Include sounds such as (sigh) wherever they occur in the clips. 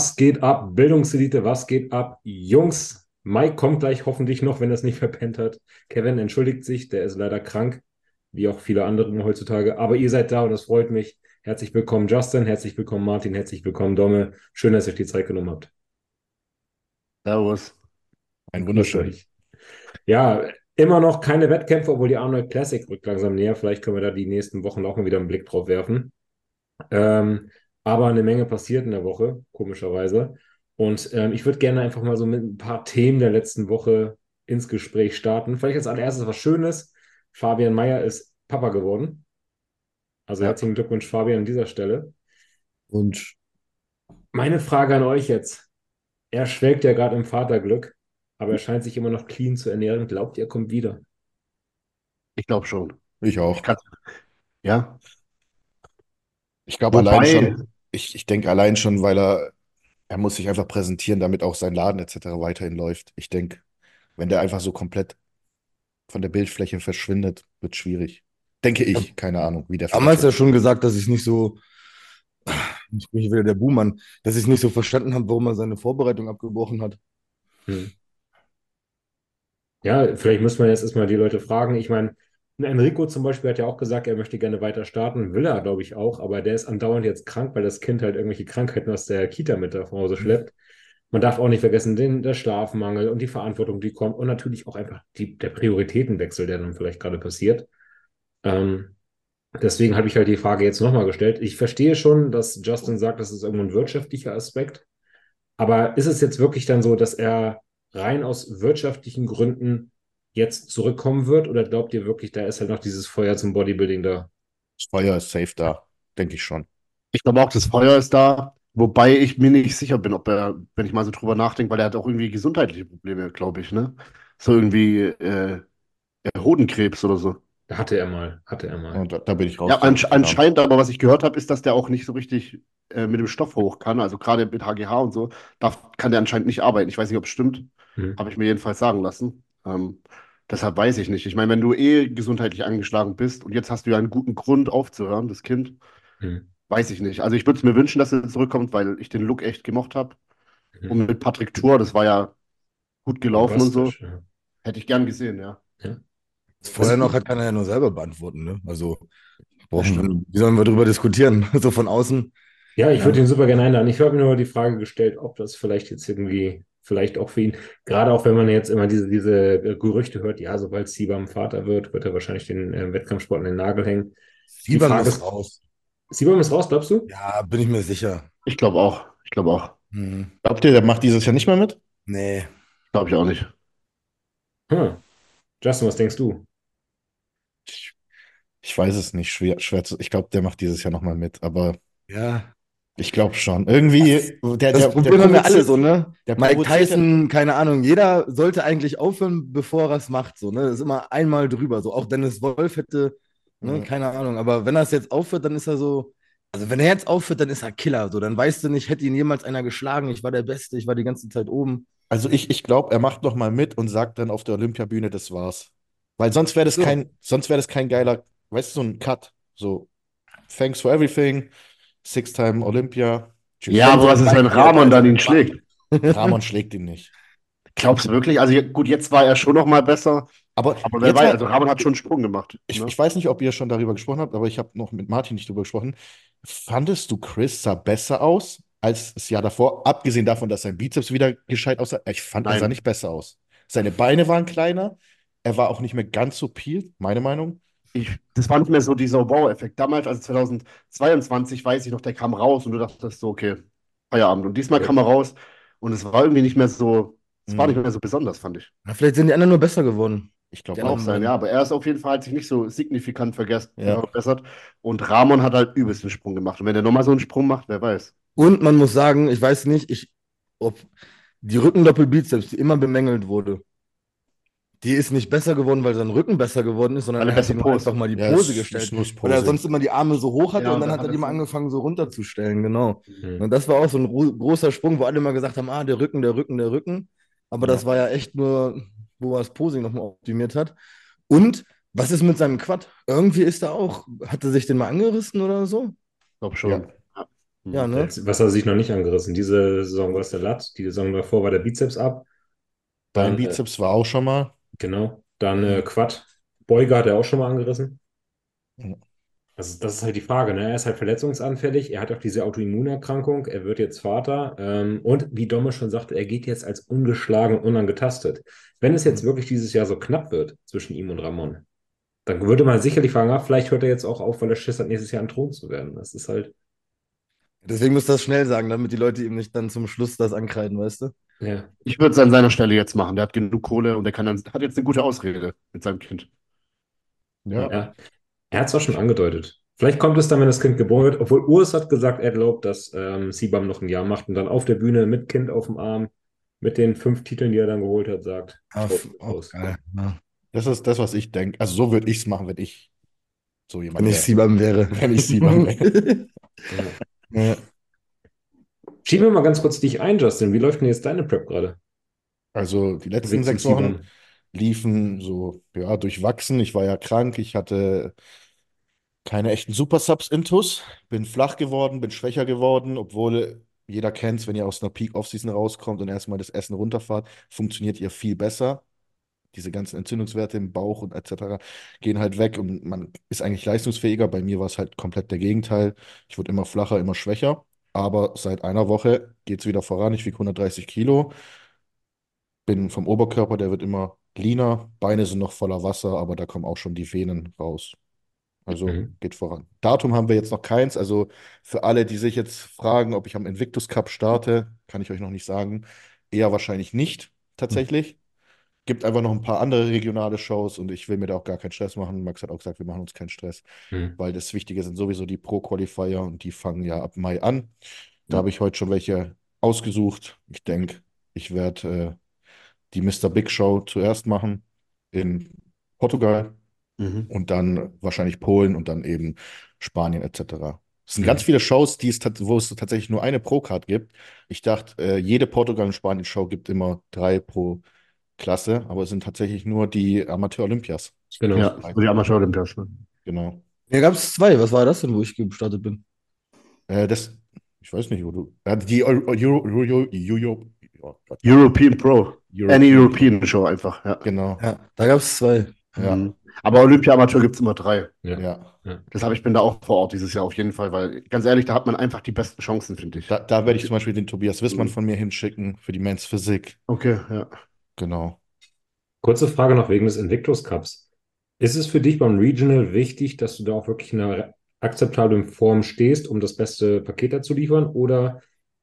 Was geht ab, Bildungselite? Was geht ab, Jungs? Mike kommt gleich hoffentlich noch, wenn er es nicht (laughs) verpennt hat. Kevin entschuldigt sich, der ist leider krank, wie auch viele andere heutzutage. Aber ihr seid da und das freut mich. Herzlich willkommen, Justin. Herzlich willkommen, Martin. Herzlich willkommen, Domme. Schön, dass ihr euch die Zeit genommen habt. Servus. Ein wunderschön. Ja, immer noch keine Wettkämpfe, obwohl die Arnold Classic rückt langsam näher. Vielleicht können wir da die nächsten Wochen auch mal wieder einen Blick drauf werfen. Ähm, aber eine Menge passiert in der Woche, komischerweise. Und ähm, ich würde gerne einfach mal so mit ein paar Themen der letzten Woche ins Gespräch starten. Vielleicht als allererstes was Schönes. Fabian Meyer ist Papa geworden. Also ja. herzlichen Glückwunsch, Fabian, an dieser Stelle. Und meine Frage an euch jetzt. Er schwelgt ja gerade im Vaterglück, aber er scheint sich immer noch clean zu ernähren. Glaubt ihr, er kommt wieder? Ich glaube schon. Ich auch. Ich ja. Ich glaube allein schon, ich, ich denke allein schon, weil er, er muss sich einfach präsentieren, damit auch sein Laden etc. weiterhin läuft. Ich denke, wenn der einfach so komplett von der Bildfläche verschwindet, wird schwierig. Denke ich, keine Ahnung, wie der Damals ja schon gesagt, dass ich nicht so, ich bin wieder der Buhmann, dass ich nicht so verstanden habe, warum er seine Vorbereitung abgebrochen hat. Hm. Ja, vielleicht müssen wir jetzt erstmal die Leute fragen. Ich meine, Enrico zum Beispiel hat ja auch gesagt, er möchte gerne weiter starten. Will er, glaube ich, auch, aber der ist andauernd jetzt krank, weil das Kind halt irgendwelche Krankheiten aus der Kita mit nach Hause mhm. schleppt. Man darf auch nicht vergessen, den, der Schlafmangel und die Verantwortung, die kommt und natürlich auch einfach die, der Prioritätenwechsel, der dann vielleicht gerade passiert. Ähm, deswegen habe ich halt die Frage jetzt nochmal gestellt. Ich verstehe schon, dass Justin sagt, das ist irgendwo ein wirtschaftlicher Aspekt. Aber ist es jetzt wirklich dann so, dass er rein aus wirtschaftlichen Gründen jetzt zurückkommen wird? Oder glaubt ihr wirklich, da ist halt noch dieses Feuer zum Bodybuilding da? Das Feuer ist safe da, denke ich schon. Ich glaube auch, das Feuer ist da. Wobei ich mir nicht sicher bin, ob er, wenn ich mal so drüber nachdenke, weil er hat auch irgendwie gesundheitliche Probleme, glaube ich, ne? So irgendwie äh, Hodenkrebs oder so. Da hatte er mal, hatte er mal. Da, da, bin ich raus. Ja, ansch anscheinend, aber was ich gehört habe, ist, dass der auch nicht so richtig äh, mit dem Stoff hoch kann. Also gerade mit HGH und so, da kann der anscheinend nicht arbeiten. Ich weiß nicht, ob es stimmt. Mhm. Habe ich mir jedenfalls sagen lassen. Ähm, deshalb weiß ich nicht. Ich meine, wenn du eh gesundheitlich angeschlagen bist und jetzt hast du ja einen guten Grund aufzuhören, das Kind, mhm. weiß ich nicht. Also ich würde es mir wünschen, dass er zurückkommt, weil ich den Look echt gemocht habe. Mhm. Und mit Patrick Tour, das war ja gut gelaufen und so. Ja. Hätte ich gern gesehen, ja. ja. Vorher noch hat kann er ja nur selber beantworten, ne? Also, brauchen, wie sollen wir darüber diskutieren? (laughs) so von außen. Ja, ich würde ihn super gerne einladen. Ich habe mir nur die Frage gestellt, ob das vielleicht jetzt irgendwie vielleicht auch für ihn, gerade auch wenn man jetzt immer diese, diese Gerüchte hört, ja, sobald Siebam Vater wird, wird er wahrscheinlich den äh, Wettkampfsport an den Nagel hängen. Siebam ist raus. Siebam ist raus, glaubst du? Ja, bin ich mir sicher. Ich glaube auch. Ich glaube auch. Hm. Glaubt ihr, der macht dieses Jahr nicht mehr mit? Nee. Glaube ich auch nicht. Hm. Justin, was denkst du? Ich, ich weiß es nicht. Schwer, schwer zu, ich glaube, der macht dieses Jahr nochmal mit, aber. Ja, ich glaube schon. Irgendwie, das, der, das der, der haben wir alle so, ne? Der Mike Tyson, keine Ahnung, jeder sollte eigentlich aufhören, bevor er es macht. So, ne? Das ist immer einmal drüber. So, auch Dennis Wolf hätte, ne, mhm. keine Ahnung. Aber wenn er es jetzt aufhört, dann ist er so. Also wenn er jetzt aufhört, dann ist er Killer. So, dann weißt du nicht, hätte ihn jemals einer geschlagen. Ich war der Beste, ich war die ganze Zeit oben. Also ich, ich glaube, er macht noch mal mit und sagt dann auf der Olympiabühne, das war's. Weil sonst wäre das so. kein, sonst wäre das kein geiler, weißt du, so ein Cut. So, thanks for everything. Six-Time Olympia. Ja, aber was ist, wenn Ramon dann ihn schlägt? Ramon schlägt ihn nicht. Glaubst du wirklich? Also gut, jetzt war er schon noch mal besser. Aber, aber wer weiß, also Ramon hat schon einen Sprung gemacht. Ich, ne? ich weiß nicht, ob ihr schon darüber gesprochen habt, aber ich habe noch mit Martin nicht darüber gesprochen. Fandest du Chris sah besser aus als das Jahr davor? Abgesehen davon, dass sein Bizeps wieder gescheit aussah. Ich fand, Nein. er sah nicht besser aus. Seine Beine waren kleiner. Er war auch nicht mehr ganz so peeled, meine Meinung ich, das war nicht mehr so dieser Wow-Effekt. Damals, also 2022, weiß ich noch, der kam raus und du dachtest so, okay, Feierabend. Und diesmal ja. kam er raus und es war irgendwie nicht mehr so, es mhm. war nicht mehr so besonders, fand ich. Ja, vielleicht sind die anderen nur besser geworden. Ich glaube auch sein, ja, aber er ist auf jeden Fall hat sich nicht so signifikant vergessen, ja. verbessert. Und Ramon hat halt übelst einen Sprung gemacht. Und wenn er nochmal so einen Sprung macht, wer weiß. Und man muss sagen, ich weiß nicht, ich, ob die Rückendoppelbizeps, die immer bemängelt wurde, die ist nicht besser geworden, weil sein Rücken besser geworden ist, sondern er hat ihm einfach mal die Pose ja, gestellt. Weil er sonst immer die Arme so hoch hatte ja, und dann hat er die mal angefangen, so runterzustellen, genau. Mhm. Und das war auch so ein großer Sprung, wo alle mal gesagt haben, ah, der Rücken, der Rücken, der Rücken. Aber ja. das war ja echt nur, wo er das Posing nochmal optimiert hat. Und was ist mit seinem Quad? Irgendwie ist er auch, hat er sich den mal angerissen oder so? Ich glaube schon. Ja. Ja, ne? Was hat er sich noch nicht angerissen? Diese Saison war es der Lat, die Saison davor war der Bizeps ab. Dein äh, Bizeps war auch schon mal. Genau. Dann äh, Quad. Beuge hat er auch schon mal angerissen. Ja. Also das ist halt die Frage, ne? Er ist halt verletzungsanfällig, er hat auch diese Autoimmunerkrankung, er wird jetzt Vater ähm, und wie Domme schon sagte, er geht jetzt als ungeschlagen und unangetastet. Wenn es jetzt mhm. wirklich dieses Jahr so knapp wird zwischen ihm und Ramon, dann würde man sicherlich fragen, ach, vielleicht hört er jetzt auch auf, weil er Schiss hat, nächstes Jahr ein Thron zu werden. Das ist halt. Deswegen muss das schnell sagen, damit die Leute ihm nicht dann zum Schluss das ankreiden, weißt du? Ja. Ich würde es an seiner Stelle jetzt machen. Der hat genug Kohle und der kann dann, hat jetzt eine gute Ausrede mit seinem Kind. Ja. ja. Er hat es auch schon angedeutet. Vielleicht kommt es dann, wenn das Kind geboren wird, obwohl Urs hat gesagt, er glaubt, dass ähm, Sibam noch ein Jahr macht und dann auf der Bühne mit Kind auf dem Arm, mit den fünf Titeln, die er dann geholt hat, sagt. Auf, auf, geil. Ja. Das ist das, was ich denke. Also so würde ich es machen, wenn ich so jemand Wenn ich Sibam wäre. Wenn ich Sibam wäre. (laughs) ja. Schieben wir mal ganz kurz dich ein, Justin. Wie läuft denn jetzt deine Prep gerade? Also die letzten sechs Wochen liefen so, ja, durchwachsen. Ich war ja krank, ich hatte keine echten Super-Subs-Intus, bin flach geworden, bin schwächer geworden, obwohl jeder kennt es, wenn ihr aus einer Peak-Off-Season rauskommt und erstmal das Essen runterfahrt, funktioniert ihr viel besser. Diese ganzen Entzündungswerte im Bauch und etc. gehen halt weg und man ist eigentlich leistungsfähiger. Bei mir war es halt komplett der Gegenteil. Ich wurde immer flacher, immer schwächer. Aber seit einer Woche geht es wieder voran. Ich wiege 130 Kilo. Bin vom Oberkörper, der wird immer leaner. Beine sind noch voller Wasser, aber da kommen auch schon die Venen raus. Also mhm. geht voran. Datum haben wir jetzt noch keins. Also für alle, die sich jetzt fragen, ob ich am Invictus Cup starte, kann ich euch noch nicht sagen. Eher wahrscheinlich nicht, tatsächlich. Mhm. Gibt einfach noch ein paar andere regionale Shows und ich will mir da auch gar keinen Stress machen. Max hat auch gesagt, wir machen uns keinen Stress, mhm. weil das Wichtige sind sowieso die Pro-Qualifier und die fangen ja ab Mai an. Da habe ich heute schon welche ausgesucht. Ich denke, ich werde äh, die Mr. Big Show zuerst machen in Portugal mhm. und dann wahrscheinlich Polen und dann eben Spanien etc. Es sind mhm. ganz viele Shows, die es wo es tatsächlich nur eine Pro-Card gibt. Ich dachte, äh, jede Portugal- und Spanien-Show gibt immer drei pro Klasse, aber es sind tatsächlich nur die Amateur-Olympias. Genau, ja, die Amateur-Olympias. Genau. Ja, gab es zwei. Was war das denn, wo ich gestartet bin? Äh, das, ich weiß nicht, wo du. Äh, die Euro, Euro, Euro, Euro, European Pro. European. Any European Show einfach. Ja. Genau. Ja, da gab es zwei. Ja. Mhm. Aber Olympia-Amateur gibt es immer drei. Ja. ja. Deshalb, ich bin da auch vor Ort dieses Jahr auf jeden Fall, weil ganz ehrlich, da hat man einfach die besten Chancen, finde ich. Da, da werde ich zum Beispiel den Tobias Wissmann von mir hinschicken für die Men's Physik. Okay, ja. Genau. Kurze Frage noch wegen des Invictus Cups. Ist es für dich beim Regional wichtig, dass du da auch wirklich in einer akzeptablen Form stehst, um das beste Paket dazu liefern? Oder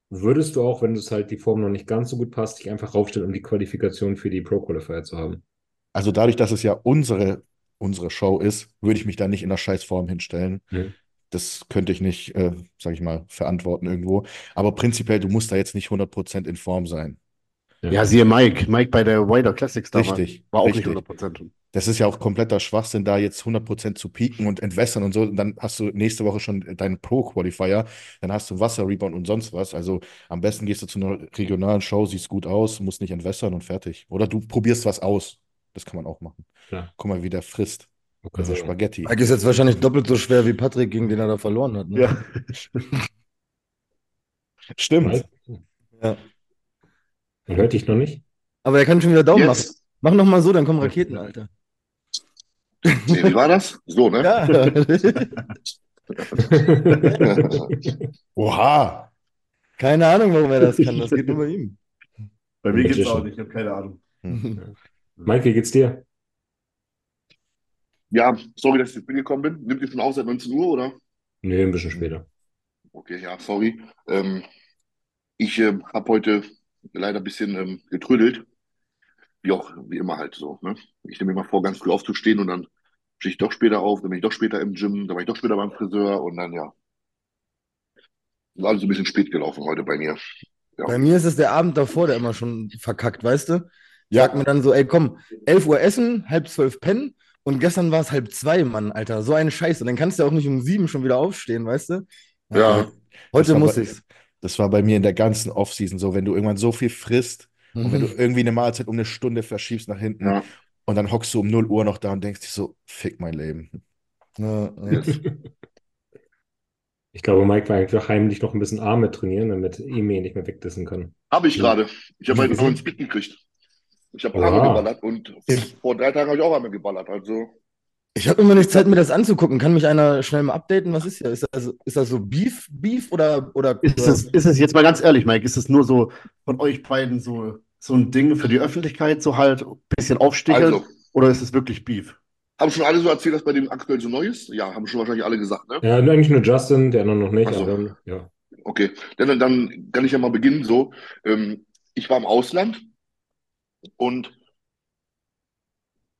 würdest du auch, wenn es halt die Form noch nicht ganz so gut passt, dich einfach raufstellen, um die Qualifikation für die Pro Qualifier zu haben? Also dadurch, dass es ja unsere, unsere Show ist, würde ich mich da nicht in der Scheißform hinstellen. Mhm. Das könnte ich nicht, äh, sag ich mal, verantworten irgendwo. Aber prinzipiell, du musst da jetzt nicht 100% in Form sein. Ja. ja, siehe Mike. Mike bei der Wider Classics damals. Richtig. War auch richtig. nicht 100%. Das ist ja auch kompletter Schwachsinn, da jetzt 100% zu pieken und entwässern und so. Und dann hast du nächste Woche schon deinen Pro-Qualifier. Dann hast du Wasser-Rebound und sonst was. Also am besten gehst du zu einer regionalen Show, siehst gut aus, musst nicht entwässern und fertig. Oder du probierst was aus. Das kann man auch machen. Ja. Guck mal, wie der frisst. Okay. Also Spaghetti. Mike ist jetzt wahrscheinlich doppelt so schwer wie Patrick, gegen den er da verloren hat. Ne? Ja. (laughs) Stimmt. Ja. Man hört dich noch nicht. Aber er kann schon wieder Daumen Jetzt. machen. Mach noch mal so, dann kommen Raketen, Alter. Nee, wie war das? So, ne? Ja. (laughs) Oha. Keine Ahnung, warum er das kann. Das geht nur bei ihm. Bei mir geht es auch nicht. Ich habe keine Ahnung. Hm. Mike, wie geht's dir? Ja, sorry, dass ich jetzt gekommen bin. Nimmt ihr schon auf seit 19 Uhr, oder? Nee, ein bisschen später. Okay, ja, sorry. Ähm, ich äh, habe heute leider ein bisschen ähm, getrödelt. Wie auch, wie immer halt so. Ne? Ich nehme mir mal vor, ganz früh aufzustehen und dann stehe ich doch später auf, dann bin ich doch später im Gym, dann war ich doch später beim Friseur und dann ja. Ist alles ein bisschen spät gelaufen heute bei mir. Ja. Bei mir ist es der Abend davor, der immer schon verkackt, weißt du? Ja. Sagt mir dann so, ey komm, 11 Uhr essen, halb zwölf pennen und gestern war es halb zwei, Mann, Alter. So ein Scheiß. Und dann kannst du auch nicht um sieben schon wieder aufstehen, weißt du? Ja. Heute muss ich's. Das war bei mir in der ganzen Offseason so, wenn du irgendwann so viel frisst mhm. und wenn du mhm. irgendwie eine Mahlzeit um eine Stunde verschiebst nach hinten ja. und dann hockst du um 0 Uhr noch da und denkst dir so, fick mein Leben. Ja, ja. Ich glaube, Mike war eigentlich heimlich noch ein bisschen Arme trainieren, damit Emi nicht mehr wegdissen kann. Habe ich gerade. Ich habe einen neuen Split gekriegt. Ich habe Arme geballert und vor drei Tagen habe ich auch Arme geballert. Also. Ich habe immer nicht Zeit, mir das anzugucken. Kann mich einer schnell mal updaten? Was ist hier? Ist das, ist das so Beef, Beef oder. oder ist, es, ist es jetzt mal ganz ehrlich, Mike, ist es nur so von euch beiden so, so ein Ding für die Öffentlichkeit, so halt ein bisschen aufsticheln? Also, oder ist es wirklich Beef? Haben schon alle so erzählt, dass bei dem aktuell so neu ist? Ja, haben schon wahrscheinlich alle gesagt, ne? Ja, eigentlich nur Justin, der noch nicht. So. Dann, ja. Okay, dann, dann kann ich ja mal beginnen so. Ähm, ich war im Ausland und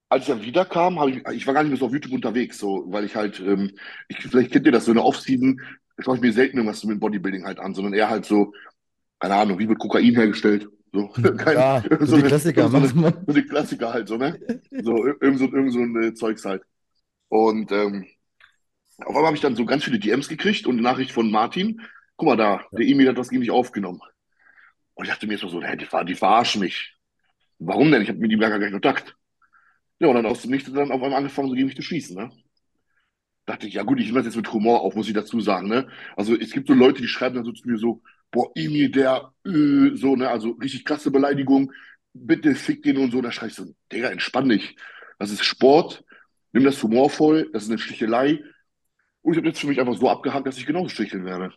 als ich dann wiederkam, habe ich, ich war gar nicht mehr so auf YouTube unterwegs, so, weil ich halt, ähm, ich, vielleicht kennt ihr das, so in der Off-Season schaue ich mir selten irgendwas mit Bodybuilding halt an, sondern eher halt so, keine Ahnung, wie wird Kokain hergestellt? So, kein, (laughs) ja, so, so die Klassiker, so, so, so, die Klassiker halt, so, ne? (laughs) So, irgend so, irgend so ein äh, Zeugs halt. Und ähm, auf einmal habe ich dann so ganz viele DMs gekriegt und eine Nachricht von Martin, guck mal da, der E-Mail hat das gegen mich aufgenommen. Und ich dachte mir so, hey, die, die verarschen mich. Warum denn? Ich habe mit ihm gar keinen Kontakt. Ja, und dann aus dem Nichts dann auf einmal angefangen, so gegen mich zu schießen, ne? Dachte ich, ja gut, ich nehme das jetzt mit Humor auf, muss ich dazu sagen, ne? Also es gibt so Leute, die schreiben dann so zu mir so, boah, Emil, der, äh, so, ne, also richtig krasse Beleidigung, bitte fick den und so, da schreibst du, Digga, entspann dich. Das ist Sport, nimm das humorvoll, das ist eine Stichelei. Und ich habe jetzt für mich einfach so abgehakt, dass ich genauso sticheln werde.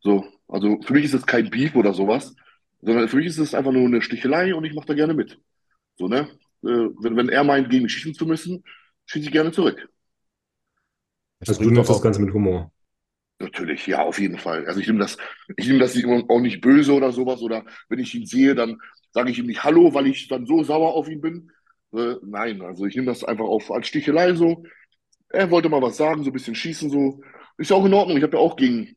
So, also für mich ist das kein Beef oder sowas, sondern für mich ist es einfach nur eine Stichelei und ich mache da gerne mit. So, ne? Äh, wenn, wenn er meint, gegen mich schießen zu müssen, schieße ich gerne zurück. Also du nimmst das Ganze mit Humor. Natürlich, ja, auf jeden Fall. Also ich nehme das, ich nehme das auch nicht böse oder sowas. Oder wenn ich ihn sehe, dann sage ich ihm nicht Hallo, weil ich dann so sauer auf ihn bin. Äh, nein, also ich nehme das einfach auf als Stichelei so. Er wollte mal was sagen, so ein bisschen schießen, so. Ist ja auch in Ordnung. Ich habe ja auch gegen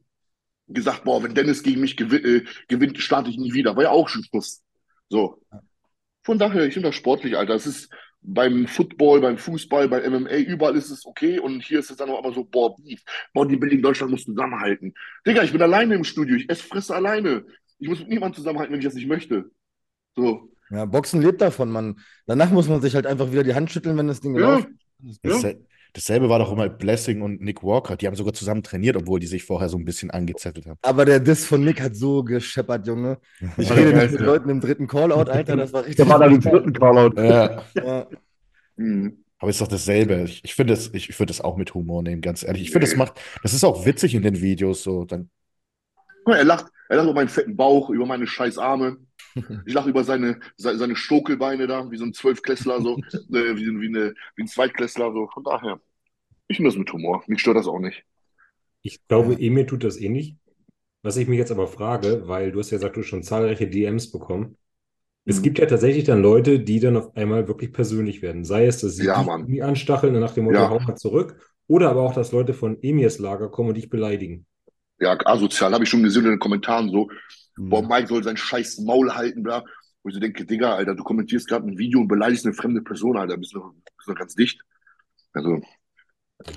gesagt, boah, wenn Dennis gegen mich gewinnt, äh, gewinnt starte ich nie wieder. War ja auch schon Schluss. So. Von daher, ich finde das sportlich, Alter. Es ist, beim Football, beim Fußball, beim MMA, überall ist es okay und hier ist es dann auch immer so, boah, Beef. Bodybuilding Deutschland muss zusammenhalten. Digga, ich bin alleine im Studio, ich esse, fresse alleine. Ich muss mit niemandem zusammenhalten, wenn ich das nicht möchte. So. Ja, Boxen lebt davon, man. Danach muss man sich halt einfach wieder die Hand schütteln, wenn das Ding ja. läuft. Ja. Dasselbe war doch immer Blessing und Nick Walker. Die haben sogar zusammen trainiert, obwohl die sich vorher so ein bisschen angezettelt haben. Aber der Diss von Nick hat so gescheppert, Junge. (laughs) Ich rede nicht mit Leuten im dritten Callout, Alter. Das war richtig. Der war dann im dritten Callout. Ja. ja. Mhm. Aber ist doch dasselbe. Ich, ich finde es, ich, ich würde das auch mit Humor nehmen, ganz ehrlich. Ich finde, das macht, das ist auch witzig in den Videos so. Dann. Er lacht, er lacht über meinen fetten Bauch, über meine scheiß Arme. Ich lache über seine, seine Stokelbeine da, wie so ein Zwölfklässler, so, (laughs) äh, wie, wie, eine, wie ein Zweitklässler, so. Von daher, ich nehme das mit Humor. Mich stört das auch nicht. Ich glaube, Emil tut das ähnlich. Eh Was ich mich jetzt aber frage, weil du hast ja gesagt, du hast schon zahlreiche DMs bekommen. Es mhm. gibt ja tatsächlich dann Leute, die dann auf einmal wirklich persönlich werden. Sei es, dass sie ja, dich anstacheln und nach dem Motto, ja. hau mal zurück. Oder aber auch, dass Leute von Emirs Lager kommen und dich beleidigen. Ja, asozial. Habe ich schon gesehen in den Kommentaren so. Mhm. Boah, Mike soll sein scheiß Maul halten, bla. Wo ich so denke, Digga, Alter, du kommentierst gerade ein Video und beleidigst eine fremde Person, Alter. Bist du bist noch ganz dicht. Also,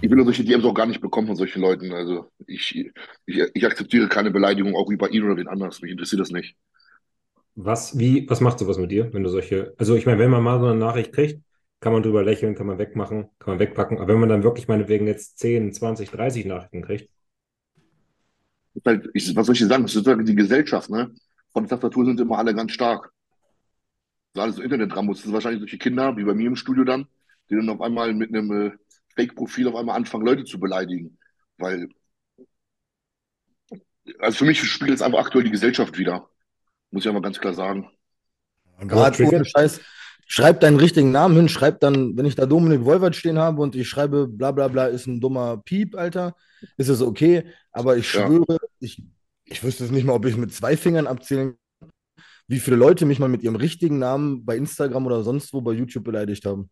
ich will solche DMs auch gar nicht bekommen von solchen Leuten. Also, ich, ich, ich akzeptiere keine Beleidigung, auch über ihn oder wen anders. Mich interessiert das nicht. Was, wie, was macht sowas mit dir, wenn du solche, also ich meine, wenn man mal so eine Nachricht kriegt, kann man drüber lächeln, kann man wegmachen, kann man wegpacken, aber wenn man dann wirklich meinetwegen jetzt 10, 20, 30 Nachrichten kriegt. Halt, ich, was soll ich dir sagen? Das ist halt die Gesellschaft, ne? Von der Tastatur sind immer alle ganz stark. Das ist alles so Internet-Rambus. Das sind wahrscheinlich solche Kinder, wie bei mir im Studio dann, die dann auf einmal mit einem äh, Fake-Profil auf einmal anfangen, Leute zu beleidigen. Weil, also für mich spielt jetzt einfach aktuell die Gesellschaft wieder. Muss ich aber ganz klar sagen. Gerade ohne Scheiß, schreib deinen richtigen Namen hin, schreib dann, wenn ich da Dominik Wolwert stehen habe und ich schreibe bla bla bla, ist ein dummer Piep, Alter, ist es okay. Aber ich schwöre, ja. ich, ich wüsste es nicht mal, ob ich mit zwei Fingern abzählen wie viele Leute mich mal mit ihrem richtigen Namen bei Instagram oder sonst wo bei YouTube beleidigt haben.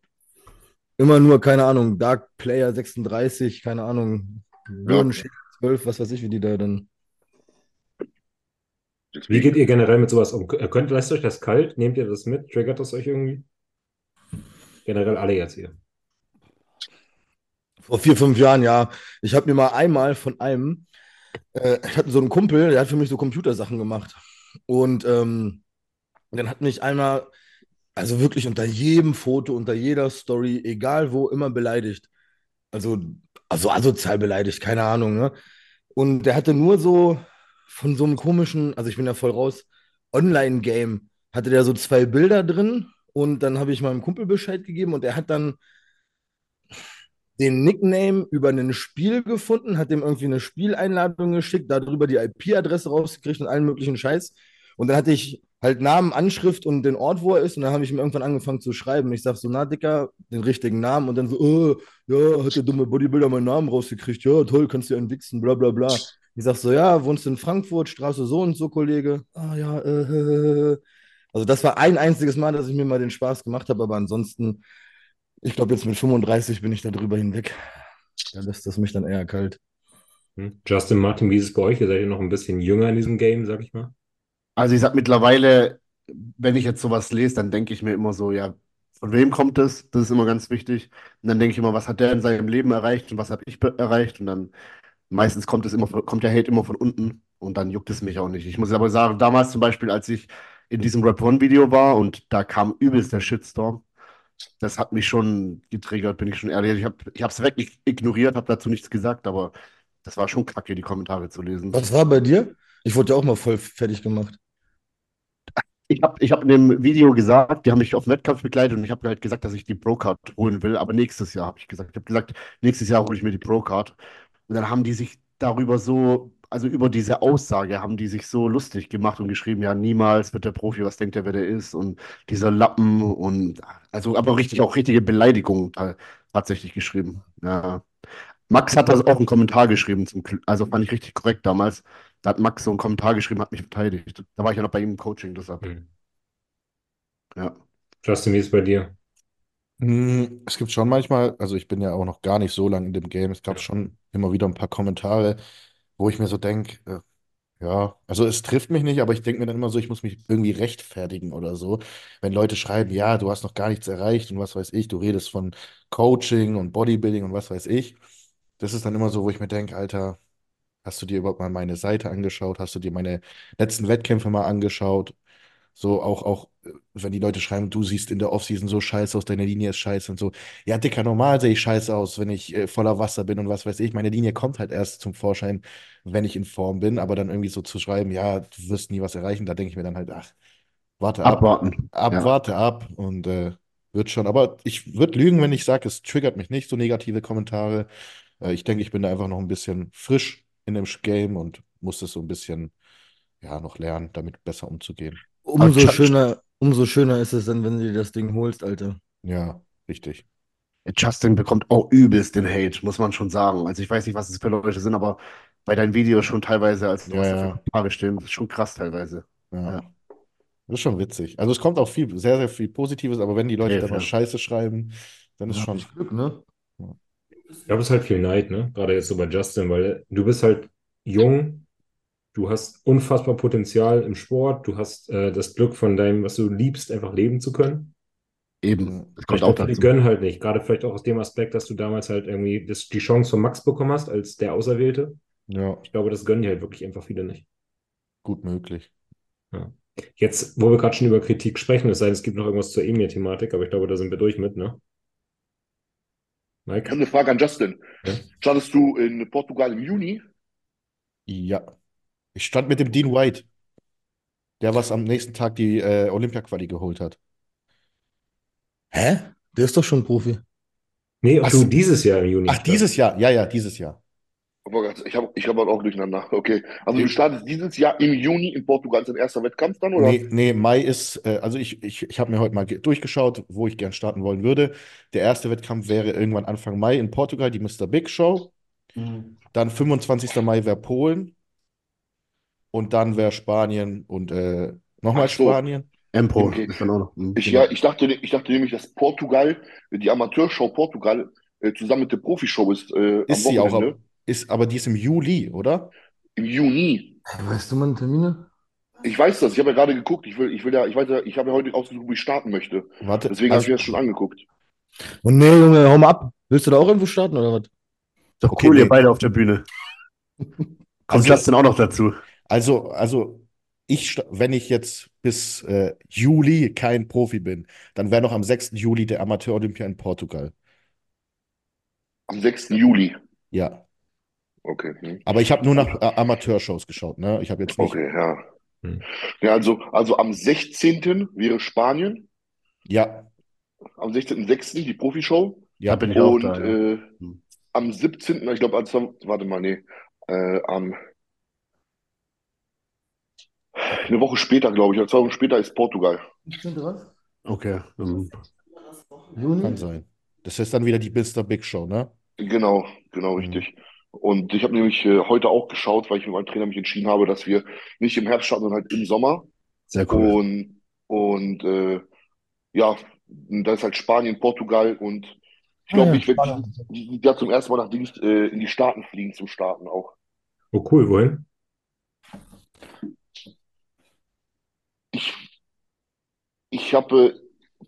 Immer nur, keine Ahnung, Dark Player 36, keine Ahnung, ja. 12, was weiß ich, wie die da dann. Wie geht ihr generell mit sowas um? Könnt, lasst euch das kalt? Nehmt ihr das mit? Triggert das euch irgendwie? Generell alle jetzt hier. Vor vier, fünf Jahren, ja. Ich habe mir mal einmal von einem, äh, ich hatte so einen Kumpel, der hat für mich so Computersachen gemacht. Und ähm, dann hat mich einmal, also wirklich unter jedem Foto, unter jeder Story, egal wo, immer beleidigt. Also, also asozial beleidigt, keine Ahnung, ne? Und der hatte nur so von so einem komischen, also ich bin ja voll raus, Online-Game, hatte der so zwei Bilder drin und dann habe ich meinem Kumpel Bescheid gegeben und er hat dann den Nickname über ein Spiel gefunden, hat dem irgendwie eine Spieleinladung geschickt, darüber die IP-Adresse rausgekriegt und allen möglichen Scheiß. Und dann hatte ich halt Namen, Anschrift und den Ort, wo er ist. Und dann habe ich ihm irgendwann angefangen zu schreiben. Ich sage so, na, Dicker, den richtigen Namen. Und dann so, oh, ja, hat der dumme Bodybuilder meinen Namen rausgekriegt. Ja, toll, kannst du ja entwichsen, bla, bla, bla. Ich sag so, ja, wohnst in Frankfurt, Straße so und so, Kollege. Ah, ja, äh, Also das war ein einziges Mal, dass ich mir mal den Spaß gemacht habe. Aber ansonsten, ich glaube, jetzt mit 35 bin ich da drüber hinweg. Da lässt das mich dann eher kalt. Hm. Justin Martin, wie ist es bei euch? Ihr seid ja noch ein bisschen jünger in diesem Game, sag ich mal. Also ich sag mittlerweile, wenn ich jetzt sowas lese, dann denke ich mir immer so, ja, von wem kommt das? Das ist immer ganz wichtig. Und dann denke ich immer, was hat der in seinem Leben erreicht und was habe ich erreicht? Und dann meistens kommt es immer, kommt der Hate immer von unten und dann juckt es mich auch nicht. Ich muss aber sagen, damals zum Beispiel, als ich in diesem Rap One-Video war und da kam übelst der Shitstorm, das hat mich schon getriggert, bin ich schon ehrlich. Ich habe es weg ignoriert, habe dazu nichts gesagt, aber das war schon kacke, die Kommentare zu lesen. Was war bei dir? Ich wurde ja auch mal voll fertig gemacht. Ich habe ich hab in dem Video gesagt, die haben mich auf den Wettkampf begleitet und ich habe halt gesagt, dass ich die Pro-Card holen will, aber nächstes Jahr habe ich gesagt. Ich habe gesagt, nächstes Jahr hole ich mir die Pro-Card. Und dann haben die sich darüber so, also über diese Aussage, haben die sich so lustig gemacht und geschrieben, ja, niemals wird der Profi, was denkt er, wer der ist und dieser Lappen und also aber richtig auch richtige Beleidigungen tatsächlich geschrieben. Ja. Max hat das auch einen Kommentar geschrieben, zum, also fand ich richtig korrekt damals. Da hat Max so einen Kommentar geschrieben, hat mich verteidigt. Da war ich ja noch bei ihm im Coaching, deshalb. Mhm. Ja. Justin, wie ist es bei dir? Hm, es gibt schon manchmal, also ich bin ja auch noch gar nicht so lange in dem Game, es gab schon immer wieder ein paar Kommentare, wo ich mir so denke, äh, ja, also es trifft mich nicht, aber ich denke mir dann immer so, ich muss mich irgendwie rechtfertigen oder so. Wenn Leute schreiben, ja, du hast noch gar nichts erreicht und was weiß ich, du redest von Coaching und Bodybuilding und was weiß ich. Das ist dann immer so, wo ich mir denke, Alter, Hast du dir überhaupt mal meine Seite angeschaut? Hast du dir meine letzten Wettkämpfe mal angeschaut? So auch, auch, wenn die Leute schreiben, du siehst in der Offseason so scheiße aus, deine Linie ist scheiße und so. Ja, Dicker, normal sehe ich scheiße aus, wenn ich äh, voller Wasser bin und was weiß ich. Meine Linie kommt halt erst zum Vorschein, wenn ich in Form bin. Aber dann irgendwie so zu schreiben, ja, du wirst nie was erreichen, da denke ich mir dann halt, ach, warte ab. Abwarten. Ab, ja. warte ab und äh, wird schon. Aber ich würde lügen, wenn ich sage, es triggert mich nicht, so negative Kommentare. Äh, ich denke, ich bin da einfach noch ein bisschen frisch in dem Game und muss es so ein bisschen ja, noch lernen, damit besser umzugehen. Umso schöner, umso schöner ist es dann, wenn du dir das Ding holst, Alter. Ja, richtig. Justin bekommt auch übelst den Hate, muss man schon sagen. Also ich weiß nicht, was es für Leute sind, aber bei deinen Videos schon teilweise, als du ja, ja. Paare stehen, ist schon krass teilweise. Ja. ja. Das ist schon witzig. Also es kommt auch viel, sehr, sehr viel Positives, aber wenn die Leute okay, dann mal Scheiße schreiben, dann ist schon Glück, ne? Ich glaube, es ist halt viel Neid, ne? Gerade jetzt so bei Justin, weil du bist halt jung, du hast unfassbar Potenzial im Sport, du hast äh, das Glück von deinem, was du liebst, einfach leben zu können. Eben, das kommt auch dazu. Die gönnen halt nicht, gerade vielleicht auch aus dem Aspekt, dass du damals halt irgendwie das, die Chance von Max bekommen hast als der Auserwählte. Ja. Ich glaube, das gönnen die halt wirklich einfach viele nicht. Gut möglich. Ja. Jetzt, wo wir gerade schon über Kritik sprechen, es sei denn, es gibt noch irgendwas zur Emir-Thematik, aber ich glaube, da sind wir durch mit, ne? Mike? Ich habe eine Frage an Justin. Ja? Standest du in Portugal im Juni? Ja. Ich stand mit dem Dean White, der was am nächsten Tag die äh, Olympia-Quali geholt hat. Hä? Der ist doch schon Profi. Nee, ach, du dieses Jahr im Juni. Ach, dieses Jahr. Ja, ja, dieses Jahr. Oh ich habe ich hab halt auch durcheinander. Okay. Also du startest dieses Jahr im Juni in Portugal dein erster Wettkampf dann, oder? Nee, nee Mai ist, äh, also ich, ich, ich habe mir heute mal durchgeschaut, wo ich gern starten wollen würde. Der erste Wettkampf wäre irgendwann Anfang Mai in Portugal, die Mr. Big Show. Mhm. Dann 25. Mai wäre Polen. Und dann wäre Spanien und äh, nochmal so. Spanien. Empro. Okay. Mhm, ich, genau. ja, ich, dachte, ich dachte nämlich, dass Portugal, die Amateurshow Portugal, äh, zusammen mit der Profishow ist. Äh, ist sie auch. Ist, aber die ist im Juli, oder? Im Juni. Weißt du meine Termine? Ich weiß das, ich habe ja gerade geguckt. Ich will, ich will ja, ich weiß ja, ich habe ja heute ausgesucht, wo ich starten möchte. Warte, Deswegen also, habe ich mir das schon angeguckt. Und nee, Junge, hau mal ab. Willst du da auch irgendwo starten oder was? Doch okay, cool, nee. ihr beide auf der Bühne. (laughs) Kommt also, Justin auch noch dazu? Also, also ich, wenn ich jetzt bis äh, Juli kein Profi bin, dann wäre noch am 6. Juli der Amateur-Olympia in Portugal. Am 6. Juli? Ja. Okay. Hm. Aber ich habe nur nach äh, Amateurshows geschaut, ne? Ich habe jetzt nicht. Okay, ja. Hm. Ja, also, also am 16. wäre Spanien. Ja. Am 16.06. die Profishow. Ja, bin ich auch Und da, ja. äh, am 17., ich glaube, also, warte mal, nee, äh, am eine Woche später, glaube ich, oder zwei Wochen später ist Portugal. Okay. ähm, Kann sein. Das ist dann wieder die Mr. Big Show, ne? Genau, genau, Mhm. richtig. Und ich habe nämlich äh, heute auch geschaut, weil ich mit meinem Trainer mich entschieden habe, dass wir nicht im Herbst starten, sondern halt im Sommer. Sehr cool. Und, und äh, ja, da ist halt Spanien, Portugal und ich glaube, Ah ja, ich werde ja zum ersten Mal nach Dings, äh, in die Staaten fliegen zum Starten auch. Oh, cool, wohin? Ich, ich habe äh,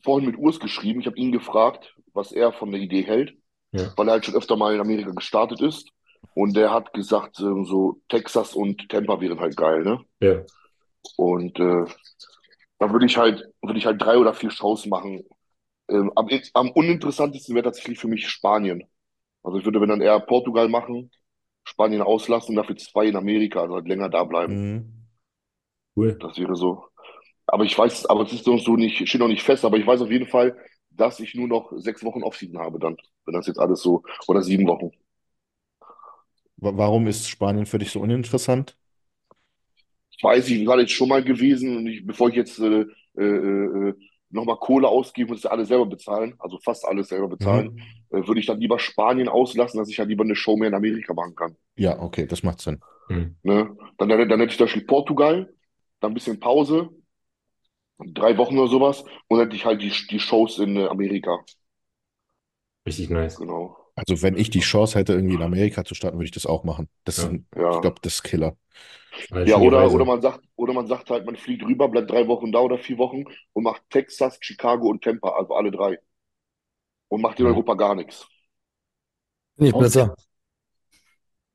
vorhin mit Urs geschrieben, ich habe ihn gefragt, was er von der Idee hält, Ja. weil er halt schon öfter mal in Amerika gestartet ist. Und der hat gesagt, äh, so Texas und Tampa wären halt geil, ne? Ja. Und äh, da würde ich halt, würde ich halt drei oder vier Shows machen. Ähm, am, am uninteressantesten wäre tatsächlich für mich Spanien. Also ich würde, wenn dann eher Portugal machen, Spanien auslassen und dafür zwei in Amerika, also halt länger da bleiben. Mhm. Cool. Das wäre so. Aber ich weiß, aber es ist noch so nicht, steht noch nicht fest, aber ich weiß auf jeden Fall, dass ich nur noch sechs Wochen Offseason habe dann, wenn das jetzt alles so, oder sieben Wochen. Wa- Warum ist Spanien für dich so uninteressant? Ich weiß, ich war jetzt schon mal gewesen und ich, bevor ich jetzt äh, äh, äh, nochmal Kohle ausgebe und es alles selber bezahlen, also fast alles selber bezahlen, Mhm. äh, würde ich dann lieber Spanien auslassen, dass ich halt lieber eine Show mehr in Amerika machen kann. Ja, okay, das macht Sinn. Hm. Ne? Dann, dann, dann hätte ich zum Beispiel Portugal, dann ein bisschen Pause, drei Wochen oder sowas, und dann hätte ich halt die, die Shows in äh, Amerika. Richtig nice. Genau. Also wenn ich die Chance hätte, irgendwie in Amerika zu starten, würde ich das auch machen. Das ist Ja. ein, Ja. ich glaube, das ist Killer. Eine Ja, oder, Reise. oder man sagt, oder man sagt halt, man fliegt rüber, bleibt drei Wochen da oder vier Wochen und macht Texas, Chicago und Tampa, also alle drei. Und macht in Mhm. Europa gar nichts. Nicht besser.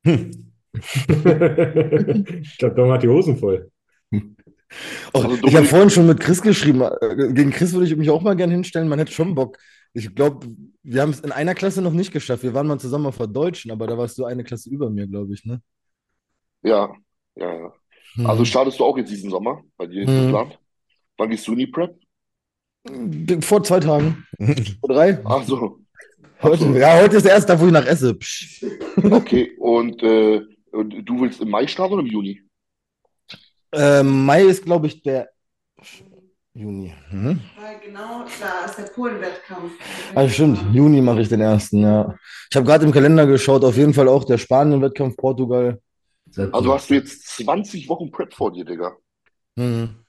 Hm. (laughs) ich glaube, Dom hat die Hosen voll. (laughs) Oh, Also ich habe vorhin schon mit Chris geschrieben. äh, Gegen Chris würde ich mich auch mal gerne hinstellen. Man hätte schon Bock. Ich glaube, wir haben es in einer Klasse noch nicht geschafft. Wir waren mal zusammen auf der Deutschen, aber da warst du eine Klasse über mir, glaube ich, ne? Ja, ja, ja. Also startest du auch jetzt diesen Sommer bei dir Mhm. geplant? Wann gehst du in die Prep? Mhm. Vor zwei Tagen. (laughs) Vor drei. Ach so, Heute, so. ja, heute ist der erste Tag, wo ich nach esse. Psch. okay. Und, äh, und du willst im Mai starten oder im Juni? Ähm, Mai ist, glaube ich, der Juni. Mhm. Weil genau da ist der Polen-Wettkampf. Ah, stimmt. Juni mache ich den ersten, ja. Ich habe gerade im Kalender geschaut, auf jeden Fall auch der Spanien-Wettkampf, Portugal. Also hast du jetzt 20 Wochen Prep vor dir, Digga. Mhm.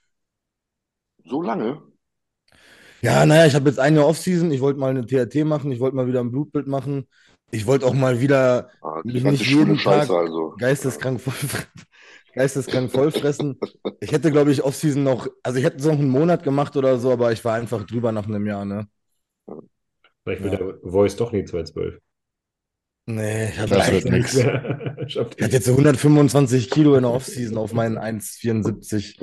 So lange? Ja, naja, ich habe jetzt ein Jahr Offseason. Ich wollte mal eine TRT machen, ich wollte mal wieder ein Blutbild machen. Ich wollte auch mal wieder Ah, mich nicht jeden Tag also. geisteskrank voll, (laughs) geisteskrank vollfressen. Ich hätte, glaube ich, Offseason noch, also ich hätte es noch einen Monat gemacht oder so, aber ich war einfach drüber nach einem Jahr, ne? Vielleicht wird Ja. der Voice doch nie 212. Nee, ich hatte nix. Schafft Ich hatte jetzt so 125 Kilo in der Offseason auf meinen 1,74.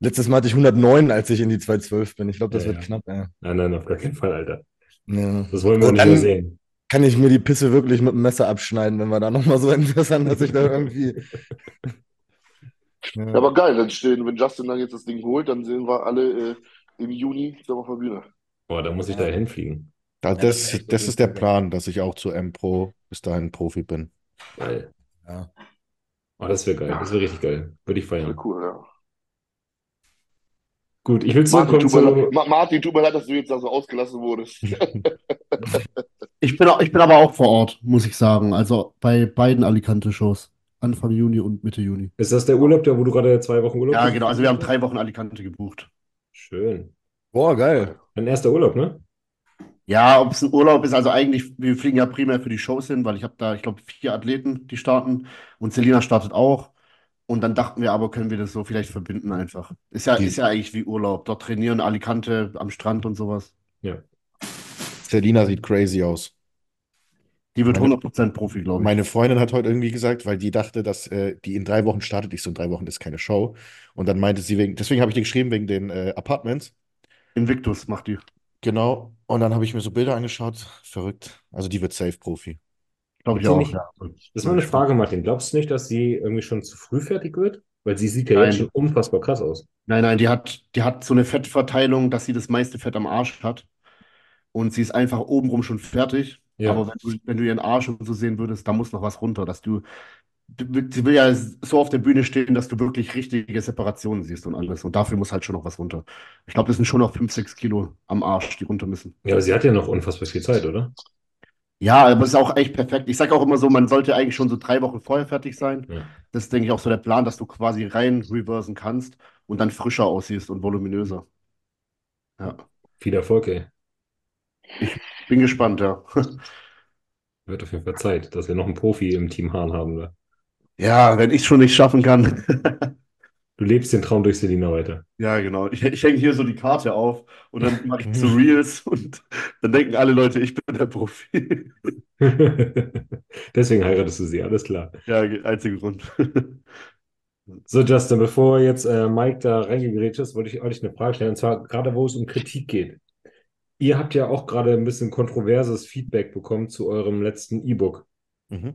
Letztes Mal hatte ich 109, als ich in die 212 bin. Ich glaube, das Ja, wird ja. knapp, ey. Nein, nein, auf gar keinen Fall, Alter. Ja. Das wollen wir Und nicht mehr sehen. Kann ich mir die Pisse wirklich mit dem Messer abschneiden, wenn wir da nochmal so (laughs) interessant, dass ich da irgendwie. (laughs) Ja, aber geil, dann stehen, wenn Justin dann jetzt das Ding holt, dann sehen wir alle äh, im Juni zusammen auf der Bühne. Boah, da muss ich da hinfliegen. Da, das das, ist echt das ist der Plan, dass ich auch zu M-Pro bis dahin Profi bin. Geil. Ja. Oh, das wäre geil. Das wäre richtig geil. Würde ich feiern. cool, ja. Gut, ich will zurückkommen zu. Ma Martin, tut mir leid, dass du jetzt da so ausgelassen wurdest. (laughs) Ich bin, ich bin aber auch vor Ort, muss ich sagen. Also bei beiden Alicante-Shows. Anfang Juni und Mitte Juni. Ist das der Urlaub, der, wo du gerade zwei Wochen Urlaub Ja, hast? genau. Also wir haben drei Wochen Alicante gebucht. Schön. Boah, geil. Dein erster Urlaub, ne? Ja, ob es ein Urlaub ist, also eigentlich, wir fliegen ja primär für die Shows hin, weil ich habe da, ich glaube, vier Athleten, die starten und Selina startet auch. Und dann dachten wir aber, können wir das so vielleicht verbinden einfach. Ist ja, Die- ist ja eigentlich wie Urlaub. Dort trainieren Alicante am Strand und sowas. Selina sieht crazy aus. Die wird Meine- 100% Profi, glaube ich. Meine Freundin hat heute irgendwie gesagt, weil die dachte, dass äh, die in drei Wochen startet. Ich so, in drei Wochen ist keine Show. Und dann meinte sie wegen, deswegen habe ich dir geschrieben, wegen den äh, Apartments. Invictus macht die. Genau. Und dann habe ich mir so Bilder angeschaut. Verrückt. Also die wird safe Profi. Glaube ich auch, nicht, ja. Das ist mal eine Frage, Martin. Glaubst du nicht, dass sie irgendwie schon zu früh fertig wird? Weil sie sieht ja Nein. jetzt schon unfassbar krass aus. Nein, nein, die hat, die hat so eine Fettverteilung, dass sie das meiste Fett am Arsch hat. Und sie ist einfach obenrum schon fertig. Ja. Aber wenn du, wenn du ihren Arsch und so sehen würdest, da muss noch was runter, dass du, du- sie will ja so auf der Bühne stehen, dass du wirklich richtige Separationen siehst und alles. Und dafür muss halt schon noch was runter. Ich glaube, das sind schon noch 5, 6 Kilo am Arsch, die runter müssen. Ja, aber sie hat ja noch unfassbar viel Zeit, oder? Ja, aber es ist auch echt perfekt. Ich sage auch immer so, man sollte eigentlich schon so drei Wochen vorher fertig sein. Ja. Das ist, denke ich, auch so der Plan, dass du quasi rein reversen kannst und dann frischer aussiehst und voluminöser. Ja, Viel Erfolg, ey. Bin gespannt, ja. (laughs) Wird auf jeden Fall Zeit, dass wir noch einen Profi im Team Hahn haben. Da. Ja, wenn ich es schon nicht schaffen kann. (laughs) Du lebst den Traum durch Selina weiter. Ja, genau. Ich, ich hänge hier so die Karte auf und dann mache ich (laughs) so Reels und dann denken alle Leute, ich bin der Profi. Deswegen heiratest du sie, alles klar. Ja, einziger Grund. So, Justin, bevor jetzt äh, Mike da reingegrätscht ist, wollte ich euch eine Frage stellen, und zwar gerade, wo es um Kritik geht. Ihr habt ja auch gerade ein bisschen kontroverses Feedback bekommen zu eurem letzten E-Book. Mhm.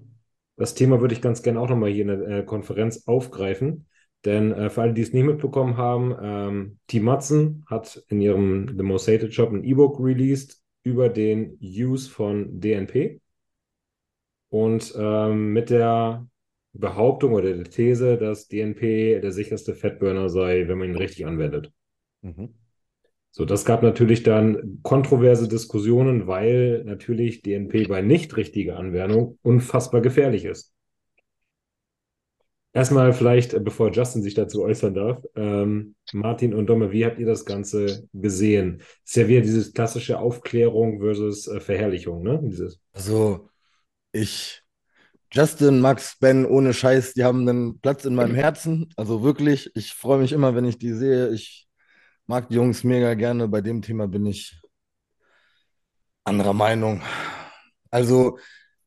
Das Thema würde ich ganz gerne auch nochmal hier in der äh, Konferenz aufgreifen. Denn äh, für alle, die es nicht mitbekommen haben, ähm, Team Matzen hat in ihrem The Most Hated Shop ein E-Book released über den Use von DNP. Und ähm, mit der Behauptung oder der These, dass DNP der sicherste Fettburner sei, wenn man ihn richtig anwendet. Mhm. So, das gab natürlich dann kontroverse Diskussionen, weil natürlich DNP bei nicht richtiger Anwendung unfassbar gefährlich ist. Erstmal vielleicht, äh, bevor Justin sich dazu äußern darf, ähm, Martin und Domme, wie habt ihr das Ganze gesehen? Ist ja wieder dieses klassische Aufklärung versus äh, Verherrlichung, ne? Dieses. Also, ich, Justin, Max, Ben, ohne Scheiß, die haben einen Platz in meinem (clears throat) Herzen. Also wirklich, ich freue mich immer, wenn ich die sehe. Ich mag die Jungs mega gerne. Bei dem Thema bin ich anderer Meinung. Also,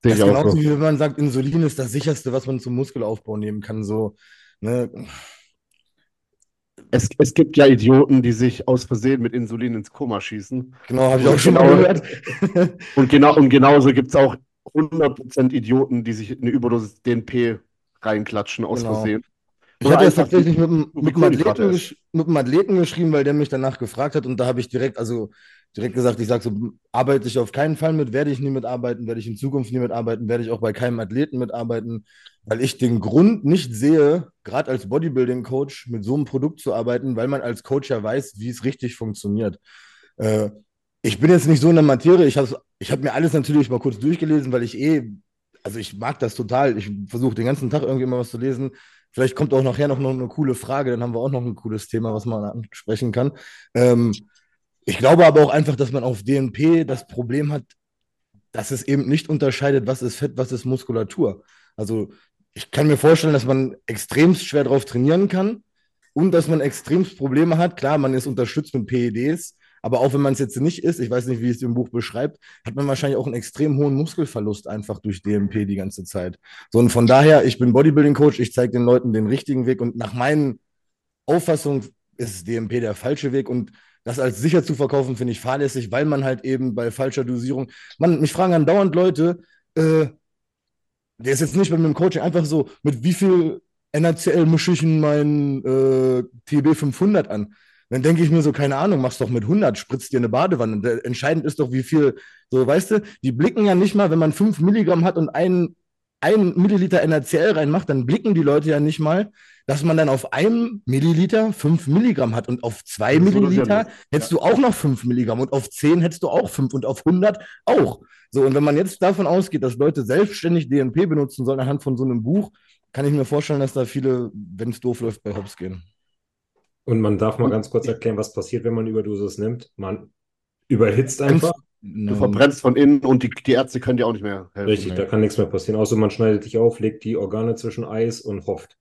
das ist genauso so. wie wenn man sagt, Insulin ist das sicherste, was man zum Muskelaufbau nehmen kann. So, ne? Es, es gibt ja Idioten, die sich aus Versehen mit Insulin ins Koma schießen. Genau, habe ich auch schon Genau. gehört. (laughs) Und, genau, und genauso gibt es auch 100% Idioten, die sich eine Überdosis DNP reinklatschen aus Genau. Versehen. Ich hatte das tatsächlich mit, mit, Kohlenhydrate Athleten gesch mit einem Athleten geschrieben, weil der mich danach gefragt hat und da habe ich direkt, also direkt gesagt, ich sage so, arbeite ich auf keinen Fall mit, werde ich nie mitarbeiten, werde ich in Zukunft nie mitarbeiten, werde ich auch bei keinem Athleten mitarbeiten, weil ich den Grund nicht sehe, gerade als Bodybuilding-Coach mit so einem Produkt zu arbeiten, weil man als Coach ja weiß, wie es richtig funktioniert. Äh, ich bin jetzt nicht so in der Materie, ich habe ich hab mir alles natürlich mal kurz durchgelesen, weil ich eh, also ich mag das total, ich versuche den ganzen Tag irgendwie mal was zu lesen. Vielleicht kommt auch nachher noch, eine coole Frage, dann haben wir auch noch ein cooles Thema, was man ansprechen kann. Ähm, ich glaube aber auch einfach, dass man auf DNP das Problem hat, dass es eben nicht unterscheidet, was ist Fett, was ist Muskulatur. Also ich kann mir vorstellen, dass man extremst schwer drauf trainieren kann und dass man extremst Probleme hat. Klar, man ist unterstützt mit PEDs, aber auch wenn man es jetzt nicht ist, ich weiß nicht, wie es im Buch beschreibt, hat man wahrscheinlich auch einen extrem hohen Muskelverlust einfach durch DNP die ganze Zeit. So, und von daher, ich bin Bodybuilding-Coach, ich zeige den Leuten den richtigen Weg und nach meinen Auffassung ist DNP der falsche Weg und das als sicher zu verkaufen, finde ich fahrlässig, weil man halt eben bei falscher Dosierung, man, mich fragen andauernd Leute, äh, der ist jetzt nicht bei mir im Coaching, einfach so, mit wie viel NaCl mische ich in meinen äh, TB 500 an? Dann denke ich mir so, keine Ahnung, mach's doch mit 100, spritzt dir eine Badewanne. Entscheidend ist doch, wie viel, so, weißt du, die blicken ja nicht mal, wenn man 5 Milligramm hat und ein, ein Milliliter NaCl reinmacht, dann blicken die Leute ja nicht mal, dass man dann auf einem Milliliter 5 Milligramm hat und auf 2 Das ist so Milliliter hättest du auch noch 5 Milligramm und auf 10 hättest du auch 5 und auf 100 auch. So, und wenn man jetzt davon ausgeht, dass Leute selbstständig DNP benutzen sollen anhand von so einem Buch, kann ich mir vorstellen, dass da viele, wenn es doof läuft, bei Hops gehen. Und man darf mal ganz kurz erklären, was passiert, wenn man Überdosis nimmt. Man überhitzt einfach. Du verbrennst von innen und die, die Ärzte können dir auch nicht mehr helfen. Richtig, da kann nichts mehr passieren. Außer man schneidet dich auf, legt die Organe zwischen Eis und hofft.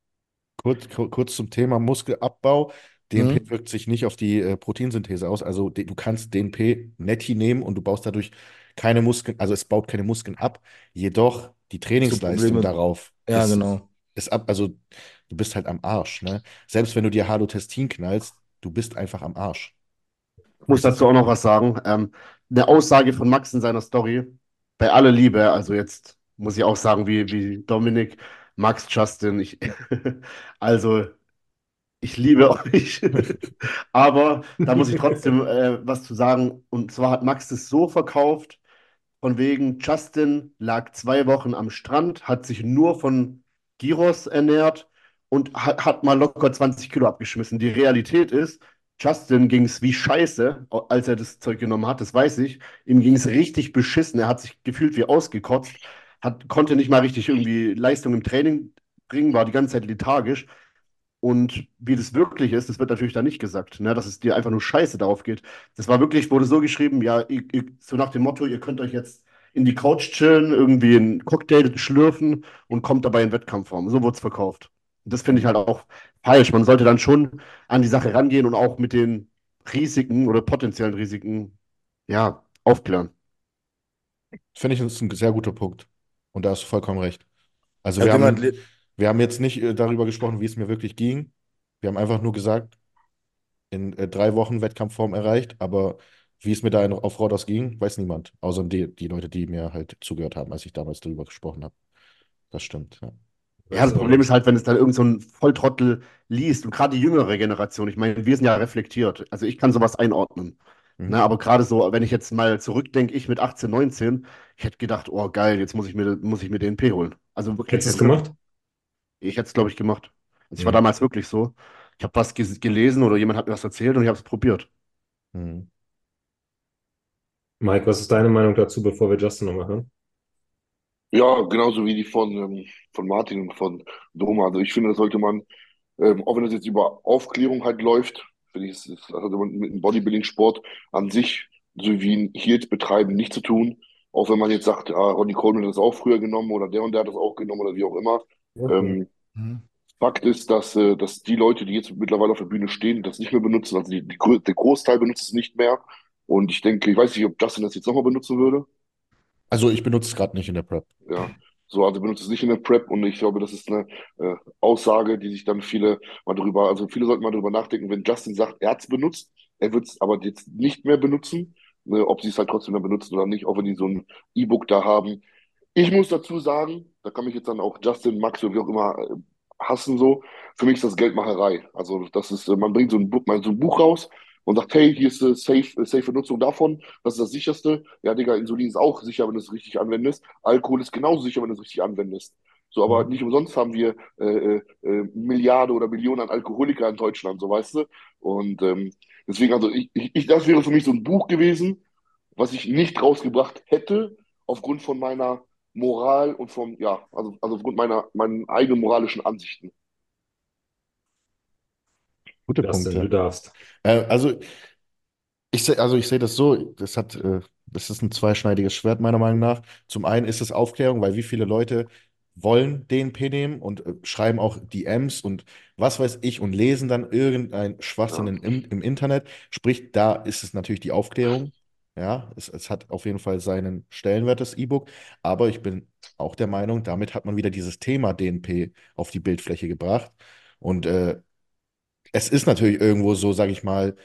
Kurz, kur- kurz zum Thema Muskelabbau. DNP Mhm. wirkt sich nicht auf die äh, Proteinsynthese aus. Also du kannst DNP netti nehmen und du baust dadurch keine Muskeln, also es baut keine Muskeln ab. Jedoch die Trainingsleistung darauf Ja, ist, genau. ist ab, also du bist halt am Arsch, ne? Selbst wenn du dir Halotestin knallst, du bist einfach am Arsch. Ich muss dazu auch noch was sagen. Ähm, eine Aussage von Max in seiner Story, bei aller Liebe, also jetzt muss ich auch sagen, wie, wie Dominik, Max, Justin. Ich, (laughs) also, ich liebe euch. (laughs) Aber da muss ich trotzdem äh, was zu sagen. Und zwar hat Max es so verkauft, von wegen, Justin lag zwei Wochen am Strand, hat sich nur von Gyros ernährt und hat, hat mal locker 20 Kilo abgeschmissen. Die Realität ist, Justin ging es wie scheiße, als er das Zeug genommen hat, das weiß ich. Ihm ging es richtig beschissen. Er hat sich gefühlt wie ausgekotzt, hat, konnte nicht mal richtig irgendwie Leistung im Training bringen, war die ganze Zeit lethargisch. Und wie das wirklich ist, das wird natürlich da nicht gesagt, ne? dass es dir einfach nur scheiße darauf geht. Das war wirklich, wurde so geschrieben, ja, ihr, ihr, so nach dem Motto, ihr könnt euch jetzt in die Couch chillen, irgendwie einen Cocktail schlürfen und kommt dabei in Wettkampfform. So wurde es verkauft. Das finde ich halt auch falsch. Man sollte dann schon an die Sache rangehen und auch mit den Risiken oder potenziellen Risiken ja, aufklären. Finde ich, das ist ein sehr guter Punkt. Und da hast du vollkommen recht. Also wir haben, wir haben jetzt nicht äh, darüber gesprochen, wie es mir wirklich ging. Wir haben einfach nur gesagt, in äh, drei Wochen Wettkampfform erreicht, aber wie es mir da auf Rodos ging, weiß niemand. Außer die, die Leute, die mir halt zugehört haben, als ich damals darüber gesprochen habe. Das stimmt, ja. Ja, das Problem ist halt, wenn es dann irgend so ein Volltrottel liest und gerade die jüngere Generation, ich meine, wir sind ja reflektiert. Also ich kann sowas einordnen. Mhm. Na, ne, aber gerade so, wenn ich jetzt mal zurückdenke, ich mit 18, 19, ich hätte gedacht, oh geil, jetzt muss ich mir, muss ich mir DNP holen. Also wirklich. Hättest du es gemacht? Ich hätte es, glaube ich, gemacht. Also ich mhm. war damals wirklich so. Ich habe was gelesen oder jemand hat mir was erzählt und ich habe es probiert. Mhm. Mike, was ist deine Meinung dazu, bevor wir Justin noch machen? Ja, genauso wie die von, ähm, von Martin und von Doma. Also ich finde, das sollte man, ähm, auch wenn das jetzt über Aufklärung halt läuft, finde ich, das hat mit dem Bodybuilding-Sport an sich, so wie ein Heels betreiben, nichts zu tun. Auch wenn man jetzt sagt, ah, Ronnie Coleman hat das auch früher genommen oder der und der hat das auch genommen oder wie auch immer. Okay. Ähm, mhm. Fakt ist, dass, äh, dass die Leute, die jetzt mittlerweile auf der Bühne stehen, das nicht mehr benutzen. Also die, die, der Großteil benutzt es nicht mehr. Und ich denke, ich weiß nicht, ob Justin das jetzt nochmal benutzen würde. Also ich benutze es gerade nicht in der Prep. Ja, so, also benutze es nicht in der Prep und ich glaube, das ist eine äh, Aussage, die sich dann viele mal darüber, also viele sollten mal darüber nachdenken, wenn Justin sagt, er hat es benutzt, er wird es aber jetzt nicht mehr benutzen, ne, ob sie es halt trotzdem mehr benutzen oder nicht, auch wenn die so ein E-Book da haben. Ich muss dazu sagen, da kann mich jetzt dann auch Justin, Max oder wie auch immer äh, hassen so, für mich ist das Geldmacherei. Also das ist, äh, man bringt so ein Buch, so ein Buch raus, und sagt, hey, hier ist eine safe, safe Nutzung davon, das ist das sicherste. Ja, Digga, Insulin ist auch sicher, wenn du es richtig anwendest. Alkohol ist genauso sicher, wenn du es richtig anwendest. So, aber mhm. nicht umsonst haben wir äh, äh, äh, Milliarden oder Millionen an Alkoholiker in Deutschland, so weißt du. Und ähm, deswegen, also ich, ich, das wäre für mich so ein Buch gewesen, was ich nicht rausgebracht hätte, aufgrund von meiner Moral und vom, ja, also, also aufgrund meiner meinen eigenen moralischen Ansichten. Gute Punkte. Du darfst. Äh, also, ich sehe also ich seh das so, das hat, äh, das ist ein zweischneidiges Schwert, meiner Meinung nach. Zum einen ist es Aufklärung, weil wie viele Leute wollen DNP nehmen und äh, schreiben auch DMs und was weiß ich und lesen dann irgendein Schwachsinn ja. im, im Internet. Sprich, da ist es natürlich die Aufklärung. Ja, es, es hat auf jeden Fall seinen Stellenwert, das E-Book. Aber ich bin auch der Meinung, damit hat man wieder dieses Thema DNP auf die Bildfläche gebracht. Und äh, es ist natürlich irgendwo so, sage ich mal,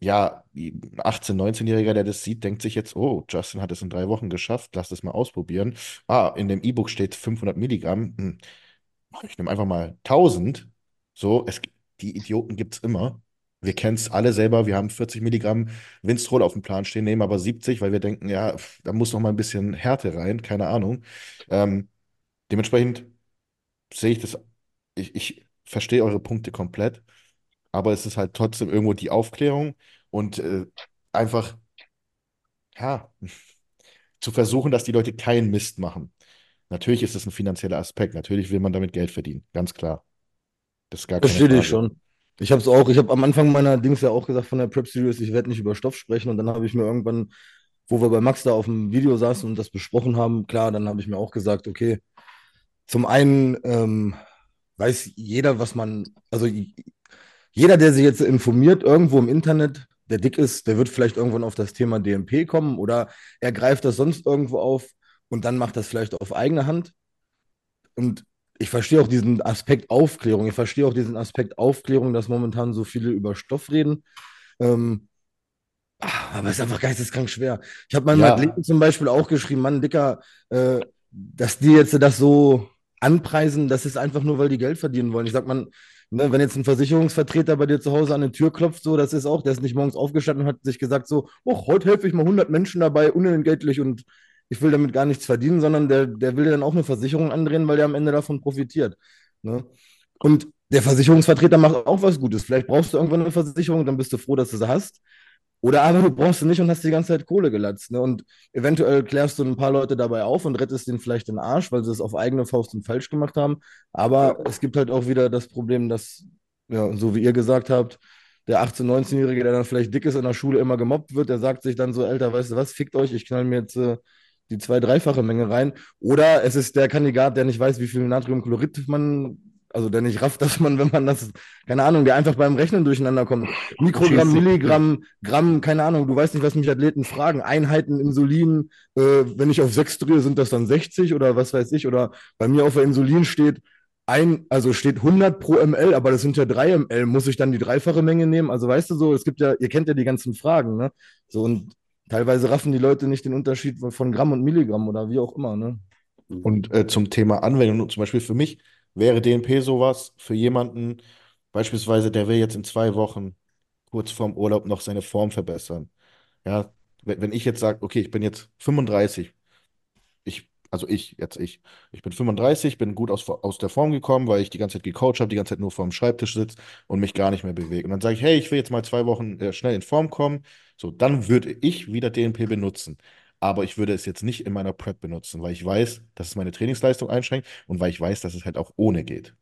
ja, ein 18-, 19-Jähriger, der das sieht, denkt sich jetzt, oh, Justin hat es in drei Wochen geschafft, lass das mal ausprobieren. Ah, in dem E-Book steht 500 Milligramm. Hm. Ich nehme einfach mal 1000. So, es, die Idioten gibt es immer. Wir kennen es alle selber. Wir haben 40 Milligramm Winstrol auf dem Plan stehen, nehmen aber 70, weil wir denken, ja, da muss noch mal ein bisschen Härte rein, keine Ahnung. Ähm, dementsprechend sehe ich das, ich, ich verstehe eure Punkte komplett aber es ist halt trotzdem irgendwo die Aufklärung und äh, einfach, ja, (laughs) zu versuchen, dass die Leute keinen Mist machen. Natürlich ist es ein finanzieller Aspekt, natürlich will man damit Geld verdienen, ganz klar. Das ist gar keine Verstehe ich schon. Ich habe es auch, ich habe am Anfang meiner Dings ja auch gesagt von der Prep Series, ich werde nicht über Stoff sprechen und dann habe ich mir irgendwann, wo wir bei Max da auf dem Video saßen und das besprochen haben, klar, dann habe ich mir auch gesagt, okay, zum einen ähm, weiß jeder, was man, also jeder, der sich jetzt informiert irgendwo im Internet, der dick ist, der wird vielleicht irgendwann auf das Thema DMP kommen oder er greift das sonst irgendwo auf und dann macht das vielleicht auf eigene Hand. Und ich verstehe auch diesen Aspekt Aufklärung. Ich verstehe auch diesen Aspekt Aufklärung, dass momentan so viele über Stoff reden. Ähm, ah, aber es ist einfach geisteskrank schwer. Ich habe meinem ja. Athleten zum Beispiel auch geschrieben, Mann, Dicker, äh, dass die jetzt das so anpreisen, das ist einfach nur, weil die Geld verdienen wollen. Ich sag mal, ne, wenn jetzt ein Versicherungsvertreter bei dir zu Hause an die Tür klopft, so, das ist auch, der ist nicht morgens aufgestanden und hat sich gesagt so, oh, heute helfe ich mal 100 Menschen dabei, unentgeltlich und ich will damit gar nichts verdienen, sondern der, der will dann auch eine Versicherung andrehen, weil der am Ende davon profitiert. Ne? Und der Versicherungsvertreter macht auch was Gutes. Vielleicht brauchst du irgendwann eine Versicherung, dann bist du froh, dass du sie hast. Oder aber du brauchst sie nicht und hast die ganze Zeit Kohle gelatzt. Ne? Und eventuell klärst du ein paar Leute dabei auf und rettest denen vielleicht den Arsch, weil sie es auf eigene Faust und falsch gemacht haben. Aber es gibt halt auch wieder das Problem, dass, ja, so wie ihr gesagt habt, der 18-, 19-Jährige, der dann vielleicht dick ist in der Schule, immer gemobbt wird, der sagt sich dann so, Alter, weißt du was, fickt euch, ich knall mir jetzt äh, die zwei-, dreifache Menge rein. Oder es ist der Kandidat, der nicht weiß, wie viel Natriumchlorid man also der nicht rafft, (laughs) dass man, wenn man das, keine Ahnung, der einfach beim Rechnen durcheinander kommt. Mikrogramm, Milligramm, Gramm, keine Ahnung, du weißt nicht, was mich Athleten fragen. Einheiten Insulin, äh, wenn ich auf 6 drehe, sind das dann 60 oder was weiß ich. Oder bei mir auf der Insulin steht ein, also steht 100 pro ml, aber das sind ja 3 ml. Muss ich dann die dreifache Menge nehmen? Also weißt du so, es gibt ja, ihr kennt ja die ganzen Fragen, ne? So und teilweise raffen die Leute nicht den Unterschied von Gramm und Milligramm oder wie auch immer, ne? Und äh, zum Thema Anwendung, zum Beispiel für mich, Wäre DNP sowas für jemanden, beispielsweise, der will jetzt in zwei Wochen kurz vorm Urlaub noch seine Form verbessern? Ja, wenn ich jetzt sage, okay, ich bin jetzt 35, ich, also ich, jetzt ich, ich bin 35, bin gut aus, aus der Form gekommen, weil ich die ganze Zeit gecoacht habe, die ganze Zeit nur vor dem Schreibtisch sitze und mich gar nicht mehr bewege. Und dann sage ich, hey, ich will jetzt mal zwei Wochen äh, schnell in Form kommen. So, dann würde ich wieder DNP benutzen aber ich würde es jetzt nicht in meiner Prep benutzen, weil ich weiß, dass es meine Trainingsleistung einschränkt und weil ich weiß, dass es halt auch ohne geht.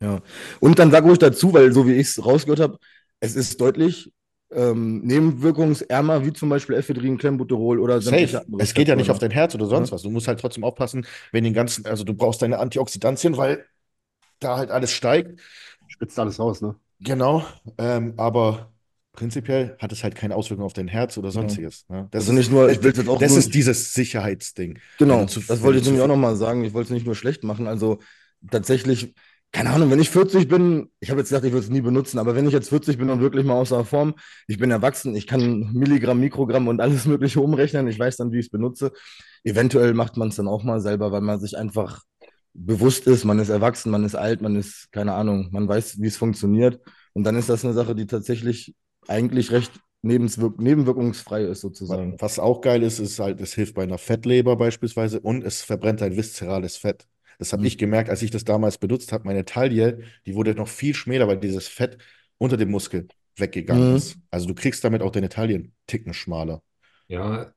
Ja, und dann sage ich dazu, weil so wie ich es rausgehört habe, es ist deutlich ähm, nebenwirkungsärmer, wie zum Beispiel Ephedrin, Clenbuterol oder Safe. Es geht ja nicht auf dein Herz oder sonst ja. was. Du musst halt trotzdem aufpassen, wenn den ganzen, also du brauchst deine Antioxidantien, weil da halt alles steigt. Spitzt alles raus, ne? Genau, ähm, aber prinzipiell hat es halt keine Auswirkung auf dein Herz oder sonstiges. Ja. Ne? Das also nicht nur, ich will jetzt (laughs) auch. Das ist dieses Sicherheitsding. Genau, das wollte ich nämlich auch nochmal sagen. Ich wollte es nicht nur schlecht machen. Also tatsächlich, keine Ahnung, wenn ich 40 bin, ich habe jetzt gedacht, ich würde es nie benutzen, aber wenn ich jetzt 40 bin und wirklich mal außer Form, ich bin erwachsen, ich kann Milligramm, Mikrogramm und alles (laughs) Mögliche umrechnen, ich weiß dann, wie ich es benutze. Eventuell macht man es dann auch mal selber, weil man sich einfach bewusst ist, man ist erwachsen, man ist alt, man ist, keine Ahnung, man weiß, wie es funktioniert. Und dann ist das eine Sache, die tatsächlich eigentlich recht nebenwirk nebenwirkungsfrei ist, sozusagen. Was auch geil ist, ist halt, es hilft bei einer Fettleber beispielsweise und es verbrennt ein viszerales Fett. Das habe mhm. ich gemerkt, als ich das damals benutzt habe. Meine Taille, die wurde noch viel schmäler, weil dieses Fett unter dem Muskel weggegangen mhm. ist. Also du kriegst damit auch deine Taille einen Ticken schmaler. Ja,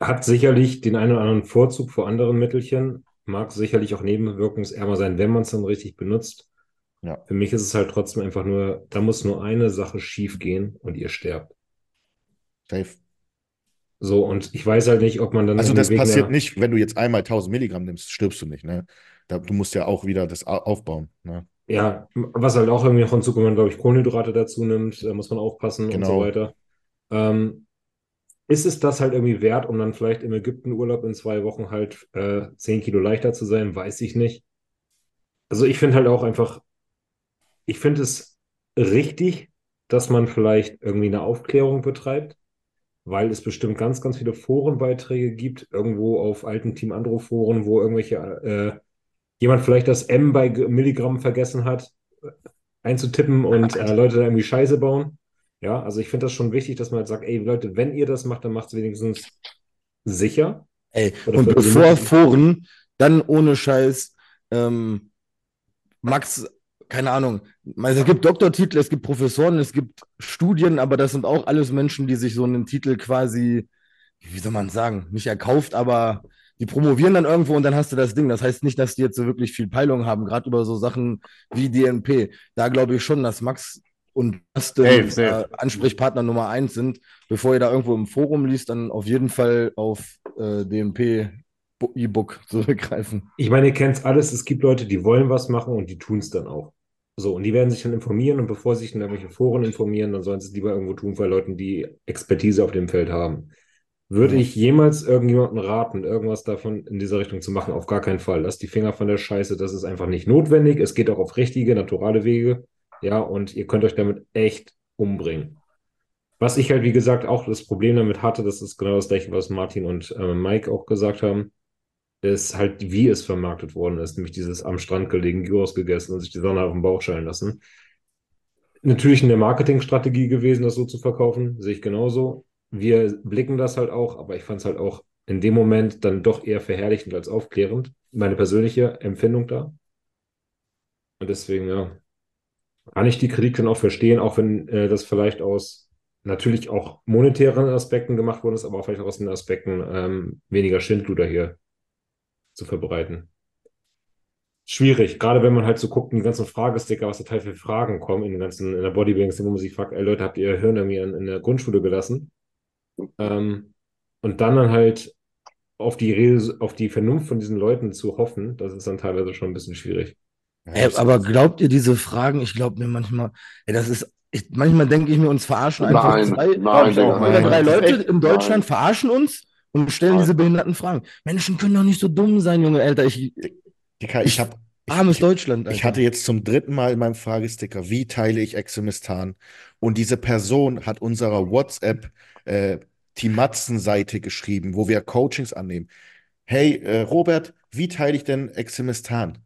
hat sicherlich den einen oder anderen Vorzug vor anderen Mittelchen, mag sicherlich auch nebenwirkungsärmer sein, wenn man es dann richtig benutzt. Ja. Für mich ist es halt trotzdem einfach nur, da muss nur eine Sache schief gehen und ihr sterbt. Safe. So, und ich weiß halt nicht, ob man dann. Also, das passiert der... nicht, wenn du jetzt einmal 1000 Milligramm nimmst, stirbst du nicht, ne? Da, du musst ja auch wieder das aufbauen, ne? Ja, was halt auch irgendwie noch hinzukommt, wenn man, glaube ich, Kohlenhydrate dazu nimmt, da muss man aufpassen genau. und so genau. weiter. Ähm, ist es das halt irgendwie wert, um dann vielleicht im Ägyptenurlaub in zwei Wochen halt äh, 10 Kilo leichter zu sein? Weiß ich nicht. Also ich finde halt auch einfach, ich finde es richtig, dass man vielleicht irgendwie eine Aufklärung betreibt, weil es bestimmt ganz, ganz viele Forenbeiträge gibt, irgendwo auf alten Team Andro Foren, wo irgendwelche äh, jemand vielleicht das M bei Milligramm vergessen hat, einzutippen und äh, Leute da irgendwie Scheiße bauen. Ja, also ich finde das schon wichtig, dass man halt sagt, ey Leute, wenn ihr das macht, dann macht es wenigstens sicher. Ey, und bevor Foren, dann ohne Scheiß, ähm, Max keine Ahnung, es gibt Doktortitel, es gibt Professoren, es gibt Studien, aber das sind auch alles Menschen, die sich so einen Titel quasi, wie soll man sagen, nicht erkauft, aber die promovieren dann irgendwo und dann hast du das Ding. Das heißt nicht, dass die jetzt so wirklich viel Peilung haben, gerade über so Sachen wie DNP. Da glaube ich schon, dass Max und Dustin äh, Ansprechpartner Nummer eins sind. Bevor ihr da irgendwo im Forum liest, dann auf jeden Fall auf äh, DNP E-Book zurückgreifen. Ich meine, ihr kennt alles. Es gibt Leute, die wollen was machen und die tun es dann auch. So, und die werden sich dann informieren und bevor sie sich in irgendwelche Foren informieren, dann sollen sie es lieber irgendwo tun bei Leuten, die Expertise auf dem Feld haben. Würde ja. ich jemals irgendjemandem raten, irgendwas davon in dieser Richtung zu machen? Auf gar keinen Fall. Lass die Finger von der Scheiße, das ist einfach nicht notwendig. Es geht auch auf richtige, naturale Wege. Ja, und ihr könnt euch damit echt umbringen. Was ich halt, wie gesagt, auch das Problem damit hatte, das ist genau das gleiche, was Martin und äh, Mike auch gesagt haben. Ist halt, wie es vermarktet worden ist, nämlich dieses am Strand gelegen, Gyros gegessen und sich die Sonne auf den Bauch scheinen lassen. Natürlich eine Marketingstrategie gewesen, das so zu verkaufen, sehe ich genauso. Wir blicken das halt auch, aber ich fand es halt auch in dem Moment dann doch eher verherrlichend als aufklärend. Meine persönliche Empfindung da. Und deswegen, ja, kann ich die Kritik dann auch verstehen, auch wenn äh, das vielleicht aus natürlich auch monetären Aspekten gemacht worden ist, aber auch vielleicht auch aus den Aspekten ähm, weniger Schindluder hier zu verbreiten. Schwierig, gerade wenn man halt so guckt, die ganzen Fragesticker, was da Teil für Fragen kommen in den ganzen, in der Bodybuilding, wo man sich fragt, ey Leute, habt ihr Hirn irgendwie in, in der Grundschule gelassen? Ähm, und dann dann halt auf die Rede, auf die Vernunft von diesen Leuten zu hoffen, das ist dann teilweise schon ein bisschen schwierig. Ey, aber glaubt ihr diese Fragen? Ich glaube mir manchmal, ey, das ist, ich, manchmal denke ich mir, uns verarschen einfach Nein, zwei, nein, nein, oder drei nein. Leute in Deutschland Nein. verarschen uns und stellen diese behinderten Fragen. Menschen können doch nicht so dumm sein, Junge, Alter. Ich, Dicker, ich habe armes ich, Deutschland, ich Alter. hatte jetzt zum dritten Mal in meinem Fragesticker, wie teile ich Extremistan? Und diese Person hat unserer WhatsApp äh, die Matzen-Seite geschrieben, wo wir Coachings annehmen. Hey, äh, Robert, wie teile ich denn Extremistan?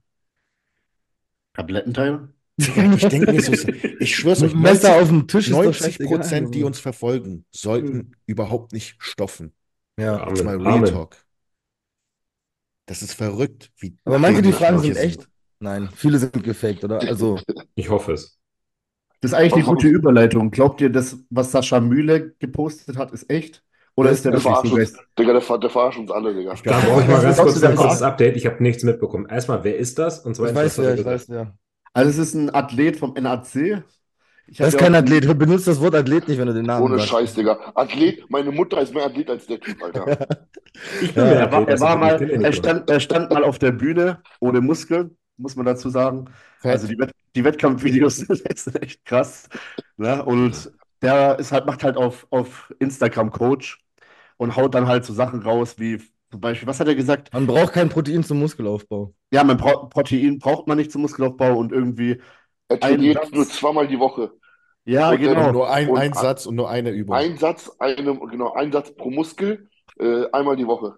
Tablettenteile? Ich denke mir so, ich schwör's euch, Mit Messer 90, auf dem Tisch ist doch 90 scheißegal, Prozent, die uns verfolgen, sollten überhaupt nicht stoffen. Ja. Jetzt mal Amen. Real Amen. Talk. Das ist verrückt, wie Aber meint ihr, die Fragen sind echt? Nein, viele sind gefaked, oder? Also, Ich hoffe es. Das ist eigentlich eine gute Überleitung. Glaubt ihr, das, was Sascha Mühle gepostet hat, ist echt? Oder ist der Der wirklich so uns? Digga, der, der verarscht uns alle, Digga. Ich Da brauche (laughs) ich mal ganz kurz du ein kurzes Update. Ich habe nichts mitbekommen. Erstmal, wer ist das? Und ich zweitens, weiß was ja, ich weiß ja. Also es ist ein Athlet vom NAC. Ich Das ist kein Athlet. Benutzt das Wort Athlet nicht, wenn du den Namen Ohne sagst. Scheiß, Digga. Athlet, meine Mutter ist mehr Athlet als der Typ, Alter. (laughs) Ich bin Ja, Er war, er war mal, er stand, er stand mal auf der Bühne ohne Muskeln, muss man dazu sagen. Fett. Also die, Wett die Wettkampfvideos (laughs) sind echt krass. Ne? Und der ist halt, macht halt auf, auf Instagram Coach und haut dann halt so Sachen raus wie zum Beispiel, was hat er gesagt? Man braucht kein Protein zum Muskelaufbau. Ja, man braucht Protein braucht man nicht zum Muskelaufbau und irgendwie, Er trainiert nur zweimal die Woche. Ja, Und der- genau. nur ein, Und ein Satz und nur eine Übung. Ein Satz, eine, genau, ein Satz pro Muskel, äh, einmal die Woche.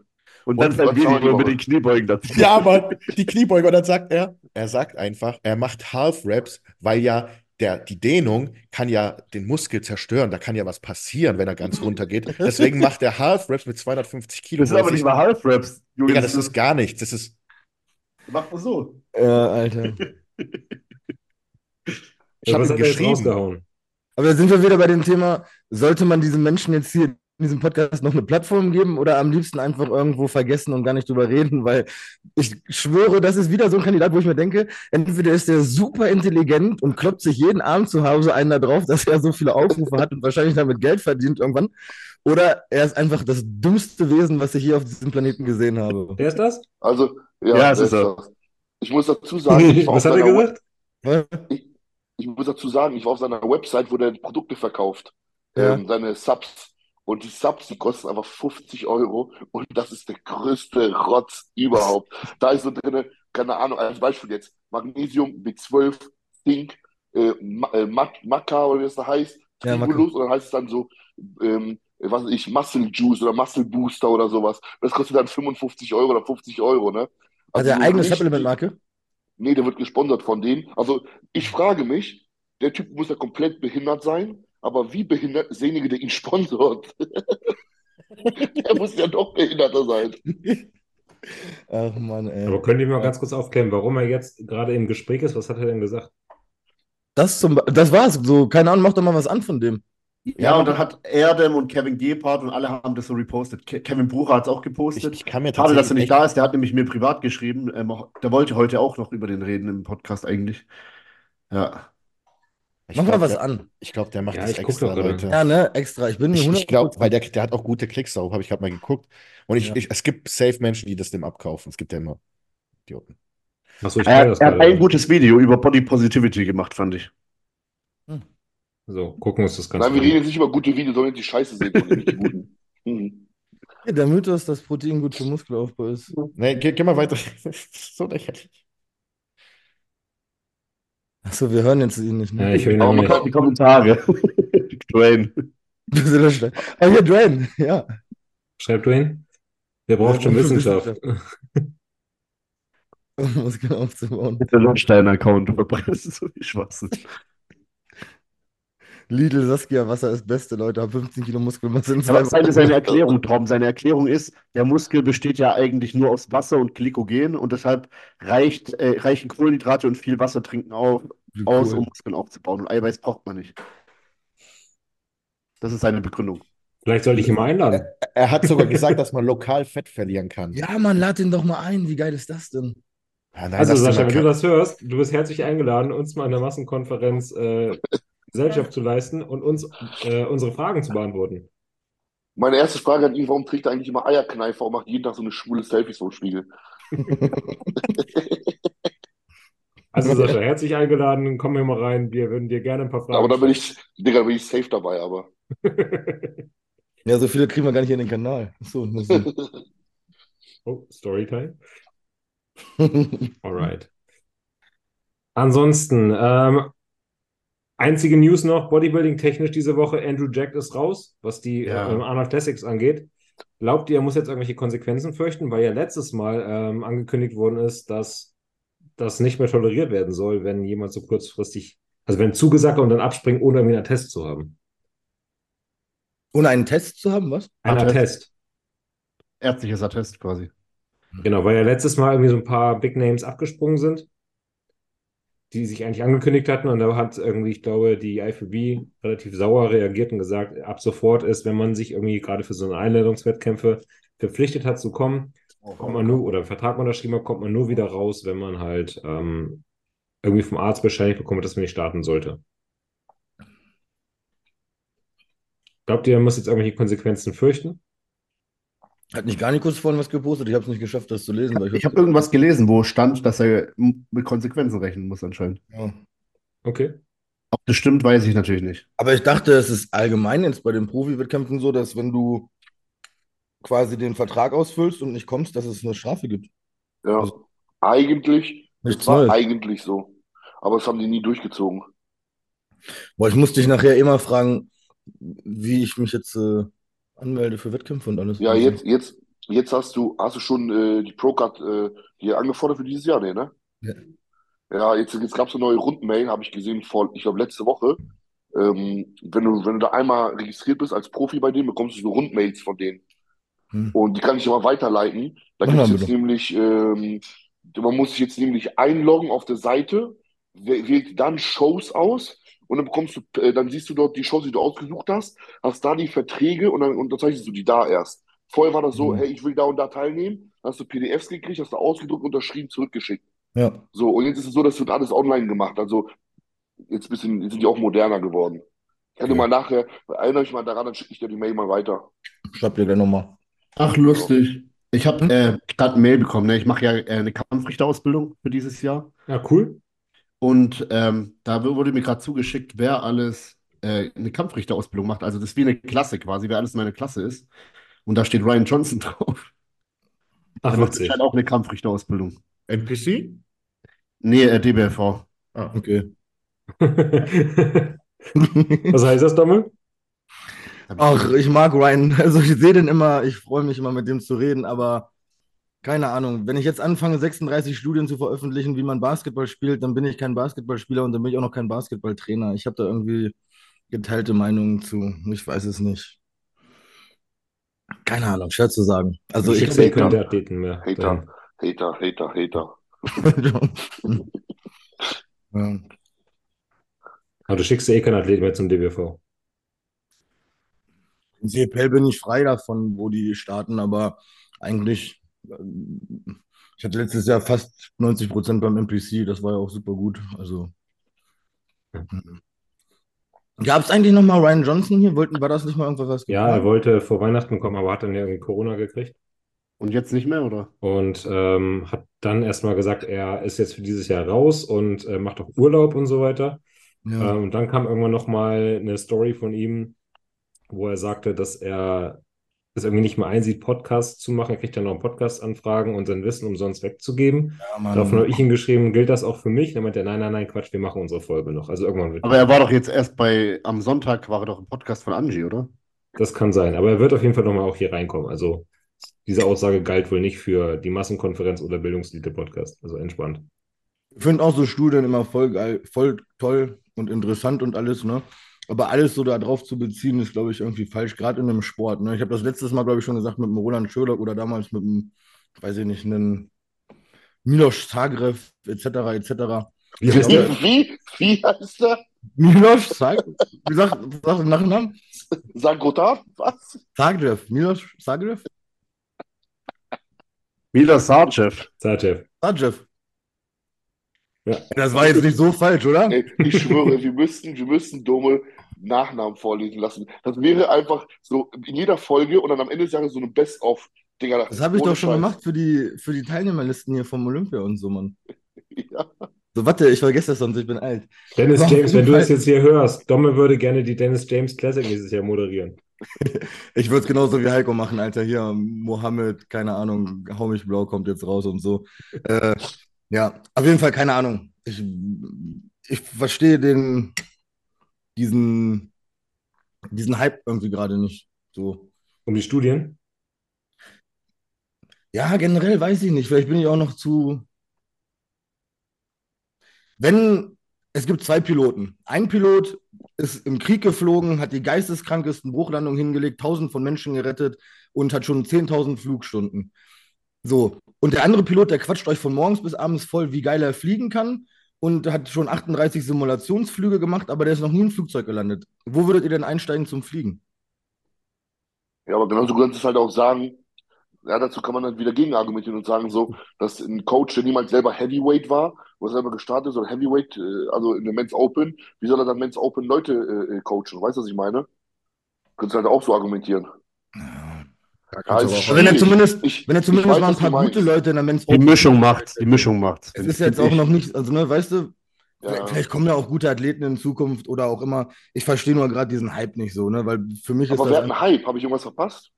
Und dann und die Video mit den Kniebeugen dazu. Ja, aber die Kniebeuge, und dann sagt er, er sagt einfach, er macht Half-Reps, weil ja der, die Dehnung kann ja den Muskel zerstören. Da kann ja was passieren, wenn er ganz runter geht. (laughs) Deswegen macht er Half-Reps mit 250 Kilo. Das ist aber nicht mal Half-Raps. Junge, Digga, das ist gar nichts. Das ist, Macht man so. Ja, Alter. ich Ja, habe was ihm geschrieben. Aber da sind wir wieder bei dem Thema, sollte man diesen Menschen jetzt hier in diesem Podcast noch eine Plattform geben oder am liebsten einfach irgendwo vergessen und gar nicht drüber reden, weil ich schwöre, das ist wieder so ein Kandidat, wo ich mir denke, entweder ist der super intelligent und kloppt sich jeden Abend zu Hause einen da drauf, dass er so viele Aufrufe hat und wahrscheinlich damit Geld verdient irgendwann, oder er ist einfach das dümmste Wesen, was ich hier auf diesem Planeten gesehen habe. Wer ist das? Also, ja, Ja, ist er. das. Ich muss dazu sagen, ich (laughs) war auf Was hat er gesagt? Ich, ich muss dazu sagen, ich war auf seiner Website, wo der Produkte verkauft, Ja. ähm, seine Subs. Und die Subs, die kosten einfach 50 Euro und das ist der größte Rotz überhaupt. Da ist so drin, keine Ahnung, als Beispiel jetzt Magnesium, B12, Zink, äh, Ma äh, Mac Maca oder wie das da heißt, Ja. Tribulus und dann heißt es dann so, ähm, was weiß ich, Muscle Juice oder Muscle Booster oder sowas. Das kostet dann 55 Euro oder 50 Euro, ne? Also er so eigene Supplement-Marke? Nee, der wird gesponsert von denen. Also ich frage mich, der Typ muss ja komplett behindert sein, aber wie behindert ist derjenige, der ihn sponsort? (laughs) Der muss ja doch behinderter sein. Ach Mann, ey. Aber könnt ihr mir mal ganz kurz aufklären, warum er jetzt gerade im Gespräch ist? Was hat er denn gesagt? Das, zum, das war's. So, keine Ahnung, mach doch mal was an von dem. Ja, und dann hat Erdem und Kevin Gebhardt und alle haben das so repostet. Ke Kevin Brucher hat es auch Ich, gepostet. ich kann mir Schade, dass er nicht da ist. Der hat nämlich mir privat geschrieben. Ähm, der wollte heute auch noch über den reden im Podcast eigentlich. Ja. ich Mach mal glaub, was der, an. Ich glaube, der macht Ja, das ich extra. Leute. Ja, ne, extra. Ich bin mir Ich, ich glaube, 100% weil der, der hat auch gute Klicks darauf, habe ich gerade mal geguckt. Und ich, Ja. ich, es gibt safe Menschen, die das dem abkaufen. Es gibt ja immer Idioten. Achso, ich Er, er hat ein gutes Video über Body Positivity gemacht, fand ich. So, gucken wir uns das Ganze Nein, wir an. reden jetzt nicht über gute Videos, sondern die Scheiße sehen und nicht die guten. (laughs) Mhm. Ja, der Mythos, dass Protein gut für Muskelaufbau ist. Nee, geh, geh mal weiter. (laughs) Das ist so lächerlich. Achso, wir hören jetzt ihn nicht. Ja, Ne? ich höre ihn Aber auch man nicht. kann- Die Kommentare. (laughs) Dwayne. Du? Ah, hier, Dwayne. Ja. Schreibt du hin? Der braucht Ja, schon schon Wissenschaft. Muskeln aufzubauen. Mit der Landstein-Account verbreitest so viel Schwachsinn. Lidl Saskia Wasser ist Beste, Leute, haben 15 Kilo Muskelmasse in zwei Wochen. seine Erklärung, Traum. Seine Erklärung ist, der Muskel besteht ja eigentlich nur aus Wasser und Glykogen und deshalb reicht, äh, reichen Kohlenhydrate und viel Wasser trinken auf, cool. aus, um Muskeln aufzubauen. Und Eiweiß braucht man nicht. Das ist seine Begründung. Vielleicht sollte ich ihn mal einladen. Er, er hat sogar gesagt, dass man lokal Fett verlieren kann. Ja, man, lad ihn doch mal ein. Wie geil ist das denn? Ja, nein, also, Sascha, wenn du das hörst, du bist herzlich eingeladen, uns mal an der Massenkonferenz äh, Gesellschaft zu leisten und uns äh, unsere Fragen zu beantworten. Meine erste Frage an ihn, warum trägt er eigentlich immer Eierkneifer und macht jeden Tag so eine schwule Selfies vor dem Spiegel? (laughs) Also Sascha, herzlich eingeladen, komm hier mal rein, wir würden dir gerne ein paar Fragen Aber da bin ich, Digga, bin ich safe dabei, aber. (laughs) ja, so viele kriegen wir gar nicht in den Kanal. So, (laughs) oh, Storytime. Alright. Ansonsten, ähm, Einzige News noch, Bodybuilding-technisch diese Woche, Andrew Jack ist raus, was die ja. ähm, Arnold Classics angeht. Glaubt ihr, er muss jetzt irgendwelche Konsequenzen fürchten, weil ja letztes Mal ähm, angekündigt worden ist, dass das nicht mehr toleriert werden soll, wenn jemand so kurzfristig, also wenn zugesagt und dann abspringt, ohne irgendwie einen Test zu haben. Ohne einen Test zu haben, was? Ein Attest. Attest. Ärztliches Attest quasi. Genau, weil ja letztes Mal irgendwie so ein paar Big Names abgesprungen sind die sich eigentlich angekündigt hatten. Und da hat irgendwie, ich glaube, die IFB relativ sauer reagiert und gesagt, ab sofort ist, wenn man sich irgendwie gerade für so eine Einladungswettkämpfe verpflichtet hat zu kommen, kommt man nur, oder einen Vertrag unterschrieben hat, kommt man nur wieder raus, wenn man halt ähm, irgendwie vom Arzt bescheinigt bekommt, dass man nicht starten sollte. Glaubt ihr, man muss jetzt irgendwelche Konsequenzen fürchten? Hat nicht gar nicht kurz vorhin was gepostet. Ich habe es nicht geschafft, das zu lesen. ich, ich habe irgendwas gelesen, wo stand, dass er mit Konsequenzen rechnen muss anscheinend. Ja. Okay. Ob das stimmt, weiß ich natürlich nicht. Aber ich dachte, es ist allgemein jetzt bei den Profi-Wettkämpfen so, dass wenn du quasi den Vertrag ausfüllst und nicht kommst, dass es eine Strafe gibt. Ja, also, eigentlich. Nichts war Neues. eigentlich so. Aber das haben die nie durchgezogen. Boah, ich musste dich nachher immer fragen, wie ich mich jetzt äh, anmelde für Wettkämpfe und alles. Ja, jetzt, jetzt, jetzt hast du, hast du schon äh, die Procard äh, hier angefordert für dieses Jahr, nee, ne? Ja. Ja, jetzt, jetzt gab es eine neue Rundmail, habe ich gesehen, vor, ich glaube, letzte Woche. Ähm, wenn du, wenn du da einmal registriert bist als Profi bei denen, bekommst du so Rundmails von denen. Hm. Und die kann ich immer weiterleiten. Da gibt es jetzt nämlich, ähm, man muss sich jetzt nämlich einloggen auf der Seite, wählt dann Shows aus und dann bekommst du, äh, dann siehst du dort die Shows, die du ausgesucht hast, hast da die Verträge und dann unterzeichnest du die da erst. Vorher war das so, mhm. hey, ich will da und da teilnehmen, dann hast du PDFs gekriegt, hast du ausgedruckt, unterschrieben, zurückgeschickt. Ja. So, und jetzt ist es so, das wird alles online gemacht. Also jetzt, bisschen, jetzt sind die auch moderner geworden. Ich kann okay. mal nachher, erinnere ich mal daran, dann schicke ich dir die Mail mal weiter. Schreib dir gleich nochmal. Ach, lustig. Ich habe äh, gerade eine Mail bekommen. Ne? Ich mache ja äh, eine Kampfrichterausbildung für dieses Jahr. Ja, cool. Und ähm, da wurde mir gerade zugeschickt, wer alles äh, eine Kampfrichterausbildung macht. Also das ist wie eine Klasse quasi, wer alles meine Klasse ist. Und da steht Ryan Johnson (laughs) drauf. Ach, der macht halt auch eine Kampfrichterausbildung. NPC? Nee, äh, DBFV. Ah, okay. (laughs) Was heißt das, Dommel? Ach, ich mag Ryan. Also ich sehe den immer, ich freue mich immer mit dem zu reden, aber keine Ahnung, wenn ich jetzt anfange, 36 Studien zu veröffentlichen, wie man Basketball spielt, dann bin ich kein Basketballspieler und dann bin ich auch noch kein Basketballtrainer. Ich habe da irgendwie geteilte Meinungen zu. Ich weiß es nicht. Keine Ahnung, schwer zu sagen. Also ich, sehe keine Athleten mehr. Hater, Hater, Hater, Hater. (laughs) ja. Aber du schickst ja eh keinen Athleten mehr zum DBV. In CPL bin ich frei davon, wo die starten, aber eigentlich ich hatte letztes Jahr fast 90 Prozent beim MPC, das war ja auch super gut. Also. Gab es eigentlich nochmal Ryan Johnson hier? Wollten, war das nicht mal irgendwas? Was ja, er wollte vor Weihnachten kommen, aber hat dann ja irgendwie Corona gekriegt. Und jetzt nicht mehr, oder? Und ähm, hat dann erstmal gesagt, er ist jetzt für dieses Jahr raus und äh, macht auch Urlaub und so weiter. Ja. Ähm, und dann kam irgendwann nochmal eine Story von ihm, wo er sagte, dass er es irgendwie nicht mehr einsieht, Podcasts zu machen. Er kriegt dann noch Podcast-Anfragen und sein Wissen umsonst wegzugeben. Ja, Daraufhin habe ich ihm geschrieben, gilt das auch für mich? Dann meinte er, nein, nein, nein, Quatsch, wir machen unsere Folge noch. Also irgendwann wird Aber er war doch jetzt erst bei, am Sonntag war er doch im Podcast von Angie, oder? Das kann sein, aber er wird auf jeden Fall nochmal auch hier reinkommen. Also diese Aussage galt wohl nicht für die Massenkonferenz oder Bildungselite-Podcast. Also entspannt. Ich finde auch so Studien immer voll geil, voll toll und interessant und alles, ne? Aber alles so darauf zu beziehen, ist, glaube ich, irgendwie falsch, gerade in einem Sport. Ne? Ich habe das letztes Mal, glaube ich, schon gesagt mit dem Roland Schöler oder damals mit dem, weiß ich nicht, einem Milos Zagrev etc. etc. Wie, heißt der? wie, wie heißt der? Milos Zagrev? Wie sagt sag den Nachnamen? Zagrota? Was? Zagrev. Milos Zagrev? Milos Sarcev. Sarcev. Sarcev. Ja. Das war jetzt nicht so falsch, oder? Ey, ich schwöre, wir müssten, wir müssten dumme Nachnamen vorlesen lassen. Das wäre einfach so in jeder Folge und dann am Ende des Jahres so eine Best-of. Digga, das habe ich doch schon Scheiß. gemacht für die, für die Teilnehmerlisten hier vom Olympia und so, Mann. (laughs) ja. So, warte, ich vergesse das sonst, ich bin alt. Dennis Warum James, wenn du das jetzt hier hörst, Domme würde gerne die Dennis James Classic dieses Jahr moderieren. (laughs) ich würde es genauso wie Heiko machen, Alter. Hier, Mohammed, keine Ahnung, hau mich blau kommt jetzt raus und so. Äh, ja, auf jeden Fall keine Ahnung. Ich, ich verstehe den, diesen, diesen Hype irgendwie gerade nicht. So. Um die Studien? Ja, generell weiß ich nicht. Vielleicht bin ich auch noch zu. Wenn es gibt zwei Piloten. Ein Pilot ist im Krieg geflogen, hat die geisteskrankesten Bruchlandungen hingelegt, tausend von Menschen gerettet und hat schon 10.000 Flugstunden. So. Und der andere Pilot, der quatscht euch von morgens bis abends voll, wie geil er fliegen kann und hat schon 38 Simulationsflüge gemacht, aber der ist noch nie im Flugzeug gelandet. Wo würdet ihr denn einsteigen zum Fliegen? Ja, aber genauso könntest du halt auch sagen, ja, dazu kann man dann wieder gegenargumentieren und sagen, so, dass ein Coach, der niemals selber Heavyweight war, wo er selber gestartet ist, oder Heavyweight, äh, also in der Men's Open, wie soll er dann Men's Open Leute äh, coachen? Weißt du, was ich meine? Könntest du halt auch so argumentieren. Ja. Also wenn er zumindest, ich, wenn er zumindest weiß, mal ein paar gute Leute in der Men's. Die Mischung macht, die Mischung macht. Es ist jetzt auch noch nicht, also ne, weißt du, ja. Vielleicht kommen ja auch gute Athleten in Zukunft oder auch immer. Ich verstehe nur gerade diesen Hype nicht so, ne? Weil für mich Aber ist wer hat einen Hype? Habe ich irgendwas verpasst?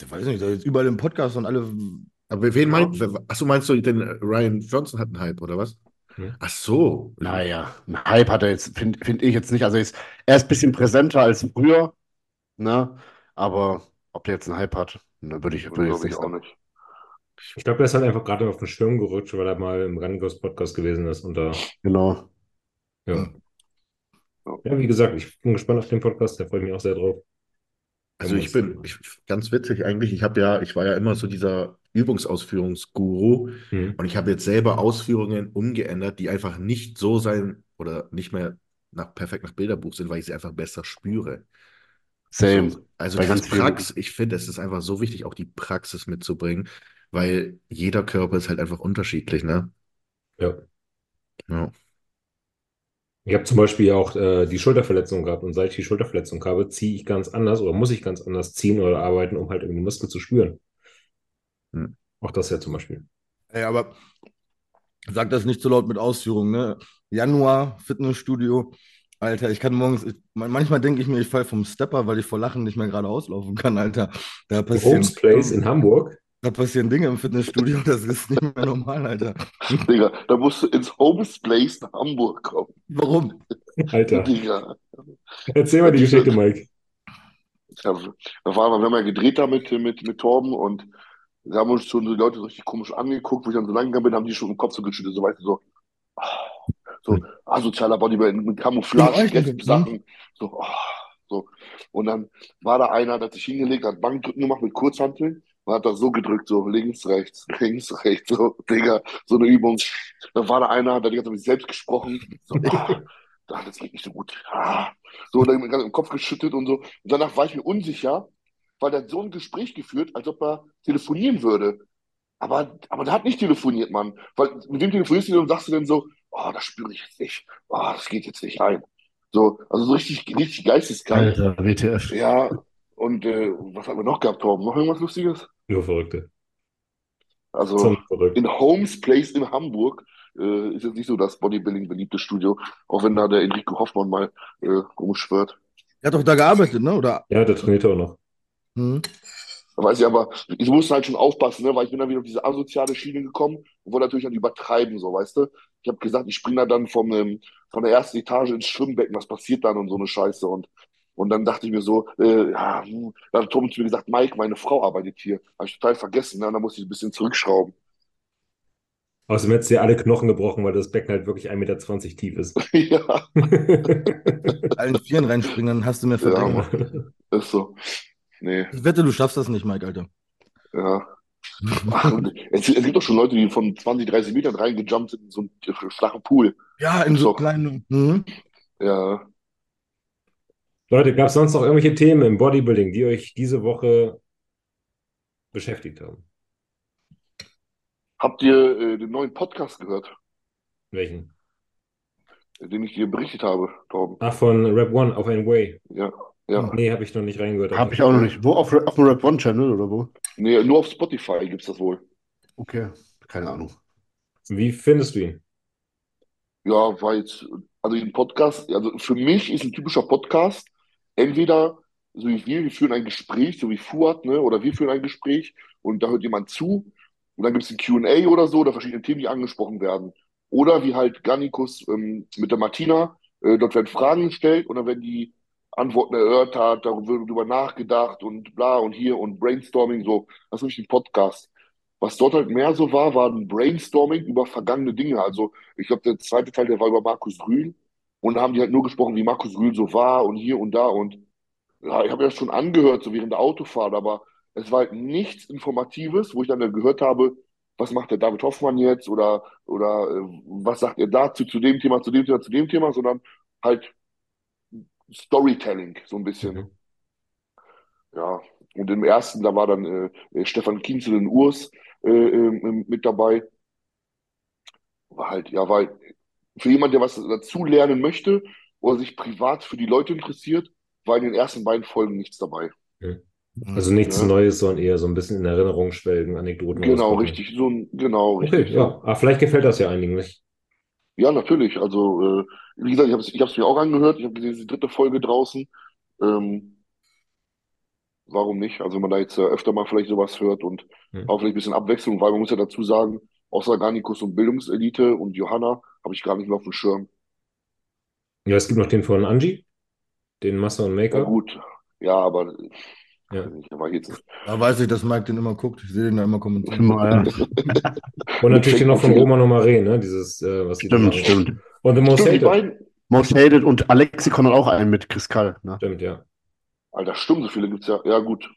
Ich weiß nicht, da ist überall im Podcast und alle. Aber wen meinst du? Achso, meinst du, denn Ryan Johnson hat einen Hype, oder was? Hm. Ach so. Naja, einen Hype hat er jetzt, finde find ich jetzt nicht. Also ist, er ist ein bisschen präsenter als früher, ne? Aber ob der jetzt einen Hype hat, ne, würde ich, würd ich jetzt nicht sagen. Nicht. Ich glaube, er ist halt einfach gerade auf den Schirm gerutscht, weil er mal im Rangos Podcast gewesen ist. Und da, genau. Ja. Ja, wie gesagt, ich bin gespannt auf den Podcast, da freue ich mich auch sehr drauf. Also ich bin ich, ganz witzig eigentlich. Ich habe ja, ich war ja immer so dieser Übungsausführungsguru mhm. und ich habe jetzt selber Ausführungen umgeändert, die einfach nicht so sein oder nicht mehr nach, perfekt nach Bilderbuch sind, weil ich sie einfach besser spüre. Same. Also, also die Praxis, ich finde, es ist einfach so wichtig, auch die Praxis mitzubringen, weil jeder Körper ist halt einfach unterschiedlich, ne? Ja. Ja. Ich habe zum Beispiel auch äh, die Schulterverletzung gehabt und seit ich die Schulterverletzung habe, ziehe ich ganz anders oder muss ich ganz anders ziehen oder arbeiten, um halt irgendwie Muskel zu spüren. Hm. Auch das ja zum Beispiel. Ey, aber sag das nicht zu laut mit Ausführungen, ne? Januar, Fitnessstudio. Alter, ich kann morgens, ich, manchmal denke ich mir, ich falle vom Stepper, weil ich vor Lachen nicht mehr gerade auslaufen kann, Alter. Da passiert. Homes Place in Hamburg. Da passieren Dinge im Fitnessstudio, (laughs) das ist nicht mehr normal, Alter. Digga, da musst du ins Homes Place nach Hamburg kommen. Warum? Alter. Digga. Erzähl mal die Geschichte, Mike. Ja, da waren wir, wir haben ja gedreht da mit, mit, mit Torben und da haben uns schon die Leute so richtig komisch angeguckt, wo ich dann so lang gegangen bin, haben die schon im Kopf so geschüttelt, so weißt du, so, so asozialer Bodybuilder mit Camouflage-Sachen, so, oh, so. Und dann war da einer, der hat sich hingelegt, hat Bankdrücken gemacht mit Kurzhanteln man hat das so gedrückt, so links, rechts, links, rechts, so, Digga, so eine Übung. Dann war da einer, der hat die ganze Zeit mit sich selbst gesprochen. So, ah, das geht nicht so gut. Ah. So, dann gerade im Kopf geschüttet und so. Und danach war ich mir unsicher, weil der hat so ein Gespräch geführt, als ob er telefonieren würde. Aber, aber der hat nicht telefoniert, Mann. Weil mit dem telefonierst du und sagst du dann so, oh, das spüre ich jetzt nicht. Oh, das geht jetzt nicht rein. So, also so richtig, richtig geisteskrank. Alter, WTF. Ja, und äh, was haben wir noch gehabt, Torben? Noch irgendwas Lustiges? Nur Verrückte. Also in Holmes Place in Hamburg äh, ist jetzt nicht so das Bodybuilding beliebte Studio, auch wenn da der Enrico Hoffmann mal äh, rumschwört. Er hat doch da gearbeitet, ne? Oder? Ja, der trainiert auch noch. Mhm. Weiß ich aber, ich musste halt schon aufpassen, ne? weil ich bin dann wieder auf diese asoziale Schiene gekommen und wollte natürlich dann übertreiben, so, weißt du? Ich habe gesagt, ich springe da dann vom, ähm, von der ersten Etage ins Schwimmbecken, was passiert dann und so eine Scheiße und Und dann dachte ich mir so, äh, ja, hm. dann hat Tom zu mir gesagt, Mike, meine Frau arbeitet hier. Habe ich total vergessen, ne? dann musste ich ein bisschen zurückschrauben. Außerdem hättest du dir alle Knochen gebrochen, weil das Becken halt wirklich 1,20 Meter tief ist. (laughs) (laughs) ja. Allen Vieren reinspringen, dann hast du mir verdeckt. Ja, ist so. Nee. Ich wette, du schaffst das nicht, Mike, Alter. Ja. Ach, es, es, gibt doch schon Leute, die von 20, 30 Metern reingejumpt sind in so einen flachen Pool. Ja, in so doch. kleinen. Mhm. Ja. Leute, gab es sonst noch irgendwelche Themen im Bodybuilding, die euch diese Woche beschäftigt haben? Habt ihr äh, den neuen Podcast gehört? Welchen? Den ich dir berichtet habe, Torben. Ach, von Rap One auf ein Way. Ja. Ja. Nee, habe ich noch nicht reingehört. Habe ich auch noch nicht. Wo? Auf, auf dem Rap One Channel oder wo? Nee, nur auf Spotify gibt es das wohl. Okay, keine Ahnung. Wie findest du ihn? Ja, war jetzt, also den Podcast, also für mich ist ein typischer Podcast entweder, so wie wir, wir führen ein Gespräch, so wie Fuad, ne, oder wir führen ein Gespräch und da hört jemand zu und dann gibt es ein QA oder so, oder verschiedene Themen, die angesprochen werden. Oder wie halt Gannikus ähm, mit der Martina, äh, dort werden Fragen gestellt und dann werden die Antworten erörtert, darüber nachgedacht und bla und hier und Brainstorming, so. Das ist wirklich ein Podcast. Was dort halt mehr so war, war ein Brainstorming über vergangene Dinge. Also, ich glaube, der zweite Teil, der war über Markus Rühl. Und da haben die halt nur gesprochen, wie Markus Rühl so war und hier und da. Und ja, ich habe das schon angehört, so während der Autofahrt, aber es war halt nichts Informatives, wo ich dann gehört habe, was macht der David Hoffmann jetzt oder, oder äh, was sagt er dazu, zu dem Thema, zu dem Thema, zu dem Thema, sondern halt Storytelling, so ein bisschen. Mhm. Ja, und im ersten, da war dann äh, äh Stefan Kienzel in Urs äh, äh, mit dabei. War halt, ja, halt für jemand, der was dazu lernen möchte oder sich privat für die Leute interessiert, war in den ersten beiden Folgen nichts dabei. Mhm. Also nichts ja. Neues, sondern eher so ein bisschen in Erinnerung schwelgen, Anekdoten. Genau, richtig. So, genau, okay, richtig. Ja, aber vielleicht gefällt das ja einigen nicht. Ja, natürlich. Also, äh, wie gesagt, ich habe es ich mir auch angehört. Ich habe gesehen, es ist die dritte Folge draußen. Ähm, warum nicht? Also, wenn man da jetzt äh, öfter mal vielleicht sowas hört und hm. auch vielleicht ein bisschen Abwechslung, weil man muss ja dazu sagen, außer Garnikus und Bildungselite und Johanna habe ich gar nicht mehr auf dem Schirm. Ja, es gibt noch den von Angie, den Master und Maker. Ja, gut. Ja, aber ja. Aber jetzt... Da weiß ich, dass Mike den immer guckt. Ich sehe den da immer kommentieren. Ja. (laughs) und natürlich den noch von Roman Omare, ne? Dieses, äh, was Stimmt, stimmt. Und The Most stimmt, Hated. Most Hated und Alexikon hat auch einen mit Chris Kall. Ne? Stimmt, ja. Alter, stimmt, so viele gibt es ja. Ja, gut.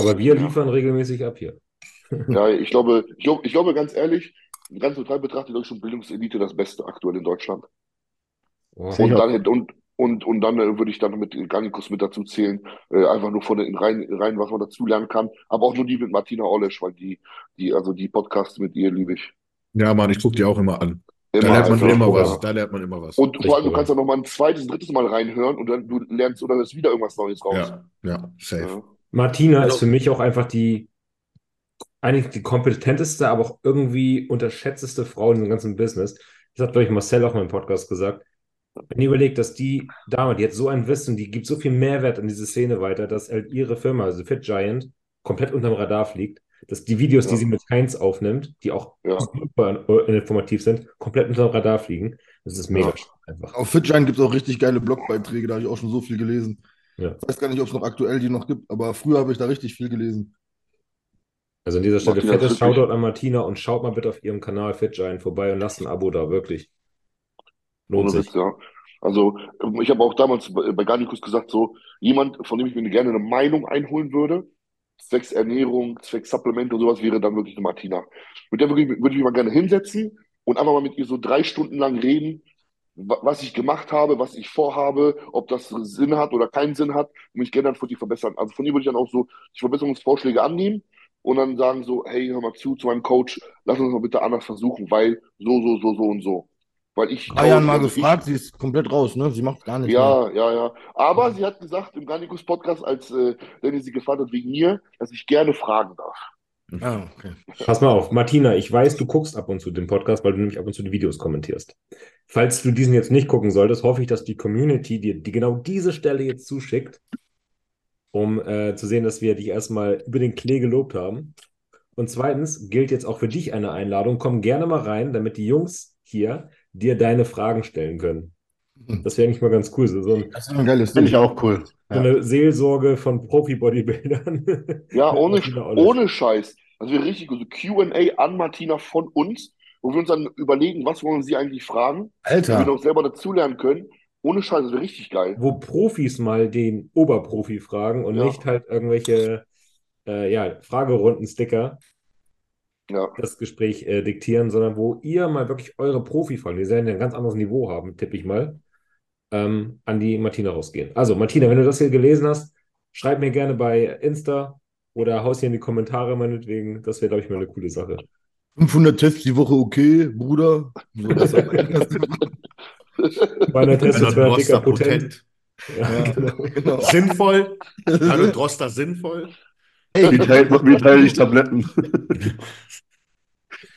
Aber wir liefern regelmäßig ab hier. (laughs) ja, ich glaube, ich glaube, ich glaube ganz ehrlich, ganz total betrachtet, Deutsche Bildungselite das Beste aktuell in Deutschland. Oh. Und, dann, und, und, und dann äh, würde ich dann mit Garnikus mit dazu zählen, äh, einfach nur von den rein, rein, was man dazu lernen kann. Aber auch nur die mit Martina Olesch, weil die, die, also die Podcasts mit ihr liebe ich. Ja, Mann, ich gucke die auch immer an. Immer, da lernt man also, immer was. Da lernt man immer was. Und vor allem, du kannst da noch mal ein zweites, drittes Mal reinhören und dann du lernst oder hörst wieder irgendwas Neues raus. Ja, ja safe. Ja. Martina also, ist für mich auch einfach die, eigentlich die kompetenteste, aber auch irgendwie unterschätzteste Frau in dem ganzen Business. Das hat, glaube ich, Marcel auch mal im Podcast gesagt. Wenn ihr überlegt, dass die Dame, die hat so ein Wissen, die gibt so viel Mehrwert an diese Szene weiter, dass halt ihre Firma, also Fit Giant, komplett unterm Radar fliegt, dass die Videos, ja. die sie mit Heinz aufnimmt, die auch ja. super informativ sind, komplett unterm Radar fliegen. Das ist mega ja. einfach. Auf Fit Giant gibt es auch richtig geile Blogbeiträge, da habe ich auch schon so viel gelesen. Ja. Ich weiß gar nicht, ob es noch aktuell die noch gibt, aber früher habe ich da richtig viel gelesen. Also an dieser Stelle fettes Shoutout an Martina und schaut mal bitte auf ihrem Kanal Fit Giant vorbei und lasst ein Abo da, wirklich. Lohnt sich. ja. Also ich habe auch damals bei Garnicus gesagt, so jemand, von dem ich mir gerne eine Meinung einholen würde, zwecks Ernährung, zwecks Supplement und sowas, wäre dann wirklich eine Martina. Mit der würde ich, mich mal gerne hinsetzen und einfach mal mit ihr so drei Stunden lang reden, was ich gemacht habe, was ich vorhabe, ob das Sinn hat oder keinen Sinn hat und mich gerne dann von ihr verbessern. Also von ihr würde ich dann auch so die Verbesserungsvorschläge annehmen und dann sagen so, hey, hör mal zu, zu meinem Coach, lass uns mal bitte anders versuchen, weil so, so, so, so und so. Weil ich Jahren mal gefragt, ich, sie ist komplett raus, ne? Sie macht gar nichts. Ja, mehr. ja, ja. Aber sie hat gesagt im Garnikus Podcast, als äh, Danny sie gefragt hat wegen mir, dass ich gerne fragen darf. Ah, okay. Pass mal auf, Martina, ich weiß, du guckst ab und zu den Podcast, weil du nämlich ab und zu die Videos kommentierst. Falls du diesen jetzt nicht gucken solltest, hoffe ich, dass die Community dir die genau diese Stelle jetzt zuschickt, um äh, zu sehen, dass wir dich erstmal über den Klee gelobt haben. Und zweitens gilt jetzt auch für dich eine Einladung. Komm gerne mal rein, damit die Jungs hier dir deine Fragen stellen können. Das wäre eigentlich mal ganz cool. So, so ein, das ist ein geiles Finde ich auch cool. So eine Seelsorge von Profi-Bodybuildern. Ja, (laughs) ohne, ohne Scheiß. Das wäre richtig gut. QA an Martina von uns, wo wir uns dann überlegen, was wollen sie eigentlich fragen. Alter. Damit wir noch selber dazulernen können. Ohne Scheiß, das wäre richtig geil. Wo Profis mal den Oberprofi fragen und ja. nicht halt irgendwelche äh, ja, Fragerunden-Sticker ja. das Gespräch äh, diktieren, sondern wo ihr mal wirklich eure Profi-Fragen, die werden ja ein ganz anderes Niveau haben, tippe ich mal, ähm, an die Martina rausgehen. Also, Martina, wenn du das hier gelesen hast, schreib mir gerne bei Insta oder haus hier in die Kommentare meinetwegen. Das wäre, glaube ich, mal eine coole Sache. 500 Tests die Woche, okay, Bruder. So, das Meine Tests wäre dicker potent. potent. Ja, ja, genau, genau. Sinnvoll. (laughs) Hallo Droster, sinnvoll. Hey. Wie teile wie teil ich Tabletten? (laughs)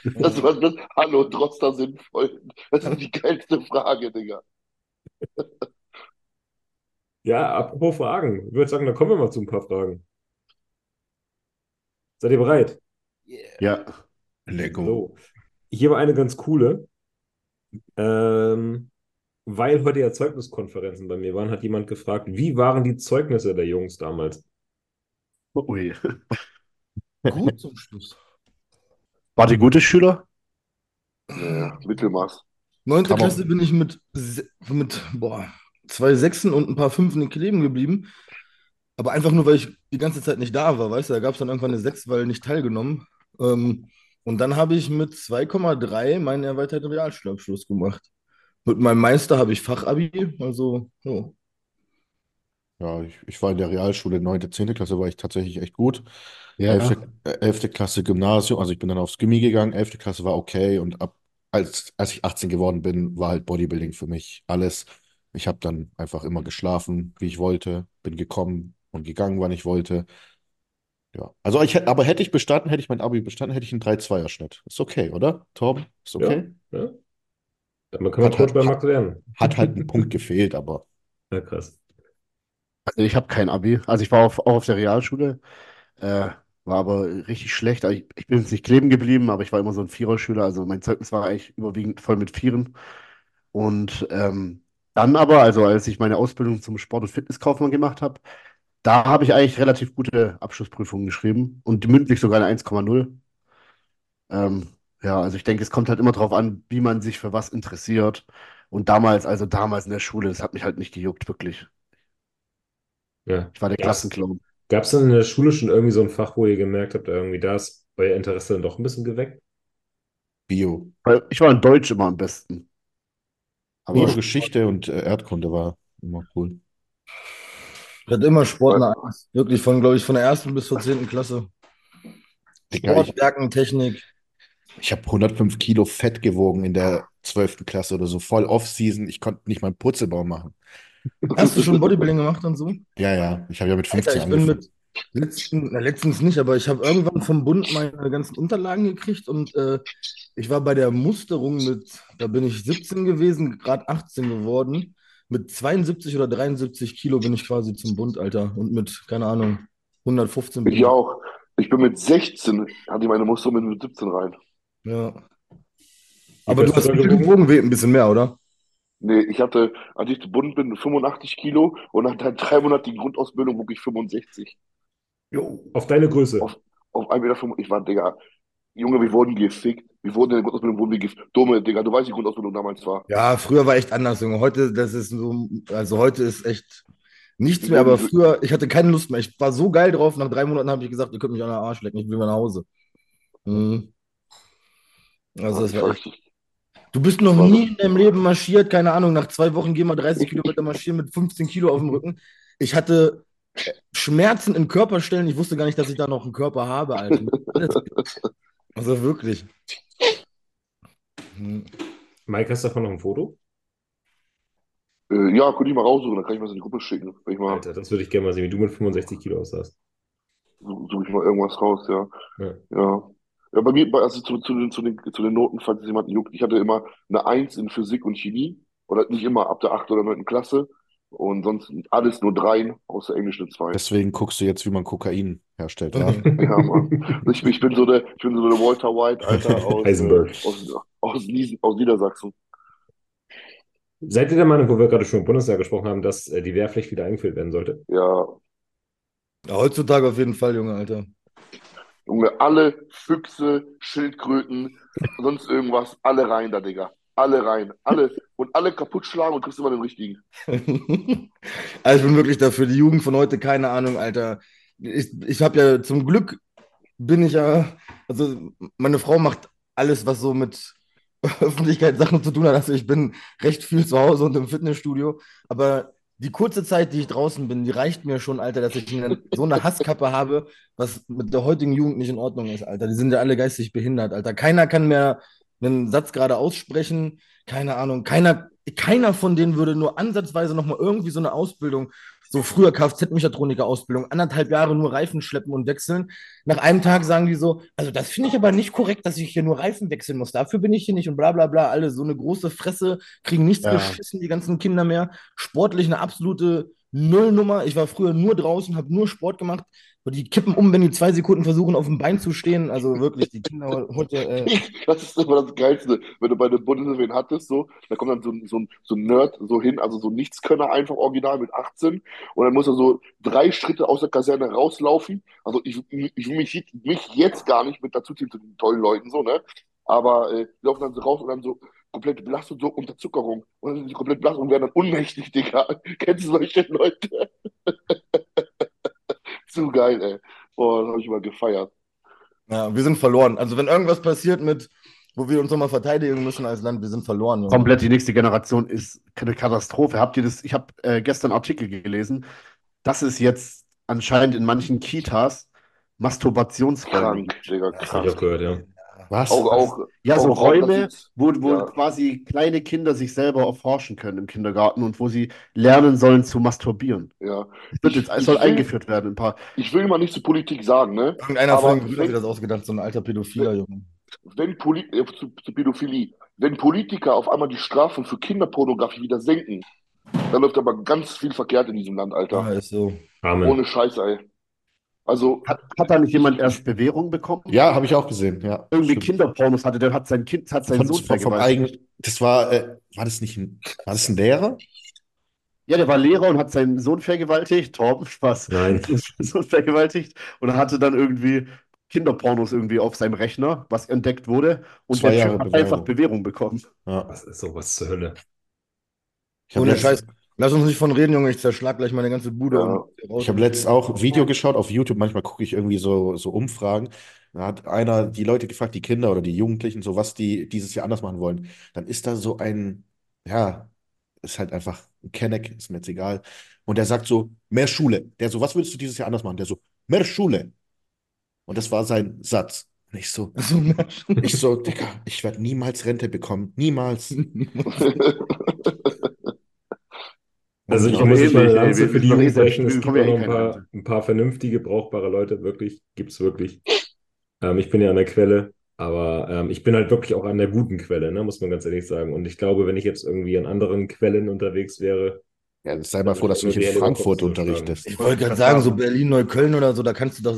Das war das. Hallo Droster, sinnvoll. Das ist die geilste Frage, Digga. Ja, apropos Fragen. Ich würde sagen, dann kommen wir mal zu ein paar Fragen. Seid ihr bereit? Yeah. Ja. Lego. So. Hier war eine ganz coole. Ähm, weil heute ja Zeugniskonferenzen bei mir waren, hat jemand gefragt, wie waren die Zeugnisse der Jungs damals? Ui. (laughs) Gut zum Schluss. War die gute Schüler? Ja, Mittelmaß. Neunte Klasse bin ich mit, mit boah, zwei Sechsen und ein paar Fünfen kleben geblieben. Aber einfach nur, weil ich die ganze Zeit nicht da war, weißt du, da gab es dann irgendwann eine Sechs, weil nicht teilgenommen. Ähm, und dann habe ich mit 2,3 meinen erweiterten Realschulabschluss gemacht. Mit meinem Meister habe ich Fachabi, also so. Ja, ich, ich war in der Realschule, 9., 10. Klasse war ich tatsächlich echt gut. Ja. 11. 11. Klasse Gymnasium, also ich bin dann aufs Gymi gegangen, 11. Klasse war okay und ab, als, als ich 18 geworden bin, war halt Bodybuilding für mich alles. Ich habe dann einfach immer geschlafen, wie ich wollte, bin gekommen und gegangen, wann ich wollte. Ja, also ich hätte, aber hätte ich bestanden, hätte ich mein Abi bestanden, hätte ich einen 3-2er-Schnitt. Ist okay, oder? Torben? Ist okay? Ja, ja. Damit kann man Hat halt, bei Max lernen. hat halt ein Punkt (laughs) gefehlt, aber Ja, krass. Also ich habe kein Abi. Also ich war auf, auch auf der Realschule, äh, war aber richtig schlecht. Also ich, ich bin jetzt nicht kleben geblieben, aber ich war immer so ein Viererschüler. Also mein Zeugnis war eigentlich überwiegend voll mit Vieren. Und ähm, dann aber, also als ich meine Ausbildung zum Sport- und Fitnesskaufmann gemacht habe, da habe ich eigentlich relativ gute Abschlussprüfungen geschrieben und mündlich sogar eine 1,0. Ähm, ja, also ich denke, es kommt halt immer darauf an, wie man sich für was interessiert. Und damals, also damals in der Schule, das hat mich halt nicht gejuckt, wirklich. Ja. Ich war der Klassenclown. Gab es denn in der Schule schon irgendwie so ein Fach, wo ihr gemerkt habt, irgendwie da ist euer Interesse dann doch ein bisschen geweckt? Bio. Ich war in Deutsch immer am besten. Aber Bio, Geschichte und äh, Erdkunde war immer cool. Ich hatte immer Sport nach Wirklich von, glaube ich, von der ersten bis zur zehnten Klasse. Sport, Werken, Technik. Ich habe 105 Kilo Fett gewogen in der 12. Klasse oder so, voll Off-Season. Ich konnte nicht mal einen Purzelbaum machen. Hast du schon (laughs) Bodybuilding gemacht und so? Ja, ja. Ich habe ja mit 15 Alter, ich bin mit letzten, na, letztens nicht, aber ich habe irgendwann vom Bund meine ganzen Unterlagen gekriegt und äh, ich war bei der Musterung mit, da bin ich 17 gewesen, gerade 18 geworden mit 72 oder 73 Kilo bin ich quasi zum Bund, Alter. Und mit, keine Ahnung, 115 bin ich. auch. Ich bin mit 16, hatte ich meine Muster mit 17 rein. Ja. Aber du hast gewogen, ein bisschen mehr, oder? Nee, ich hatte, als ich zu Bund bin, 85 Kilo und nach der dreimonatigen Grundausbildung wog ich 65. Jo. Auf deine Größe? Auf, auf 1,5 Meter. Ich war, Digga, Junge, wir wurden gefickt. Wir wurden in der Grundausbildung wurden wir gefickt. Dumme, Digga, du weißt, wie die Grundausbildung damals war. Ja, früher war echt anders, Junge. Heute, das ist so, also heute ist echt nichts mehr, aber früher, ich hatte keine Lust mehr. Ich war so geil drauf, nach drei Monaten habe ich gesagt, ihr könnt mich an den Arsch lecken, ich will mal nach Hause. Mhm. Also, das war echt. Du bist noch nie in deinem Leben marschiert, keine Ahnung, nach zwei Wochen gehen wir 30 Kilometer marschieren mit 15 Kilo auf dem Rücken. Ich hatte Schmerzen in Körperstellen, ich wusste gar nicht, dass ich da noch einen Körper habe, Alter. (laughs) Also wirklich. Hm. Mike, hast du davon noch ein Foto? Äh, ja, könnte ich mal raussuchen, dann kann ich mal in die Gruppe schicken. Wenn ich mal, Alter, das würde ich gerne mal sehen, wie du mit 65 Kilo aussahst. Suche ich mal irgendwas raus, ja. Ja. ja. Ja bei mir, also zu, zu, den, zu, den, zu den Noten, falls es jemanden juckt, ich hatte immer eine 1 in Physik und Chemie. Oder nicht immer ab der 8. oder 9. Klasse. Und sonst alles nur dreien, außer Englisch eine zwei. Deswegen guckst du jetzt, wie man Kokain herstellt, ja? (laughs) ja, Mann. Ich, ich, bin so der, ich bin so der Walter White, Alter, (laughs) aus, Heisenberg. Äh, aus, aus, aus, Niedersachsen. Seid ihr der Meinung, wo wir gerade schon im Bundestag gesprochen haben, dass äh, die Wehrpflicht wieder eingeführt werden sollte? Ja. ja. Heutzutage auf jeden Fall, Junge, Alter. Junge, alle Füchse, Schildkröten, sonst irgendwas, alle rein da, Digga. Alle rein. Alle. Und alle kaputt schlagen und kriegst immer den richtigen. (laughs) also ich bin wirklich dafür. Die Jugend von heute, keine Ahnung, Alter. Ich, ich habe ja zum Glück bin ich ja, also meine Frau macht alles, was so mit (laughs) Öffentlichkeitssachen zu tun hat. Also ich bin recht viel zu Hause und im Fitnessstudio. Aber die kurze Zeit, die ich draußen bin, die reicht mir schon, Alter, dass ich eine, so eine Hasskappe habe, was mit der heutigen Jugend nicht in Ordnung ist, Alter. Die sind ja alle geistig behindert, Alter. Keiner kann mehr einen Satz gerade aussprechen. Keine Ahnung. Keiner, keiner von denen würde nur ansatzweise nochmal irgendwie so eine Ausbildung so früher Kfz-Mechatroniker-Ausbildung, anderthalb Jahre nur Reifen schleppen und wechseln. Nach einem Tag sagen die so, also das finde ich aber nicht korrekt, dass ich hier nur Reifen wechseln muss. Dafür bin ich hier nicht und bla bla bla. Alle so eine große Fresse, kriegen nichts ja. geschissen, die ganzen Kinder mehr. Sportlich eine absolute Nullnummer. Ich war früher nur draußen, habe nur Sport gemacht. Die kippen um, wenn die zwei Sekunden versuchen, auf dem Bein zu stehen. Also wirklich, die Kinder heute. Äh (laughs) das ist immer das Geilste. Wenn du bei der Bundeswehr hattest, so, da kommt dann so, so, so ein Nerd so hin, also so Nichtskönner einfach original mit 18. Und dann muss er so drei Schritte aus der Kaserne rauslaufen. Also ich, ich will mich, mich jetzt gar nicht mit dazu ziehen zu den tollen Leuten, so, ne? Aber äh, die laufen dann so raus und dann so komplett blass und so Unterzuckerung. Und dann sind die komplett blass und werden dann unmächtig, Digga. (laughs) Kennst du solche Leute? (laughs) Zu geil, ey. Boah, das habe ich immer gefeiert. Ja, wir sind verloren. Also wenn irgendwas passiert mit, wo wir uns nochmal verteidigen müssen als Land, wir sind verloren. Junge. Komplett die nächste Generation ist eine Katastrophe. Habt ihr das? Ich habe äh, gestern Artikel gelesen, dass es jetzt anscheinend in manchen Kitas Masturbationsräume Krank, Digga, krank. Das habe ich auch gehört, ja. Was? Auch, auch, ja, so Räume, wo, wo ja. quasi kleine Kinder sich selber erforschen können im Kindergarten und wo sie lernen sollen zu masturbieren. Ja. Das wird jetzt, es soll will, eingeführt werden. Ein paar. Ich will mal nicht zur Politik sagen, ne? Irgendeiner von den Brüdern hat das ausgedacht, so ein alter Pädophiler, Junge. Wenn Poli äh, zu, zu Pädophilie, wenn Politiker auf einmal die Strafen für Kinderpornografie wieder senken, dann läuft aber ganz viel verkehrt in diesem Land, Alter. Ja, ist so. Amen. Ohne Scheiße, ey. Also hat, hat da nicht jemand erst Bewährung bekommen? Ja, habe ich auch gesehen. Ja, Irgendwie stimmt. Kinderpornos hatte, der hat sein Kind, hat seinen Sohn vom, vom eigenen, Das war, äh, war das nicht ein, war das ein Lehrer? Ja, der war Lehrer und hat seinen Sohn vergewaltigt. Torben, (laughs) Spaß. Nein. (laughs) Sohn vergewaltigt und hatte dann irgendwie Kinderpornos irgendwie auf seinem Rechner, was entdeckt wurde. Und Zwei der Typ hat einfach Bewährung bekommen. Ja. Was ist sowas zur Hölle? Ich Ohne Scheiß. Lass uns nicht von reden, Junge. Ich zerschlag gleich meine ganze Bude. Ja. Ich habe letztens auch ein Video geschaut auf YouTube. Manchmal gucke ich irgendwie so, so Umfragen. Da hat einer die Leute gefragt, die Kinder oder die Jugendlichen, so was die dieses Jahr anders machen wollen. Dann ist da so ein, ja, ist halt einfach ein Kenneck, ist mir jetzt egal. Und der sagt so, mehr Schule. Der so, was würdest du dieses Jahr anders machen? Der so, mehr Schule. Und das war sein Satz. Und ich so, ich so, Digga, ich werde niemals Rente bekommen. Niemals. (laughs) (laughs) Also ich muss nicht mal eine Lanze für die Jugend brechen. Es gibt noch ein paar, ein paar vernünftige, brauchbare Leute, wirklich, gibt es wirklich. Ähm, ich bin ja an der Quelle, aber ähm, ich bin halt wirklich auch an der guten Quelle, ne, muss man ganz ehrlich sagen. Und ich glaube, wenn ich jetzt irgendwie an anderen Quellen unterwegs wäre, ja, sei mal froh, dass du nicht in Frankfurt unterrichtest. Ich wollte gerade sagen, so Berlin, Neukölln oder so, da kannst du doch.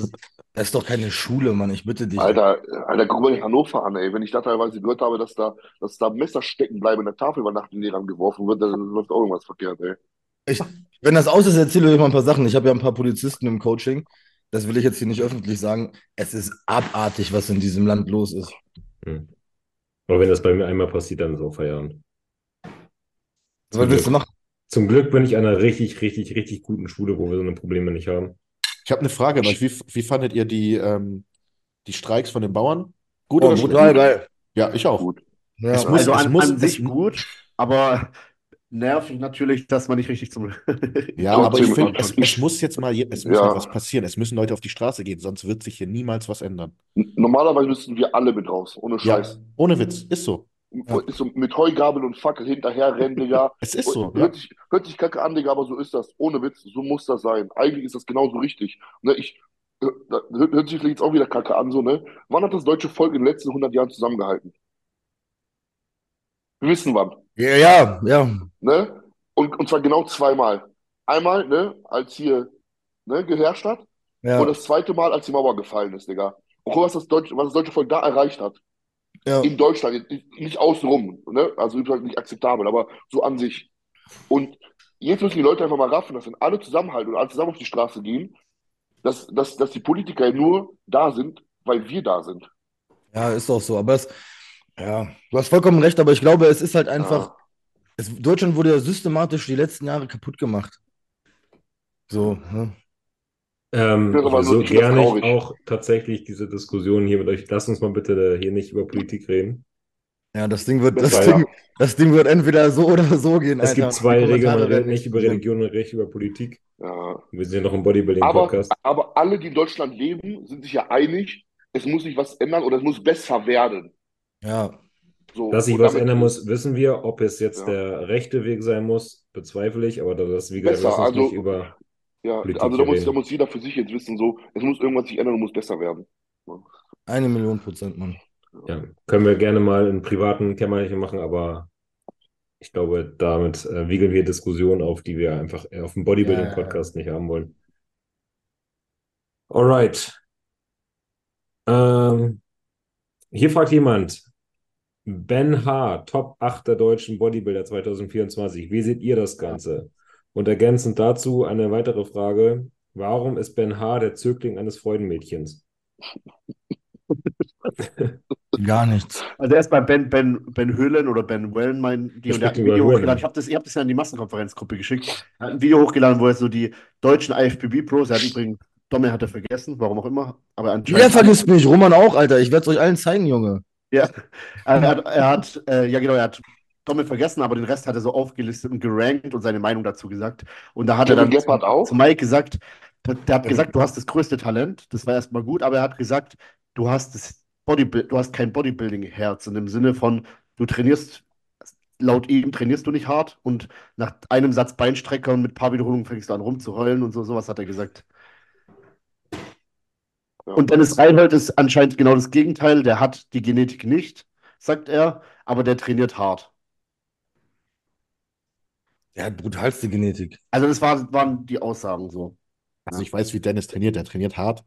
Das ist doch keine Schule, Mann, ich bitte dich. Alter, Alter, guck mal in Hannover an, ey. Wenn ich da teilweise gehört habe, dass da, dass da Messer stecken bleiben in der Tafel über Nacht in die geworfen wird, dann läuft auch irgendwas verkehrt, ey. Ich, wenn das aus ist, erzähle ich euch mal ein paar Sachen. Ich habe ja ein paar Polizisten im Coaching. Das will ich jetzt hier nicht öffentlich sagen. Es ist abartig, was in diesem Land los ist. Hm. Aber wenn das bei mir einmal passiert, dann so Feierabend. Was willst du machen? Zum Glück bin ich an einer richtig, richtig, richtig guten Schule, wo wir so eine Probleme nicht haben. Ich habe eine Frage, wie, wie fandet ihr die, ähm, die Streiks von den Bauern? Gut oh, oder brutal geil. Ja, ich auch. Gut. Ja, es muss, also an, es muss, an sich gut, aber nervig natürlich, dass man nicht richtig zum. (laughs) ja, aber ich finde, es, es, muss jetzt mal es muss ja. was passieren. Es müssen Leute auf die Straße gehen, sonst wird sich hier niemals was ändern. Normalerweise müssten wir alle mit raus, ohne Scheiß. Ja, ohne Witz, ist so. Ja. Ist so mit Heugabel und Fackel hinterher rennen, Digga. (laughs) es ist so. Hört, sich, hört sich kacke an, Digga, aber so ist das. Ohne Witz, so muss das sein. Eigentlich ist das genauso richtig. Ne, ich, hört, hört sich vielleicht jetzt auch wieder kacke an, so, ne? Wann hat das deutsche Volk in den letzten 100 Jahren zusammengehalten? Wir wissen wann. Ja, ja, ja. Ne? Und, und zwar genau zweimal. Einmal, ne, als hier ne, geherrscht hat. Ja. Und das zweite Mal, als die Mauer gefallen ist, Digga. Und guck, was das deutsche, was das deutsche Volk da erreicht hat. Ja. In Deutschland, nicht außenrum, ne? also nicht akzeptabel, aber so an sich. Und jetzt müssen die Leute einfach mal raffen, dass wenn alle zusammenhalten und alle zusammen auf die Straße gehen, dass, dass, dass die Politiker nur da sind, weil wir da sind. Ja, ist auch so. Aber es, ja, du hast vollkommen recht, aber ich glaube, es ist halt einfach, ja. es, Deutschland wurde ja systematisch die letzten Jahre kaputt gemacht. So, ne? Ähm, so gerne ich auch tatsächlich diese Diskussion hier mit euch. Lass uns mal bitte hier nicht über Politik reden. Ja, das Ding wird, das, Ding, das Ding wird entweder so oder so gehen. Es Alter. gibt zwei Regeln, man redet nicht über Religion und Recht über Politik. Ja. Wir sind ja noch im Bodybuilding-Podcast. Aber, aber alle, die in Deutschland leben, sind sich ja einig, es muss sich was ändern oder es muss besser werden. Ja. So, Dass sich was ändern muss, wissen wir. Ob es jetzt ja. der rechte Weg sein muss, bezweifle ich, aber das, wie gesagt, besser, also, nicht über. Ja, Politik also da muss, da muss jeder für sich jetzt wissen, so, es muss irgendwas sich ändern und muss besser werden. Eine Million Prozent, Mann. Ja, können wir gerne mal in privaten Kämmerchen machen, aber ich glaube, damit äh, wiegeln wir Diskussionen auf, die wir einfach auf dem Bodybuilding-Podcast ja, ja, nicht haben wollen. Alright. Ähm, hier fragt jemand, Ben H., Top 8 der deutschen Bodybuilder 2024. Wie seht ihr das Ganze? Und ergänzend dazu eine weitere Frage. Warum ist Ben H. der Zögling eines Freudenmädchens? (laughs) Gar nichts. Also erst bei Ben, Ben, ben Höhlen oder Ben Wellen, mein, die, und der hat ein Video hochgeladen. Ich habe das, hab das ja in die Massenkonferenzgruppe geschickt. Er hat ein Video hochgeladen, wo er so die deutschen IFBB-Pros, er hat übrigens, Domme hat er vergessen, warum auch immer. Aber anscheinend. Der vergisst mich, Roman auch, Alter. Ich werde es euch allen zeigen, Junge. Ja, (laughs) er hat, er hat (laughs) äh, ja genau, er hat Domme vergessen, aber den Rest hat er so aufgelistet und gerankt und seine Meinung dazu gesagt. Und da hat Kevin er dann zu, zu Mike gesagt, der, der hat gesagt, du hast das größte Talent. Das war erstmal gut, aber er hat gesagt, du hast das Bodybuild, du hast kein Bodybuilding-Herz in dem Sinne von, du trainierst, laut ihm trainierst du nicht hart und nach einem Satz Beinstrecker und mit ein paar Wiederholungen fängst du an rumzuheulen und so, sowas hat er gesagt. Ja. Und Dennis Reinhold ist anscheinend genau das Gegenteil. Der hat die Genetik nicht, sagt er, aber der trainiert hart. Der hat brutalste Genetik. Also das war, waren die Aussagen so. Also ich weiß, wie Dennis trainiert. Der trainiert hart,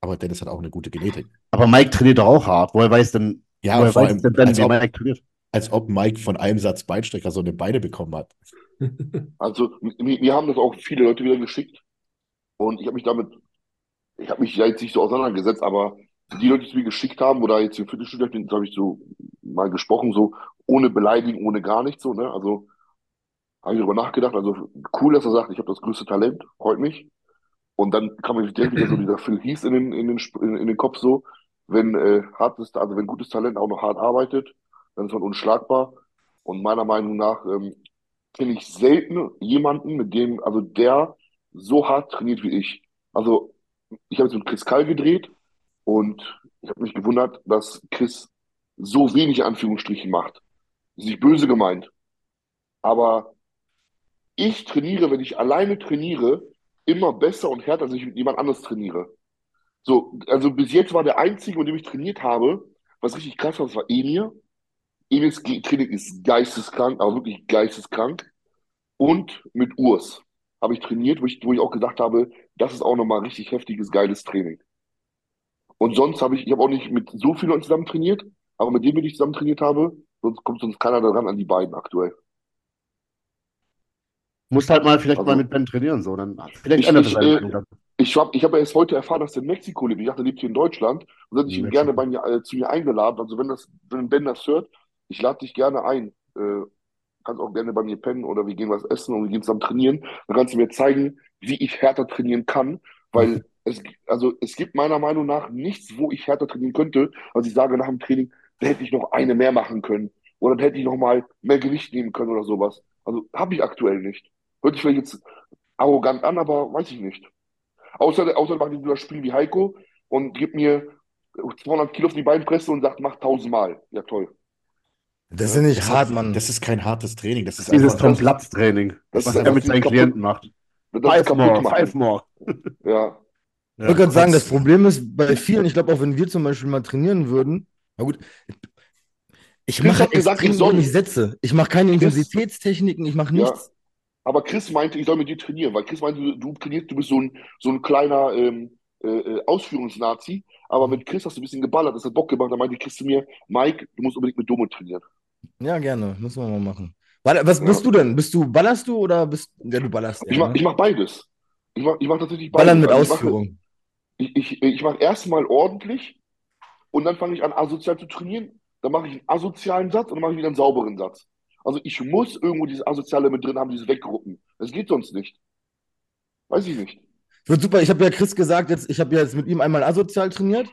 aber Dennis hat auch eine gute Genetik. Aber Mike trainiert doch auch hart. Woher weiß denn, ja, woher weiß denn Ben, wie ob, Mike trainiert? Als ob Mike von einem Satz Beinstrecker so eine Beine bekommen hat. (laughs) Also mir haben das auch viele Leute wieder geschickt und ich habe mich damit, ich habe mich ja jetzt nicht so auseinandergesetzt, aber die Leute, die mir geschickt haben oder jetzt im Fitnessstudio, da habe ich so mal gesprochen, so ohne Beleidigung, ohne gar nichts so, ne? Also habe ich darüber nachgedacht. Also cool, dass er sagt, ich habe das größte Talent, freut mich. Und dann kam mir direkt wieder so dieser Phil Hieß in den, in den, in, den Kopf so, wenn äh, hartes, also wenn gutes Talent auch noch hart arbeitet, dann ist man unschlagbar. Und meiner Meinung nach ähm, kenne ich selten jemanden, mit dem, also der so hart trainiert wie ich. Also ich habe jetzt mit Chris Kall gedreht und ich habe mich gewundert, dass Chris so wenig Anführungsstrichen macht. Das ist nicht böse gemeint. Aber ich trainiere, wenn ich alleine trainiere, immer besser und härter, als ich mit jemand anders trainiere. So, also bis jetzt war der einzige, mit dem ich trainiert habe, was richtig krass war, das war Emir. Emirs Training ist geisteskrank, aber wirklich geisteskrank. Und mit Urs habe ich trainiert, wo ich, wo ich auch gesagt habe, das ist auch nochmal richtig heftiges, geiles Training. Und sonst habe ich, ich habe auch nicht mit so vielen Leuten zusammen trainiert, aber mit denen, die ich zusammen trainiert habe, sonst kommt sonst keiner daran an die beiden aktuell. Musst halt mal vielleicht also, mal mit Ben trainieren, so. Dann vielleicht ich, ändert ich, äh, ich habe ich hab erst heute erfahren, dass er in Mexiko lebt. Ich dachte, er lebt hier in Deutschland. Und hätte ich ihn gerne bei mir, äh, zu mir eingeladen. Also wenn das, wenn Ben das hört, ich lade dich gerne ein. Äh, kannst auch gerne bei mir pennen oder wir gehen was essen und wir gehen zusammen trainieren. Dann kannst du mir zeigen, wie ich härter trainieren kann, weil mhm. es, also es gibt meiner Meinung nach nichts, wo ich härter trainieren könnte, als ich sage nach dem Training, da hätte ich noch eine mehr machen können oder dann hätte ich noch mal mehr Gewicht nehmen können oder sowas. Also habe ich aktuell nicht. Hört sich vielleicht jetzt arrogant an, aber weiß ich nicht. Außer, außer macht das Spiel wie Heiko und gibt mir 200 Kilo auf die Beinpresse und sagt, mach 1000 Mal. Ja, toll. Das ist ja nicht das hart, Mann. Das ist kein hartes Training. Das ist dieses Tom Platz Training, das was er mit seinen Klienten macht. Five more, five more. (laughs) Ja. Ich wollte gerade sagen, das Problem ist bei vielen, ich glaube auch wenn wir zum Beispiel mal trainieren würden, na gut, ich mache gesagt, ich soll nicht Sätze. Ich mache keine Intensitätstechniken, ich mache nichts. Aber Chris meinte, ich soll mit dir trainieren, weil Chris meinte, du, trainierst, du bist so ein, so ein kleiner, ähm, äh, äh, Ausführungsnazi, aber mit Chris hast du ein bisschen geballert, das hat Bock gemacht. Da meinte Chris zu mir, Mike, du musst unbedingt mit Domo trainieren. Ja, gerne, müssen wir mal machen. Was bist ja. du denn? Bist du, ballerst du oder bist ja, du ballerst? Ich, ja, mach, ne? ich mach beides. Ich mach, ich mach tatsächlich beides. Ballern mit also Ausführung. Ich, ich, ich mache erstmal ordentlich und dann fange ich an, asozial zu trainieren. Dann mache ich einen asozialen Satz und dann mache ich wieder einen sauberen Satz. Also ich muss irgendwo dieses Asoziale mit drin haben, dieses Weggruppen. Das geht sonst nicht. Weiß ich nicht. Wird super. Ich habe ja Chris gesagt, jetzt, ich habe ja jetzt mit ihm einmal asozial trainiert.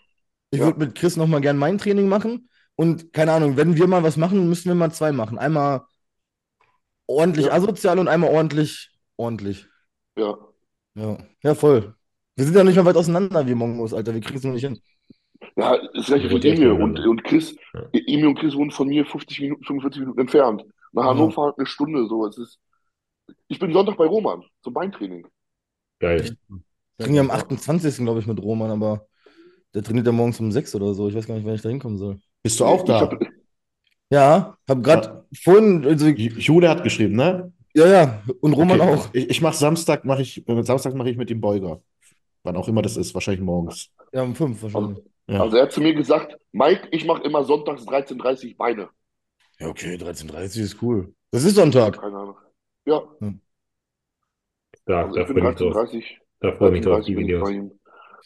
Ich ja. würde mit Chris nochmal gern mein Training machen. Und keine Ahnung, wenn wir mal was machen, müssen wir mal zwei machen. Einmal ordentlich ja. asozial und einmal ordentlich ordentlich. Ja. Ja, ja voll. Wir sind ja nicht mehr weit auseinander wie Mongos, Alter. Wir kriegen es noch nicht hin. Ja, das gleiche für Emil und, und Chris. Ja. Emil und Chris wohnen von mir 50 Minuten, 45 Minuten entfernt. Nach Hannover mhm. eine Stunde so. Es ist, ich bin Sonntag bei Roman zum Beintraining. Geil. Ich trainiere am 28. glaube ich mit Roman, aber der trainiert ja morgens um 6 oder so. Ich weiß gar nicht, wann ich da hinkommen soll. Bist du auch da? Hab, ja, habe gerade ja. vorhin. Also, Jule hat geschrieben, ne? Ja, ja, und Roman okay. auch. Ich, ich mache Samstag, mache ich, Samstag mache ich mit dem Beuger. Wann auch immer das ist, wahrscheinlich morgens. Ja, um 5 wahrscheinlich. Also, ja. also er hat zu mir gesagt, Mike, ich mache immer sonntags 13.30 Uhr Beine. Ja, okay, 13.30 Uhr ist cool. Das ist Sonntag. Keine Ahnung. Ja. Hm. Da, also da freue ich mich Da freue ich mich drauf, die Videos.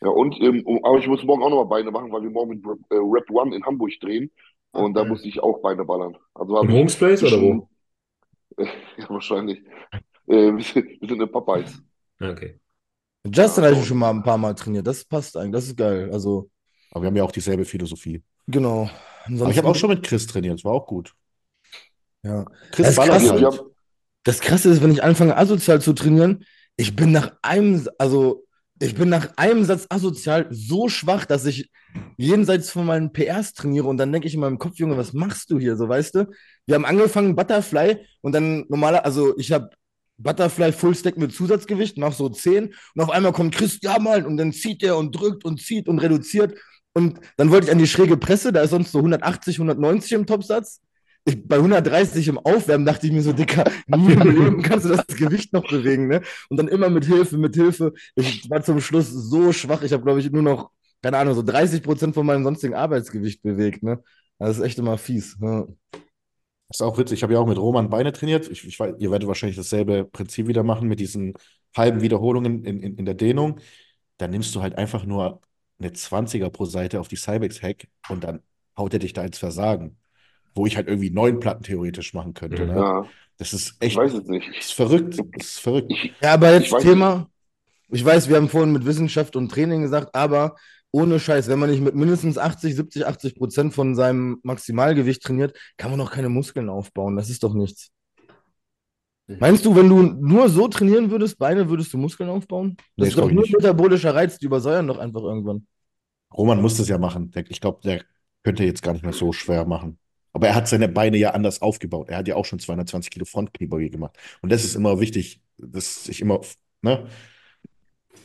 Ja, und, ähm, aber ich muss morgen auch nochmal Beine machen, weil wir morgen mit äh, Rap One in Hamburg drehen. Und okay. da muss ich auch Beine ballern. Also Im Homespace oder wo? (laughs) ja, wahrscheinlich. Äh, wir, sind, in Popeyes. Okay. Justin ja, habe ich schon mal ein paar Mal trainiert. Das passt eigentlich. Das ist geil. Also. Aber wir haben ja auch dieselbe Philosophie. Genau. Aber ich habe auch schon mit Chris trainiert. Das war auch gut. Ja. Chris das, krasse, halt. Das krasse ist, wenn ich anfange, asozial zu trainieren, ich bin nach einem, also ich bin nach einem Satz asozial so schwach, dass ich jenseits von meinen PRs trainiere und dann denke ich in meinem Kopf, Junge, was machst du hier? So, weißt du? Wir haben angefangen Butterfly und dann normaler, also ich habe Butterfly Full Stack mit Zusatzgewicht, mach so 10 und auf einmal kommt Chris, ja mal, und dann zieht er und drückt und zieht und reduziert und dann wollte ich an die schräge Presse, da ist sonst so 180, 190 im Topsatz ich, bei 130 im Aufwärmen dachte ich mir so, Dicker, nie im Leben kannst du das Gewicht noch bewegen, ne? Und dann immer mit Hilfe, mit Hilfe. Ich war zum Schluss so schwach, ich habe, glaube ich, nur noch, keine Ahnung, so 30 Prozent von meinem sonstigen Arbeitsgewicht bewegt, ne? Das ist echt immer fies. Ne? Das ist auch witzig. Ich habe ja auch mit Roman Beine trainiert. Ich, ich, ihr werdet wahrscheinlich dasselbe Prinzip wieder machen mit diesen halben Wiederholungen in, in, in der Dehnung. Dann nimmst du halt einfach nur eine 20er pro Seite auf die Cybex-Hack und dann haut er dich da ins Versagen wo ich halt irgendwie neun Platten theoretisch machen könnte. Ne? Ja. Das ist echt. Ich weiß es nicht. Das ist verrückt. Das ist verrückt. Ja, aber jetzt ich Thema. Ich weiß, wir haben vorhin mit Wissenschaft und Training gesagt, aber ohne Scheiß, wenn man nicht mit mindestens 80, 70, 80 Prozent von seinem Maximalgewicht trainiert, kann man doch keine Muskeln aufbauen. Das ist doch nichts. Meinst du, wenn du nur so trainieren würdest, Beine, würdest du Muskeln aufbauen? Das nee, ist doch nur ein metabolischer Reiz, die übersäuern doch einfach irgendwann. Roman muss das ja machen. Ich glaube, der könnte jetzt gar nicht mehr so schwer machen. Aber er hat seine Beine ja anders aufgebaut. Er hat ja auch schon 220 Kilo Frontkniebeuge gemacht. Und das ist immer wichtig, das sich immer ne,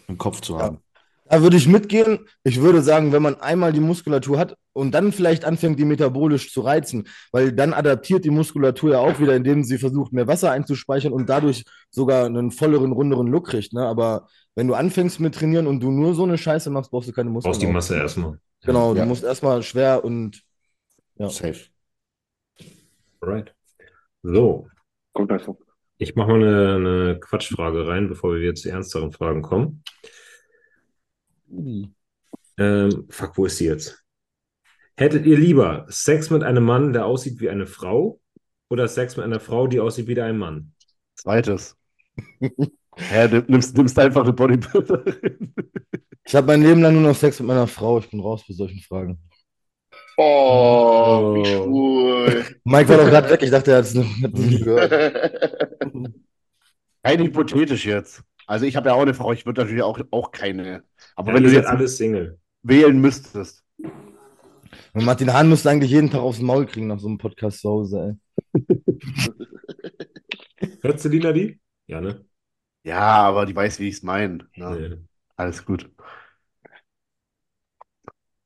im Kopf zu haben. Da würde ich mitgehen. Ich würde sagen, wenn man einmal die Muskulatur hat und dann vielleicht anfängt, die metabolisch zu reizen, weil dann adaptiert die Muskulatur ja auch wieder, indem sie versucht, mehr Wasser einzuspeichern und dadurch sogar einen volleren, runderen Look kriegt. Ne? Aber wenn du anfängst mit trainieren und du nur so eine Scheiße machst, brauchst du keine Muskeln. Brauchst die Masse erstmal. Genau, ja. du musst erstmal schwer und ja. Safe. Alright. So. Kommt also. Ich mache mal eine, eine, Quatschfrage rein, bevor wir jetzt zu ernsteren Fragen kommen. Ähm, fuck, wo ist sie jetzt? Hättet ihr lieber Sex mit einem Mann, der aussieht wie eine Frau, oder Sex mit einer Frau, die aussieht wie ein Mann? Zweites. (laughs) Hä, du nimmst, nimmst einfach eine Bodybuilderin. Ich habe mein Leben lang nur noch Sex mit meiner Frau. Ich bin raus für solchen Fragen. Oh, wie oh. schwul. (laughs) Mike war doch gerade weg. Ich dachte, er hat es nicht (laughs) gehört. Rein hypothetisch jetzt. Also ich habe ja auch eine Frau, ich würde natürlich auch, auch keine. Aber ja, wenn du jetzt alles Single wählen müsstest. Und Martin Hahn müsste eigentlich jeden Tag aufs Maul kriegen nach so einem Podcast zu Hause, ey. (laughs) Hörst du die, Nadi? Ja, ne? Ja, aber die weiß, wie ich es meine. Ne? Ja. Alles gut.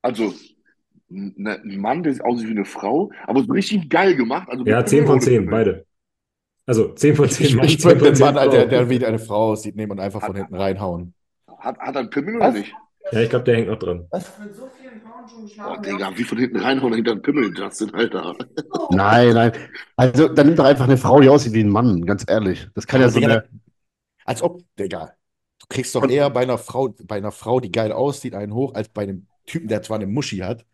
Also, ein Mann, der sieht aus wie eine Frau, aber so richtig geil gemacht. Also ja, 10 von 10, beide. Also 10 von 10 Mann. Ich würde den Mann, der, der wie eine Frau aussieht, nehmen und einfach hat, von hinten reinhauen. Hat, hat er einen Pimmel oder nicht? Ja, ich glaube, der hängt noch drin. Was? Mit so vielen Frauen schon geschlafen? Boah, Digga, wie von hinten reinhauen hinter den Pimmel das sind, Alter. Oh. Nein, nein. Also, dann nimmt doch einfach eine Frau, die aussieht wie ein Mann, ganz ehrlich. Das kann ja, ja so eine. Als ob, Digga. Du kriegst doch eher bei einer Frau, bei einer Frau, die geil aussieht, einen hoch, als bei einem Typen, der zwar eine Muschi hat.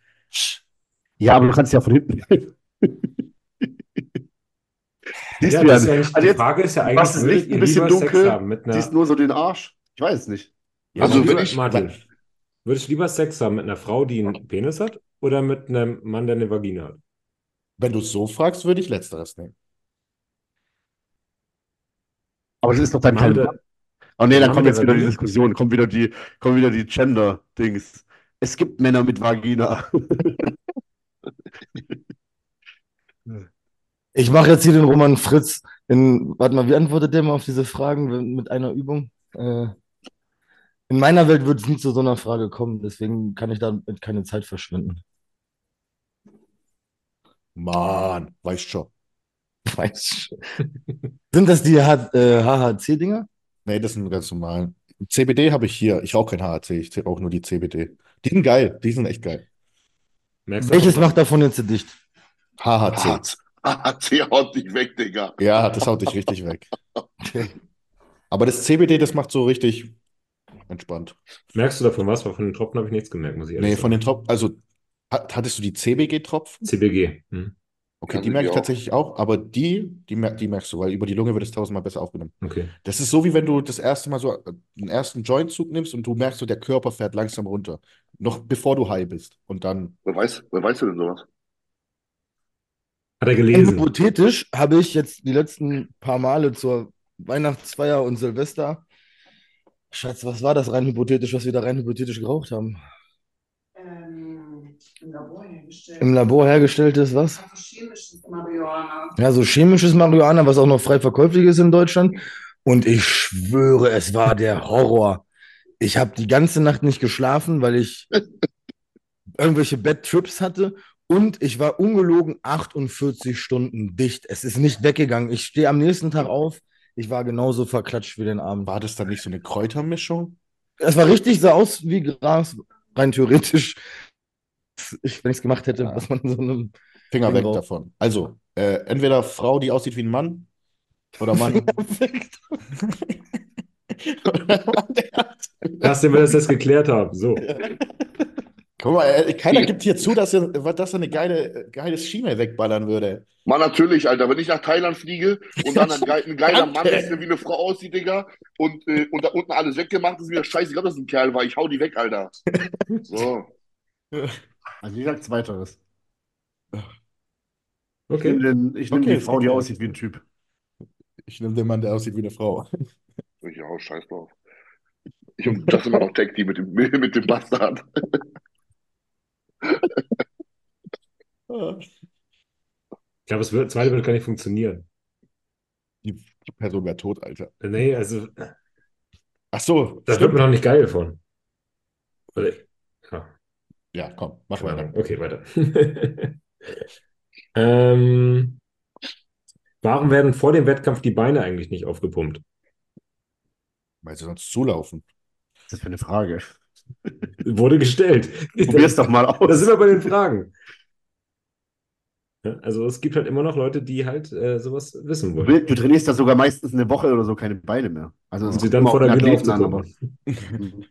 Ja, aber du kannst ja von hinten. Siehst (laughs) ja, du ja nicht. Also die Frage ist ja eigentlich, was ist Licht ein bisschen dunkel, haben siehst nur so den Arsch? Ich weiß es nicht. Ja, also, wenn ich, Martin, würdest du lieber Sex haben mit einer Frau, die einen Penis hat, oder mit einem Mann, der eine Vagina hat? Wenn du es so fragst, würde ich Letzteres nehmen. Aber das ist doch dein Mann. Oh nee, dann kommt jetzt wieder die Diskussion, kommt wieder die, kommt wieder die Gender-Dings. Es gibt Männer mit Vagina. (laughs) Ich mache jetzt hier den Roman Fritz. In, warte mal, wie antwortet der mal auf diese Fragen mit einer Übung? Äh, in meiner Welt wird es nie zu so einer Frage kommen, deswegen kann ich damit keine Zeit verschwenden. Mann, weißt schon. (laughs) Weißt schon. sind das die äh, HHC-Dinger? Nee, das sind ganz normal. CBD habe ich hier. Ich rauche kein HHC, ich rauche nur die CBD. Die sind geil, die sind echt geil. Welches macht davon jetzt dicht? HHC. HHC haut dich weg, Digga. Ja, das haut dich richtig weg. (laughs) Aber das CBD, das macht so richtig entspannt. Merkst du davon was? Weil von den Tropfen habe ich nichts gemerkt, muss ich ehrlich nee, sagen. von den Tropfen, also hattest du die CBG-Tropfen? CBG. Hm. Okay, die merke ich tatsächlich auch, aber die, die, mer die merkst du, weil über die Lunge wird es tausendmal besser aufgenommen. Okay. Das ist so, wie wenn du das erste Mal so einen ersten Jointzug nimmst und du merkst so, der Körper fährt langsam runter. Noch bevor du high bist. Und dann. Wer weiß, wer weiß denn sowas? Hat er gelesen. Hypothetisch habe ich jetzt die letzten paar Male zur Weihnachtsfeier und Silvester. Schatz, was war das rein hypothetisch, was wir da rein hypothetisch geraucht haben? Im Labor hergestellt. Im Labor hergestelltes was? Also chemisches Marihuana. Ja, so chemisches Marihuana, was auch noch frei verkäuflich ist in Deutschland. Und ich schwöre, es war der Horror. Ich habe die ganze Nacht nicht geschlafen, weil ich irgendwelche Bad Trips hatte und ich war ungelogen 48 Stunden dicht. Es ist nicht weggegangen. Ich stehe am nächsten Tag auf. Ich war genauso verklatscht wie den Abend. War das dann nicht so eine Kräutermischung? Es war richtig, sah aus wie Gras, rein theoretisch. Ich, wenn ich es gemacht hätte, ja. was man so einem. Finger Ding weg drauf. davon. Also, äh, entweder Frau, die aussieht wie ein Mann, oder Mann. (laughs) Wenn wir das jetzt geklärt haben. So. Guck mal, äh, keiner gibt hier zu, dass er, dass er eine geile, geile Schiene wegballern würde. Mann, natürlich, Alter. Wenn ich nach Thailand fliege und dann ein, ein geiler Mann ist, der wie eine Frau aussieht, Digga, und, äh, und da unten alles weggemacht ist, wieder scheiße, ich glaube, das ist ein Kerl war. Ich hau die weg, Alter. So. (laughs) Also, ich sag Zweiteres. Okay. Ich nehme, ich nehm okay, die Frau, die aussieht wie ein Typ. Ich nehme den Mann, der aussieht wie eine Frau. Ich auch, scheiß drauf. Ich und das immer noch Tag Team mit dem, (laughs) mit dem Bastard. Ich glaube, das zweite würde gar nicht funktionieren. Die, die Person wäre tot, Alter. Nee, also. Ach so. Das wird mir noch nicht geil von. Ja. Ja, komm, mach weiter. Okay, weiter. (laughs) ähm, warum werden vor dem Wettkampf die Beine eigentlich nicht aufgepumpt? Weil sie sonst zulaufen. Ist das für eine Frage? Wurde gestellt. Probier's doch mal (laughs) aus. Da sind wir bei den Fragen. Also es gibt halt immer noch Leute, die halt äh, sowas wissen wollen. Du trainierst da sogar meistens eine Woche oder so keine Beine mehr. Also und sie dann vor der Bühne aufzukommen. (laughs)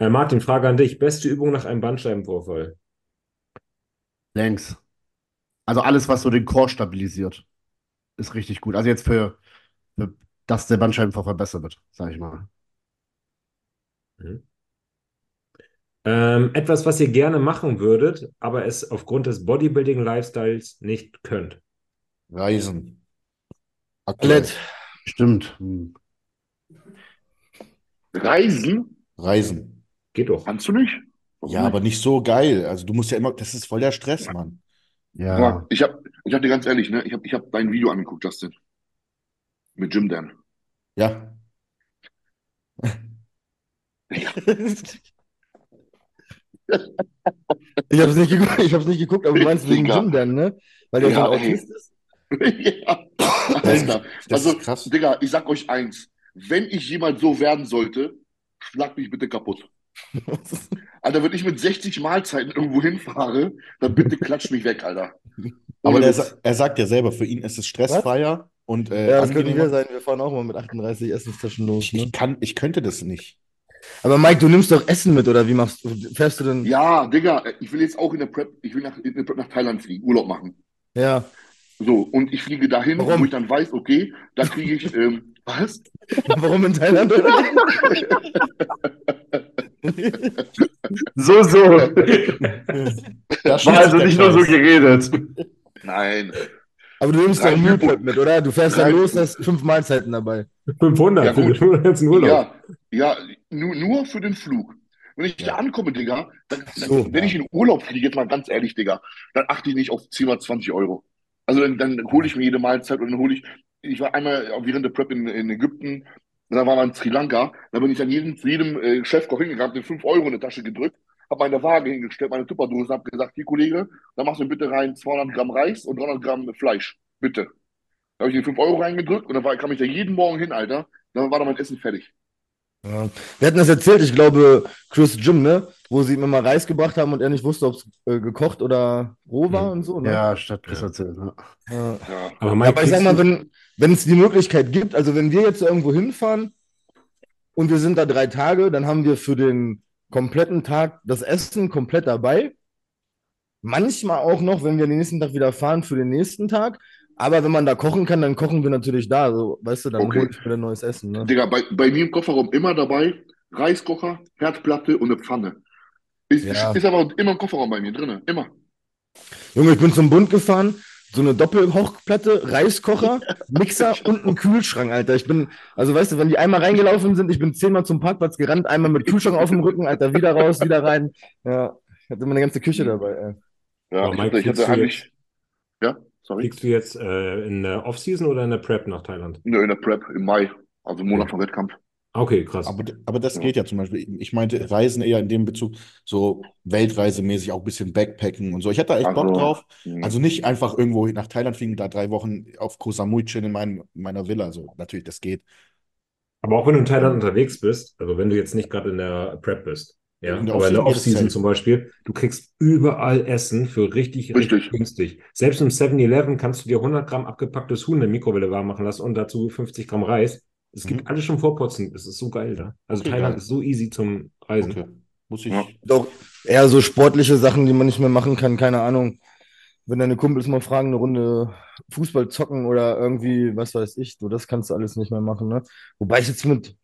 äh, Martin, Frage an dich. Beste Übung nach einem Bandscheibenvorfall? Längs. Also alles, was so den Chor stabilisiert, ist richtig gut. Also jetzt für, für dass der Bandscheibenvorfall besser wird, sage ich mal. Mhm. Ähm, etwas, was ihr gerne machen würdet, aber es aufgrund des Bodybuilding-Lifestyles nicht könnt. Reisen. Aktuell. Stimmt. Hm. Reisen? Reisen. Geht doch. Kannst du nicht? Warum ja, nicht? aber nicht so geil. Also du musst ja immer, das ist voll der Stress, Mann. Ja. Ich habe ich hab dir ganz ehrlich, ne, ich habe ich hab dein Video angeguckt, Justin. Mit Jim Dan. Ja. (laughs) Ich habe es nicht, geguckt, ich hab's nicht geguckt, aber du meinst wegen Jim dann, ne? Weil der ja, so ein Autist ist? ja. Alter. Also, krass. Digga, ich sag euch eins. Wenn ich jemals so werden sollte, schlag mich bitte kaputt. (laughs) Alter, wenn ich mit 60 Mahlzeiten irgendwo hinfahre, dann bitte klatsch mich weg, Alter. (laughs) Aber der, er sagt ja selber, für ihn ist es stressfreier Was? und äh, Ja, das könnte wieder sein. Wir fahren auch mal mit 38 Essenstaschen los. Ich, ne? ich, kann, ich könnte das nicht. Aber Mike, du nimmst doch Essen mit, oder wie machst du? Fährst du denn? Ja, Digga, ich will jetzt auch in der Prep, ich will nach, in der Prep nach Thailand fliegen, Urlaub machen. Ja. So, und ich fliege dahin, Warum? wo ich dann weiß, okay, da kriege ich, ähm, was? (laughs) Warum in Thailand? (laughs) so, so. War also nicht nur so geredet. Nein. Aber du nimmst doch einen Mealprep mit, oder? Du fährst dann los, hast fünf Mahlzeiten dabei. 500 ja, gut. für den Urlaub. Ja, ja nur, nur für den Flug. Wenn ich ja. da ankomme, Digga, dann, so, wenn ja. ich in Urlaub fliege, jetzt mal ganz ehrlich, Digga, dann achte ich nicht auf 10 oder 20 Euro. Also dann, dann hole ich mir jede Mahlzeit und dann hole ich, ich war einmal während der Prep in, in Ägypten, dann war man in Sri Lanka, da bin ich dann jedem, jedem äh, Chefkoch hingegangen, den 5 Euro in die Tasche gedrückt, habe meine Waage hingestellt, meine Tupperdose, habe gesagt, hier Kollege, da machst du bitte rein 200 Gramm Reis und 300 Gramm Fleisch, bitte. Da habe ich die 5 Euro reingedrückt und dann war, kam ich da jeden Morgen hin, Alter, dann war dann mein Essen fertig. Ja. Wir hatten das erzählt, ich glaube, Chris Jim, ne? Wo sie ihm immer Reis gebracht haben und er nicht wusste, ob es äh, gekocht oder roh war mhm. und so. Ne? Ja, statt Chris erzählt. Ne? Ja. Ja. Aber, ja, aber ich sag mal, wenn, wenn es die Möglichkeit gibt, also wenn wir jetzt irgendwo hinfahren und wir sind da drei Tage, dann haben wir für den kompletten Tag das Essen komplett dabei. Manchmal auch noch, wenn wir den nächsten Tag wieder fahren, für den nächsten Tag. Aber wenn man da kochen kann, dann kochen wir natürlich da. So, weißt du, dann okay. hole ich wieder neues Essen. Ne? Digga, bei, bei mir im Kofferraum immer dabei Reiskocher, Herdplatte und eine Pfanne. Ist, ja. ist aber immer im Kofferraum bei mir drin. Immer. Junge, ich bin zum Bund gefahren. So eine Doppelhochplatte, Reiskocher, (laughs) Mixer und ein Kühlschrank, Alter. Ich bin, also weißt du, wenn die einmal reingelaufen sind, ich bin zehnmal zum Parkplatz gerannt, einmal mit Kühlschrank auf dem Rücken, Alter, wieder raus, wieder rein. Ja, ich hatte immer eine ganze Küche dabei, ey. Ja, ich, ich hatte heimlich. Ja? Sorry. Fliegst du jetzt äh, in der Offseason oder in der Prep nach Thailand? Nö, in der Prep im Mai, also im Monat ja. vom Wettkampf. Okay, krass. Aber, aber das ja. geht ja zum Beispiel. Ich meinte Reisen eher in dem Bezug, so weltreisemäßig, auch ein bisschen Backpacken und so. Ich hätte da echt also, Bock drauf. Mh. Also nicht einfach irgendwo nach Thailand fliegen, da drei Wochen auf Koh Samui chillen in mein, meiner Villa. So, natürlich, das geht. Aber auch wenn du in Thailand unterwegs bist, also wenn du jetzt nicht gerade in der Prep bist, ja, in aber in der Offseason zum Beispiel, du kriegst überall Essen für richtig, richtig, richtig günstig. Selbst im 7-Eleven kannst du dir 100 Gramm abgepacktes Huhn in der Mikrowelle warm machen lassen und dazu 50 Gramm Reis. Es gibt mhm. alles schon vorputzen. Das ist so geil da. Also okay, Thailand geil. ist so easy zum Reisen. Okay. Muss ich. Ja. Doch eher so sportliche Sachen, die man nicht mehr machen kann. Keine Ahnung. Wenn deine Kumpels mal fragen, eine Runde Fußball zocken oder irgendwie, was weiß ich, so das kannst du alles nicht mehr machen. Ne? Wobei ich jetzt mit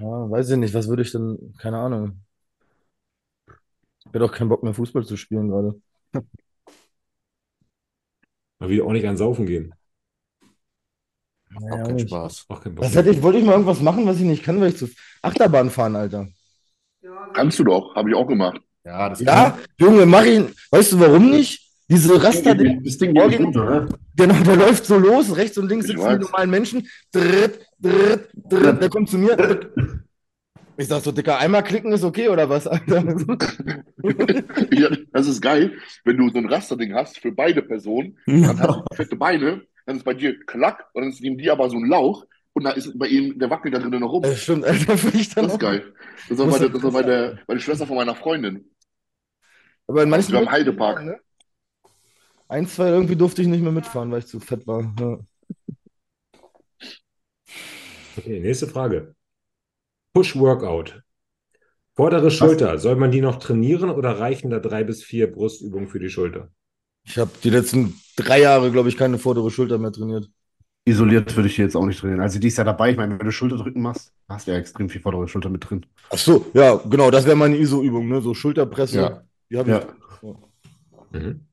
ja, weiß ich nicht, was würde ich denn, keine Ahnung. Ich hätte auch keinen Bock mehr Fußball zu spielen gerade. Aber wieder auch nicht an Saufen gehen. Naja, auch keinen nicht. Spaß. Auch keinen Bock was hätte ich, wollte ich mal irgendwas machen, was ich nicht kann, weil ich zu Achterbahn fahren, Alter. Kannst du doch, habe ich auch gemacht. Ja, das ja Junge, mach ihn. Weißt du warum nicht? Diese Raster, das Ding geht nicht runter, ne? Genau, der läuft so los, rechts und links sitzen die normalen Menschen. Dritt, dritt, dritt, der kommt zu mir. Ich sag so, Dicker, einmal klicken ist okay oder was? ja, das ist geil, wenn du so ein Rasterding hast für beide Personen, dann hast du fette Beine, dann ist bei dir Klack und dann ist neben dir aber so ein Lauch und da ist bei ihm, der wackelt da drinnen noch rum. Das stimmt, Alter, ich dann Das ist geil. Das war, meine, das war meine, meine Schwester von meiner Freundin. Aber in manchen. am Heidepark. Ne? Ein, zwei irgendwie durfte ich nicht mehr mitfahren, weil ich zu fett war. Ja. Okay, nächste Frage. Push-Workout. Vordere Schulter, soll man die noch trainieren oder reichen da drei bis vier Brustübungen für die Schulter? Ich habe die letzten drei Jahre, glaube ich, keine vordere Schulter mehr trainiert. Isoliert würde ich die jetzt auch nicht trainieren. Also die ist ja dabei. Ich meine, wenn du Schulterdrücken machst, hast du ja extrem viel vordere Schulter mit drin. Ach so, ja, genau, das wäre meine ISO-Übung, ne? So Schulterpresse. Ja. Die habe ich. Ja. Ja. Mhm.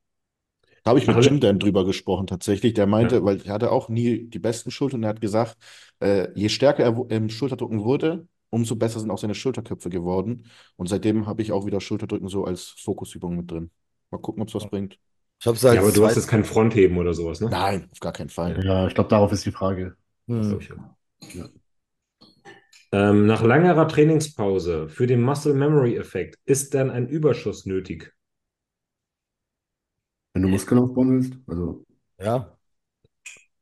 Da habe ich mit Jim Dan drüber gesprochen, tatsächlich. Der meinte, ja. weil er hatte auch nie die besten Schultern. Er hat gesagt, äh, je stärker er im Schulterdrücken wurde, umso besser sind auch seine Schulterköpfe geworden. Und seitdem habe ich auch wieder Schulterdrücken so als Fokusübung mit drin. Mal gucken, ob es was bringt. Ich hab's halt ja, aber du hast jetzt kein Frontheben oder sowas, ne? Nein, auf gar keinen Fall. Ja, ich glaube, darauf ist die Frage. Hm. Ja. Ähm, nach längerer Trainingspause für den Muscle Memory Effekt ist dann ein Überschuss nötig? Wenn du Muskeln aufbauen willst, also. Ja.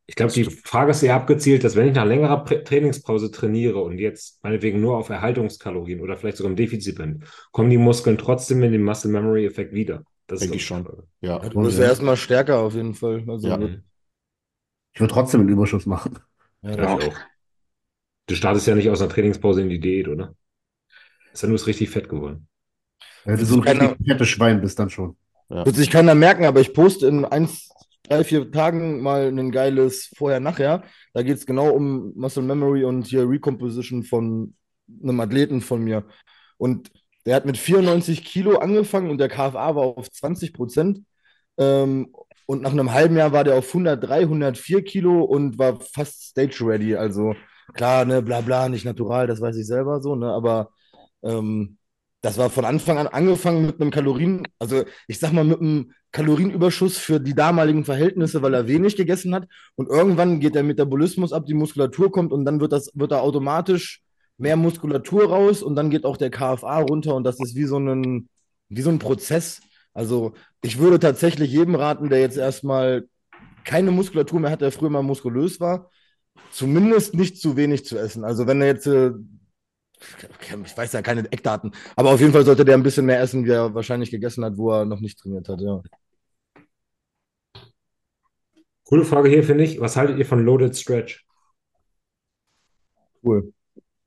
Ich glaube, die Frage ist eher abgezielt, dass wenn ich nach längerer Trainingspause trainiere und jetzt meinetwegen nur auf Erhaltungskalorien oder vielleicht sogar im Defizit bin, kommen die Muskeln trotzdem in den Muscle Memory Effekt wieder. Das Denke ich schon. Ja. Du bist ja erstmal stärker auf jeden Fall. Also ja. Ich würde trotzdem einen Überschuss machen. Ja, ja. auch. Du startest ja nicht aus einer Trainingspause in die Diät, oder? Ist ja nur richtig fett geworden. Ja, du so ein keiner, fettes Schwein bist dann schon. Ja. Wird sich keiner merken, aber ich poste in eins, drei, vier Tagen mal ein geiles Vorher-Nachher. Da geht es genau um Muscle Memory und hier Recomposition von einem Athleten von mir. Und der hat mit 94 Kilo angefangen und der KFA war auf 20 Prozent. Ähm, und nach einem halben Jahr war der auf 103, 104 Kilo und war fast stage ready. Also klar, ne, bla bla, nicht natural, das weiß ich selber so, ne, aber ähm, das war von Anfang an angefangen mit einem Kalorien, also ich sag mal mit einem Kalorienüberschuss für die damaligen Verhältnisse, weil er wenig gegessen hat. Und irgendwann geht der Metabolismus ab, die Muskulatur kommt und dann wird das, wird da automatisch mehr Muskulatur raus und dann geht auch der KFA runter und das ist wie so ein, wie so ein Prozess. Also ich würde tatsächlich jedem raten, der jetzt erstmal keine Muskulatur mehr hat, der früher mal muskulös war, zumindest nicht zu wenig zu essen. Also wenn er jetzt, äh, ich weiß ja keine Eckdaten, aber auf jeden Fall sollte der ein bisschen mehr essen, wie er wahrscheinlich gegessen hat, wo er noch nicht trainiert hat, ja. Coole Frage hier, finde ich. Was haltet ihr von Loaded Stretch? Cool.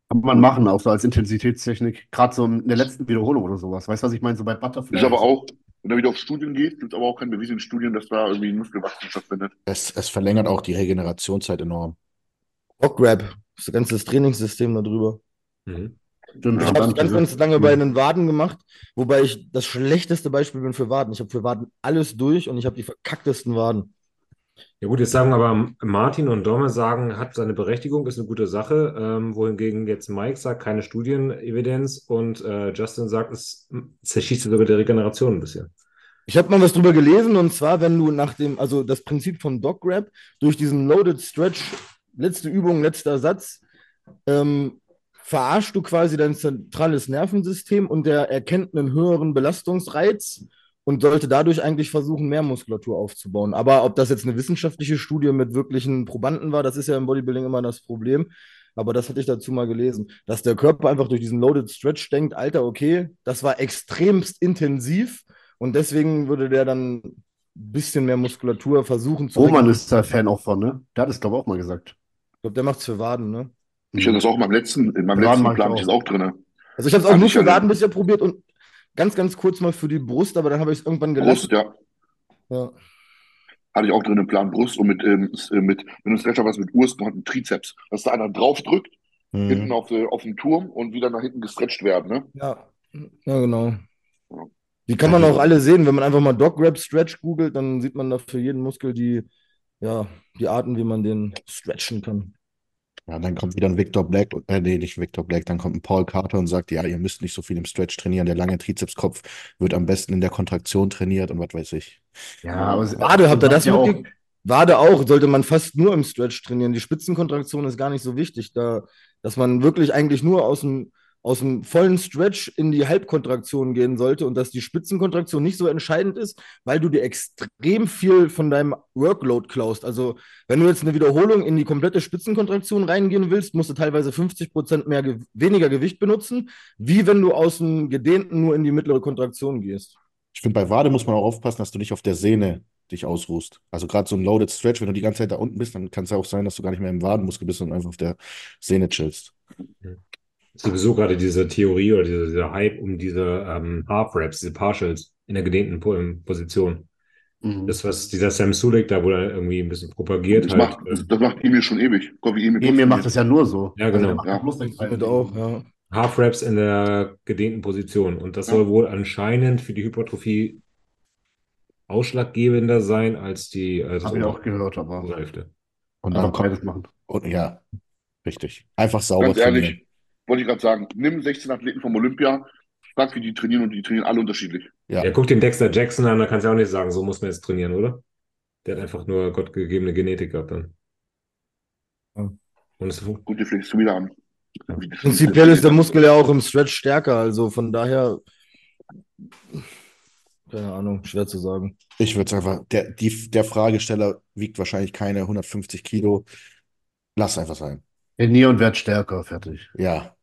Kann man machen, auch so als Intensitätstechnik. Gerade so in der letzten Wiederholung oder sowas. Weißt du, was ich meine? So bei Butterfly. Ist aber auch, wenn er wieder auf Studien geht, gibt es aber auch keine bewiesenen Studien, dass da irgendwie Muskelwachstum stattfindet. Es, es verlängert auch die Regenerationszeit enorm. Rockgrab, das ganze Trainingssystem darüber. Mhm. Stimmt, ich habe ganz, ganz lange bei den Waden gemacht, wobei ich das schlechteste Beispiel bin für Waden. Ich habe für Waden alles durch und ich habe die verkacktesten Waden. Ja gut, jetzt sagen aber Martin und Dorme sagen, hat seine Berechtigung, ist eine gute Sache, ähm, wohingegen jetzt Mike sagt, keine Studienevidenz und äh, Justin sagt, es zerschießt sogar die Regeneration ein bisschen. Ich habe mal was drüber gelesen und zwar, wenn du nach dem, also das Prinzip von Dog Grab durch diesen Loaded Stretch, letzte Übung, letzter Satz, ähm, verarschst du quasi dein zentrales Nervensystem und der erkennt einen höheren Belastungsreiz und sollte dadurch eigentlich versuchen, mehr Muskulatur aufzubauen. Aber ob das jetzt eine wissenschaftliche Studie mit wirklichen Probanden war, das ist ja im Bodybuilding immer das Problem. Aber das hatte ich dazu mal gelesen, dass der Körper einfach durch diesen Loaded Stretch denkt, Alter, okay, das war extremst intensiv und deswegen würde der dann ein bisschen mehr Muskulatur versuchen zu. Roman ist da Fan auch von, ne? Der hat es, glaube ich, auch mal gesagt. Ich glaube, der macht es für Waden, ne? Ich hatte das auch in meinem letzten, in meinem letzten Plan, ich das auch drin. Also ich habe es auch nur für Waden bisher probiert und Ganz, ganz kurz mal für die Brust, aber dann habe ich es irgendwann gelassen. Brust, ja. ja. Hatte ich auch drin im Plan Brust und mit, ähm, äh, mit wenn du Stretcher was mit Ursten hat, einen Trizeps. Dass da einer draufdrückt, mhm. hinten auf, äh, auf dem Turm und wieder nach hinten gestretcht werden. Ne? Ja. ja, genau. Ja. Die kann man auch alle sehen. Wenn man einfach mal Dog Grab Stretch googelt, dann sieht man da für jeden Muskel die, ja, die Arten, wie man den stretchen kann. Ja, dann kommt wieder ein Victor Black, äh, nee, nicht Victor Black, dann kommt ein Paul Carter und sagt, ja, ihr müsst nicht so viel im Stretch trainieren, der lange Trizepskopf wird am besten in der Kontraktion trainiert und was weiß ich. Ja, aber Wade, habt ihr das ja auch. Wade auch, sollte man fast nur im Stretch trainieren. Die Spitzenkontraktion ist gar nicht so wichtig, da, dass man wirklich eigentlich nur aus dem aus dem vollen Stretch in die Halbkontraktion gehen sollte und dass die Spitzenkontraktion nicht so entscheidend ist, weil du dir extrem viel von deinem Workload klaust. Also wenn du jetzt eine Wiederholung in die komplette Spitzenkontraktion reingehen willst, musst du teilweise 50 Prozent mehr weniger Gewicht benutzen, wie wenn du aus dem Gedehnten nur in die mittlere Kontraktion gehst. Ich finde, bei Wade muss man auch aufpassen, dass du nicht auf der Sehne dich ausruhst. Also gerade so ein Loaded Stretch, wenn du die ganze Zeit da unten bist, dann kann es ja auch sein, dass du gar nicht mehr im Wadenmuskel bist und einfach auf der Sehne chillst. Sowieso gerade diese Theorie oder dieser, dieser Hype um diese ähm, Half-Raps, diese Partials in der gedehnten Position. Mhm. Das, was dieser Sam Sulek da wohl irgendwie ein bisschen propagiert das hat. Macht, das, das macht Emil schon ewig. Emil, Emil macht das ja nur so. Ja, genau. Also ja. auch, ja. Half-Raps in der gedehnten Position. Und das ja. soll wohl anscheinend für die Hypertrophie ausschlaggebender sein als die. Als Habe ich auch gehört, aber. Hälfte. Und dann kommt es machen. Und ja, richtig. Einfach sauber Ganz ehrlich, wollte ich gerade sagen, nimm 16 Athleten vom Olympia, frag, wie die trainieren und die trainieren alle unterschiedlich. Ja, ja guck den Dexter Jackson an, da kannst du auch nicht sagen, so muss man jetzt trainieren, oder? Der hat einfach nur gottgegebene Genetik gehabt dann. Ja. Und es Gut, die fliegst du wieder an. Ja. Prinzipiell ist der Muskel ja auch im Stretch stärker, also von daher Keine Ahnung, schwer zu sagen. Ich würde es einfach, der, die, der Fragesteller wiegt wahrscheinlich keine 150 Kilo. Lass es einfach sein. Trainier und werd stärker, fertig. Ja.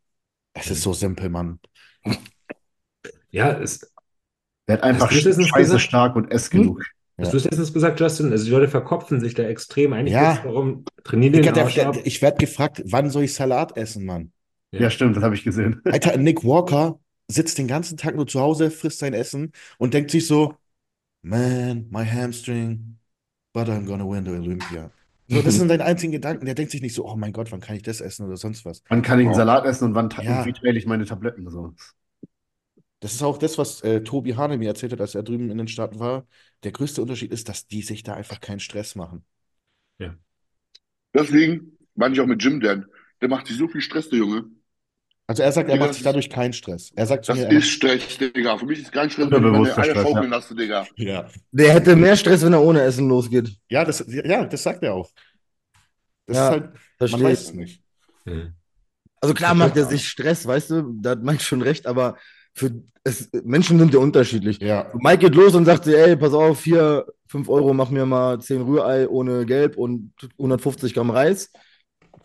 Es ist so simpel, Mann. Ja, es. Werd einfach scheiße stark und ess genug. Hast Ja. du es letztens gesagt, Justin? Also die Leute verkopfen sich da extrem. Eigentlich Ja. geht es darum, trainieren den Digga, Arsch der, ich werde gefragt, wann soll ich Salat essen, Mann? Ja, stimmt, das habe ich gesehen. Alter, Nick Walker sitzt den ganzen Tag nur zu Hause, frisst sein Essen und denkt sich so, man, my hamstring, but I'm gonna win the Olympia. So, das sind (laughs) seine einzigen Gedanken. Der denkt sich nicht so, oh mein Gott, wann kann ich das essen oder sonst was. Wann kann ich einen Salat essen und wann Ja. wie teile ich meine Tabletten? So. Das ist auch das, was äh, Tobi Hane mir erzählt hat, als er drüben in den Staaten war. Der größte Unterschied ist, dass die sich da einfach keinen Stress machen. Deswegen meine ich auch mit Jim Dan. Der macht sich so viel Stress, der Junge. Also er sagt, er Digga, macht sich dadurch keinen Stress. Er sagt zu Das mir, ist Stress, Digga. Für mich ist kein Stress, wenn ich Unterbewusster meine Eier schaukeln ja. lasse, Digga. ja. Der hätte mehr Stress, wenn er ohne Essen losgeht. Ja, das, ja, das sagt er auch. Das Ja, ist halt, man Verstehe weiß ich. es nicht. Hm. Also klar macht er sich Stress, weißt du, da hat Mike schon recht, aber für es, Menschen sind ja unterschiedlich. Ja, Mike geht los und sagt dir, ey, pass auf, hier, 5 Euro, mach mir mal 10 Rührei ohne Gelb und 150 Gramm Reis.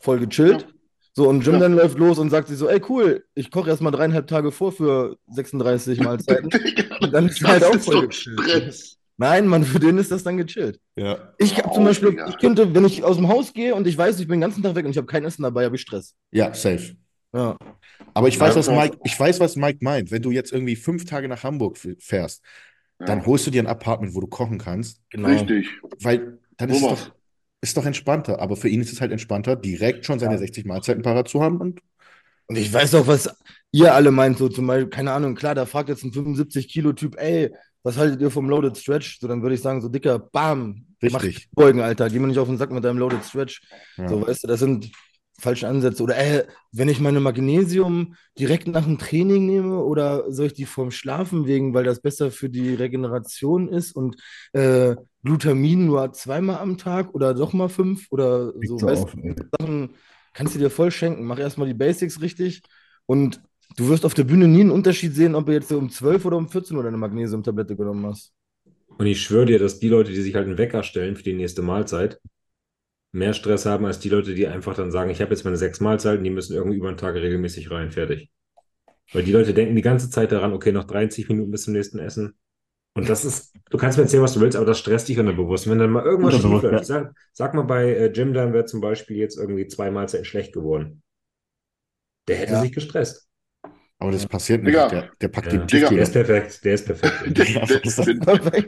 Voll gechillt. Ja. So, und Jim Ja. dann läuft los und sagt sich so, ey, cool, ich koche erst mal dreieinhalb Tage vor für 36 (laughs) Mahlzeiten. Digga, Und dann ist das halt auch voll gechillt. Stress. Nein, Mann, für den ist das dann gechillt. ja, Ich habe zum Oh, Beispiel, Digga. ich könnte, wenn ich aus dem Haus gehe und ich weiß, ich bin den ganzen Tag weg und ich habe kein Essen dabei, habe ich Stress. ja, safe. Ja. Aber ich weiß, was ja. Mike, ich weiß, was Mike meint. Wenn du jetzt irgendwie fünf Tage nach Hamburg fährst, dann Ja, holst du dir ein Apartment, wo du kochen kannst, Genau. richtig. weil dann ist es doch, ist doch entspannter. Aber für ihn ist es halt entspannter, direkt schon seine 60 Mahlzeiten parat zu haben und Und ich weiß auch, was ihr alle meint, so zum Beispiel, keine Ahnung, klar, da fragt jetzt ein 75-Kilo-Typ, ey, was haltet ihr vom Loaded Stretch? So, dann würde ich sagen, so dicker, bam, mach Richtig. Beugen, Alter, geh mir nicht auf den Sack mit deinem Loaded Stretch. Ja. So, weißt du, das sind falsche Ansätze. Oder, ey, wenn ich meine Magnesium direkt nach dem Training nehme, oder soll ich die vorm Schlafen wegen, weil das besser für die Regeneration ist und äh, Glutamin nur zweimal am Tag oder doch mal fünf oder so, so weißt auf. Sachen kannst du dir voll schenken. Mach erstmal die Basics richtig und du wirst auf der Bühne nie einen Unterschied sehen, ob du jetzt um 12 oder um 14 Uhr eine Magnesiumtablette genommen hast. Und ich schwöre dir, dass die Leute, die sich halt einen Wecker stellen für die nächste Mahlzeit, mehr Stress haben als die Leute, die einfach dann sagen, ich habe jetzt meine sechs Mahlzeiten, die müssen irgendwie über den Tag regelmäßig rein, fertig. Weil die Leute denken die ganze Zeit daran, okay, noch 30 Minuten bis zum nächsten Essen. Und das ist, du kannst mir erzählen, was du willst, aber das stresst dich unterbewusst. Wenn dann mal irgendwas schief läuft, sag, sag mal bei äh, Jim, dann wäre zum Beispiel jetzt irgendwie zwei Mahlzeiten schlecht geworden. Der hätte Ja. sich gestresst. Aber das passiert nicht. Digga. Der, der packt Ja. den. Tisch Der ist perfekt, der ist perfekt. (laughs) (laughs) Der- der- der-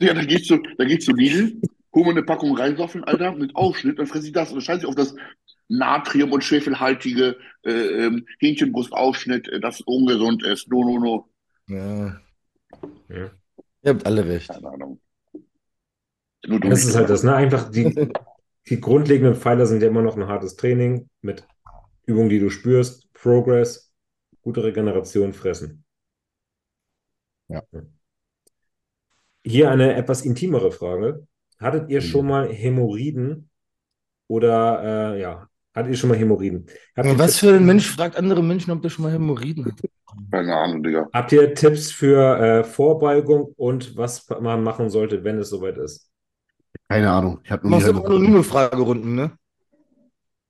Digga, da gehst du, da gehst du Lidl, hol mir eine Packung reinsaufen, Alter, mit Aufschnitt, dann fress ich das und dann scheiße ich auf das Natrium- und schwefelhaltige äh, ähm, Hähnchenbrustaufschnitt, äh, das ungesund ist. No, no, no. Ja. Ja. Ihr habt alle recht. Keine Ahnung. Nur du Das ist halt das, ne? Einfach die, die grundlegenden Pfeiler sind ja immer noch ein hartes Training mit Übungen, die du spürst, Progress, gute Regeneration, Fressen. Ja. Hier eine etwas intimere Frage. Hattet ihr schon mal Hämorrhoiden oder äh, ja, hattet ihr schon mal Hämorrhoiden? Habt ihr, Was für ein Mensch fragt andere Menschen, ob der schon mal Hämorrhoiden hat? Keine Ahnung, Digga. habt ihr Tipps für äh, Vorbeugung und was man machen sollte, wenn es soweit ist? Keine Ahnung. Ich habe Du machst nie immer anonyme Fragerunden, ne?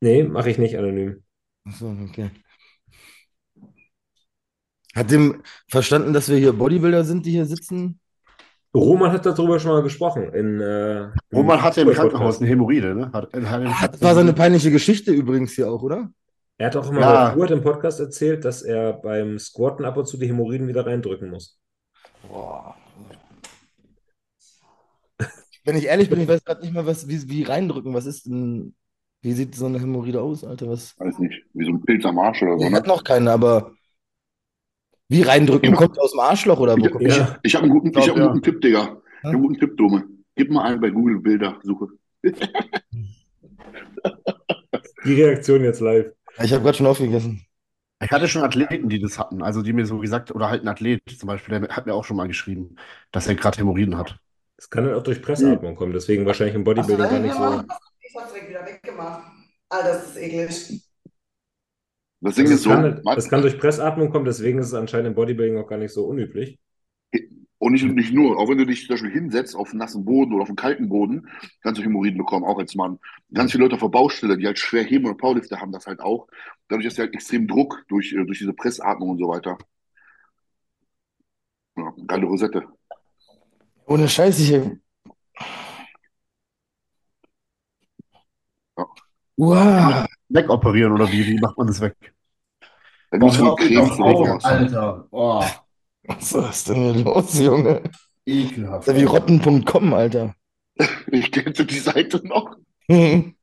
Nee, mache ich nicht anonym. Achso, okay. Hat dem verstanden, dass wir hier Bodybuilder sind, die hier sitzen? Roman hat darüber schon mal gesprochen. In, äh, Roman hatte im. Krankenhaus eine Hämorrhoide, ne? Hat, hat, Ah, das war seine peinliche Geschichte übrigens hier auch, oder? Er hat auch immer Ja. bei Kurt im Podcast erzählt, dass er beim Squatten ab und zu die Hämorrhoiden wieder reindrücken muss. Boah. Wenn ich ehrlich bin, ich weiß gerade nicht mal, was, wie, wie reindrücken. Was ist denn, wie sieht so eine Hämorrhoide aus, Alter? Was? Weiß nicht. Wie so ein Pilz am Arsch oder so, Ich ne? hat noch keine, aber wie reindrücken? Kommt aus dem Arschloch oder wo Ich, kommt ich, Ja. ich habe einen guten, ich hab einen Ja. guten Tipp, Digga. Ich habe einen guten Tipp, Dome. Gib mal einen bei Google Bilder-Suche. (laughs) Die Reaktion jetzt live. Ich habe gerade schon aufgegessen. Ich hatte schon Athleten, die das hatten, also die mir so gesagt, oder halt ein Athlet zum Beispiel, der hat mir auch schon mal geschrieben, dass er gerade Hämorrhoiden hat. Es kann halt auch durch Pressatmung kommen, deswegen wahrscheinlich im Bodybuilding gar nicht so. Ich hab's direkt wieder weggemacht. Alter, das ist eklig. Das Ding Also ist so, kann, man- es kann durch Pressatmung kommen, deswegen ist es anscheinend im Bodybuilding auch gar nicht so unüblich. Und nicht, nicht nur, auch wenn du dich zum Beispiel hinsetzt auf nassen Boden oder auf einen kalten Boden, kannst du Hämorrhoiden bekommen, auch als Mann. Ganz viele Leute auf der Baustelle, die halt schwer heben oder Powerlifter haben das halt auch. Dadurch ist ja halt extrem Druck durch, äh, durch diese Pressatmung und so weiter. Ja, geile Rosette. Ohne Scheiß, ich. Ja. Wow. Wegoperieren oder wie? Wie macht man das weg? Da gibt oh, Alter. Oh. Was ist denn hier los, Junge? Ekelhaft. Wie rotten.com, Alter. (laughs) Ich kenne die Seite noch. (laughs) hey,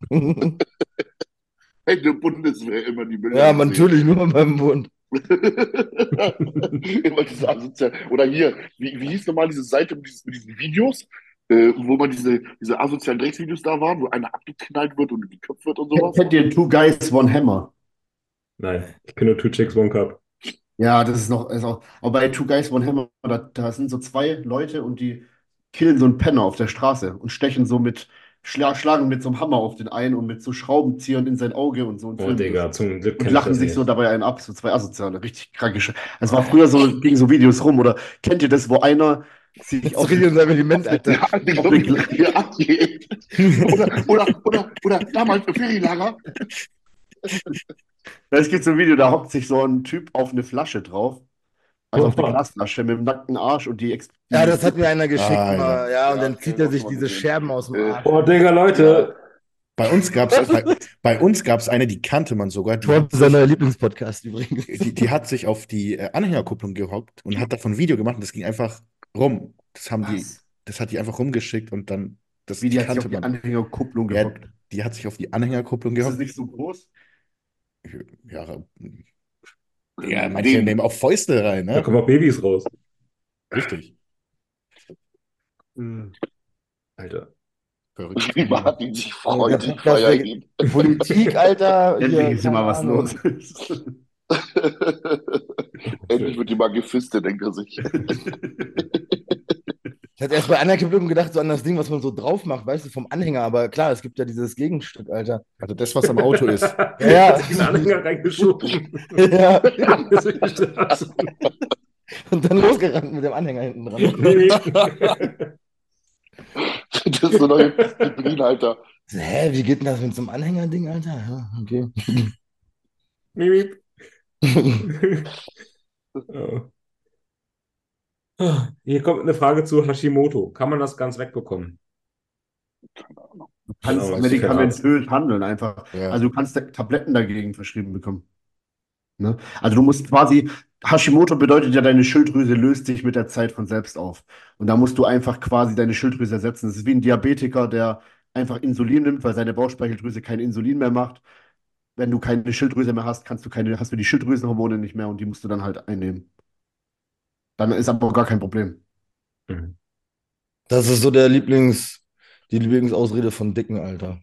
der Bundeswehr immer die Bilder. Ja, natürlich, nur beim Bund. (laughs) immer diese Asozial Oder hier, wie, wie hieß nochmal diese Seite mit diesen, mit diesen Videos, äh, wo man diese, diese asozialen Drecksvideos da waren, wo einer abgeknallt wird und geköpft wird und sowas? Kennt ihr Two Guys, One Hammer? Nein, ich kenne nur Two Chicks, One Cup. Ja, das ist noch, ist auch, aber bei Two Guys, One Hammer, da, da sind so zwei Leute und die killen so einen Penner auf der Straße und stechen so mit, schla schlagen mit so einem Hammer auf den einen und mit so Schraubenziehern in sein Auge und so und, Oh, Digga, zum Glück und lachen sich nicht. so dabei einen ab, so zwei Asoziale, richtig kranke Sch Es war früher so, ging so Videos rum oder kennt ihr das, wo einer auf richtig in seinem Element, Alter. Er. Oder, oder, oder, oder damals im Ferienlager. Es gibt so ein Video, da hockt sich so ein Typ auf eine Flasche drauf. Also auf eine. Glasflasche mit dem nackten Arsch und die ex- Ja, das hat mir einer geschickt. Ah, ja. ja, und Ja, dann zieht er sich war diese gesehen. Scherben aus dem Arsch. Oh, Digga, Leute. Bei uns gab es bei, bei uns gab's eine, die kannte man sogar. Die, Trump ist neuer Lieblingspodcast übrigens. die, die hat sich auf die äh, Anhängerkupplung gehockt und hat davon ein Video gemacht und das ging einfach rum. Das haben die, Was? das hat die einfach rumgeschickt und dann, das Wie die hat sich auf die. Anhängerkupplung Ja, gehockt. die hat sich auf die Anhängerkupplung Ist das gehockt. nicht so groß? Ja, ja manche Den- nehmen auch Fäuste rein, Da ne? kommen auch Babys raus. Richtig. Alter. Verrückt. Sich der- ihn. Politik, Alter. (laughs) Endlich hier, ist immer was los. (laughs) Endlich wird die mal gefistet, denkt er sich. (laughs) Ich hatte erst bei Anerkennung gedacht, so an das Ding, was man so drauf macht, weißt du, vom Anhänger. Aber klar, es gibt ja dieses Gegenstück, Alter. Also das, was am Auto ist. (laughs) Ja. Hat sich einen Anhänger reingeschoben. Ja. Und dann losgerannt mit dem Anhänger hinten dran. Das ist so neue Disziplin, Alter. Hä, wie geht denn das mit so einem Anhängerding, Alter? Ja, okay. Miep, miep. Oh. Hier kommt eine Frage zu Hashimoto. Kann man das ganz wegbekommen? Du Genau, kannst ist medikamentös handeln einfach. Ja. Also du kannst Tabletten dagegen verschrieben bekommen. Ne? Also du musst quasi, Hashimoto bedeutet ja, deine Schilddrüse löst sich mit der Zeit von selbst auf. Und da musst du einfach quasi deine Schilddrüse ersetzen. Das ist wie ein Diabetiker, der einfach Insulin nimmt, weil seine Bauchspeicheldrüse kein Insulin mehr macht. Wenn du keine Schilddrüse mehr hast, kannst du keine, hast du die Schilddrüsenhormone nicht mehr und die musst du dann halt einnehmen. Dann ist aber gar kein Problem. Mhm. Das ist so der Lieblings, die Lieblingsausrede von Dicken, Alter.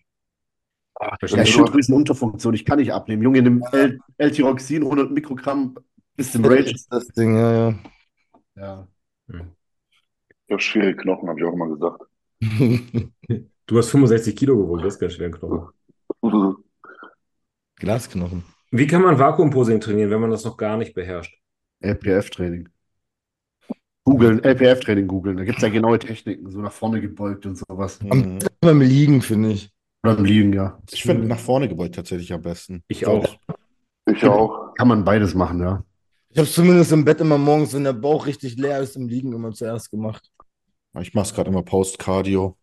Ja, Verstehe. Schilddrüsenunterfunktion, ich kann nicht abnehmen. Junge, nimm L- L-Tyroxin, 100 Mikrogramm, bis im Rage. ist das Ding, ja, Ja. Ich habe schwere Knochen, habe ich auch immer gesagt. ja. (laughs) Du hast 65 Kilo gewogen, das ist ganz schwer Knochen. (laughs) Glasknochen. Wie kann man Vakuumposing trainieren, wenn man das noch gar nicht beherrscht? LPF-Training. Googeln, LPF-Training googeln. Da gibt es ja genaue Techniken, so nach vorne gebeugt und sowas. Mhm. Beim Liegen, finde ich. Oder im Liegen, ja. Ich finde nach vorne gebeugt tatsächlich am besten. Ich auch. Ich auch. Kann man beides machen, ja. Ich habe es zumindest im Bett immer morgens, wenn der Bauch richtig leer ist, im Liegen immer zuerst gemacht. Ich mache es gerade immer Post-Cardio.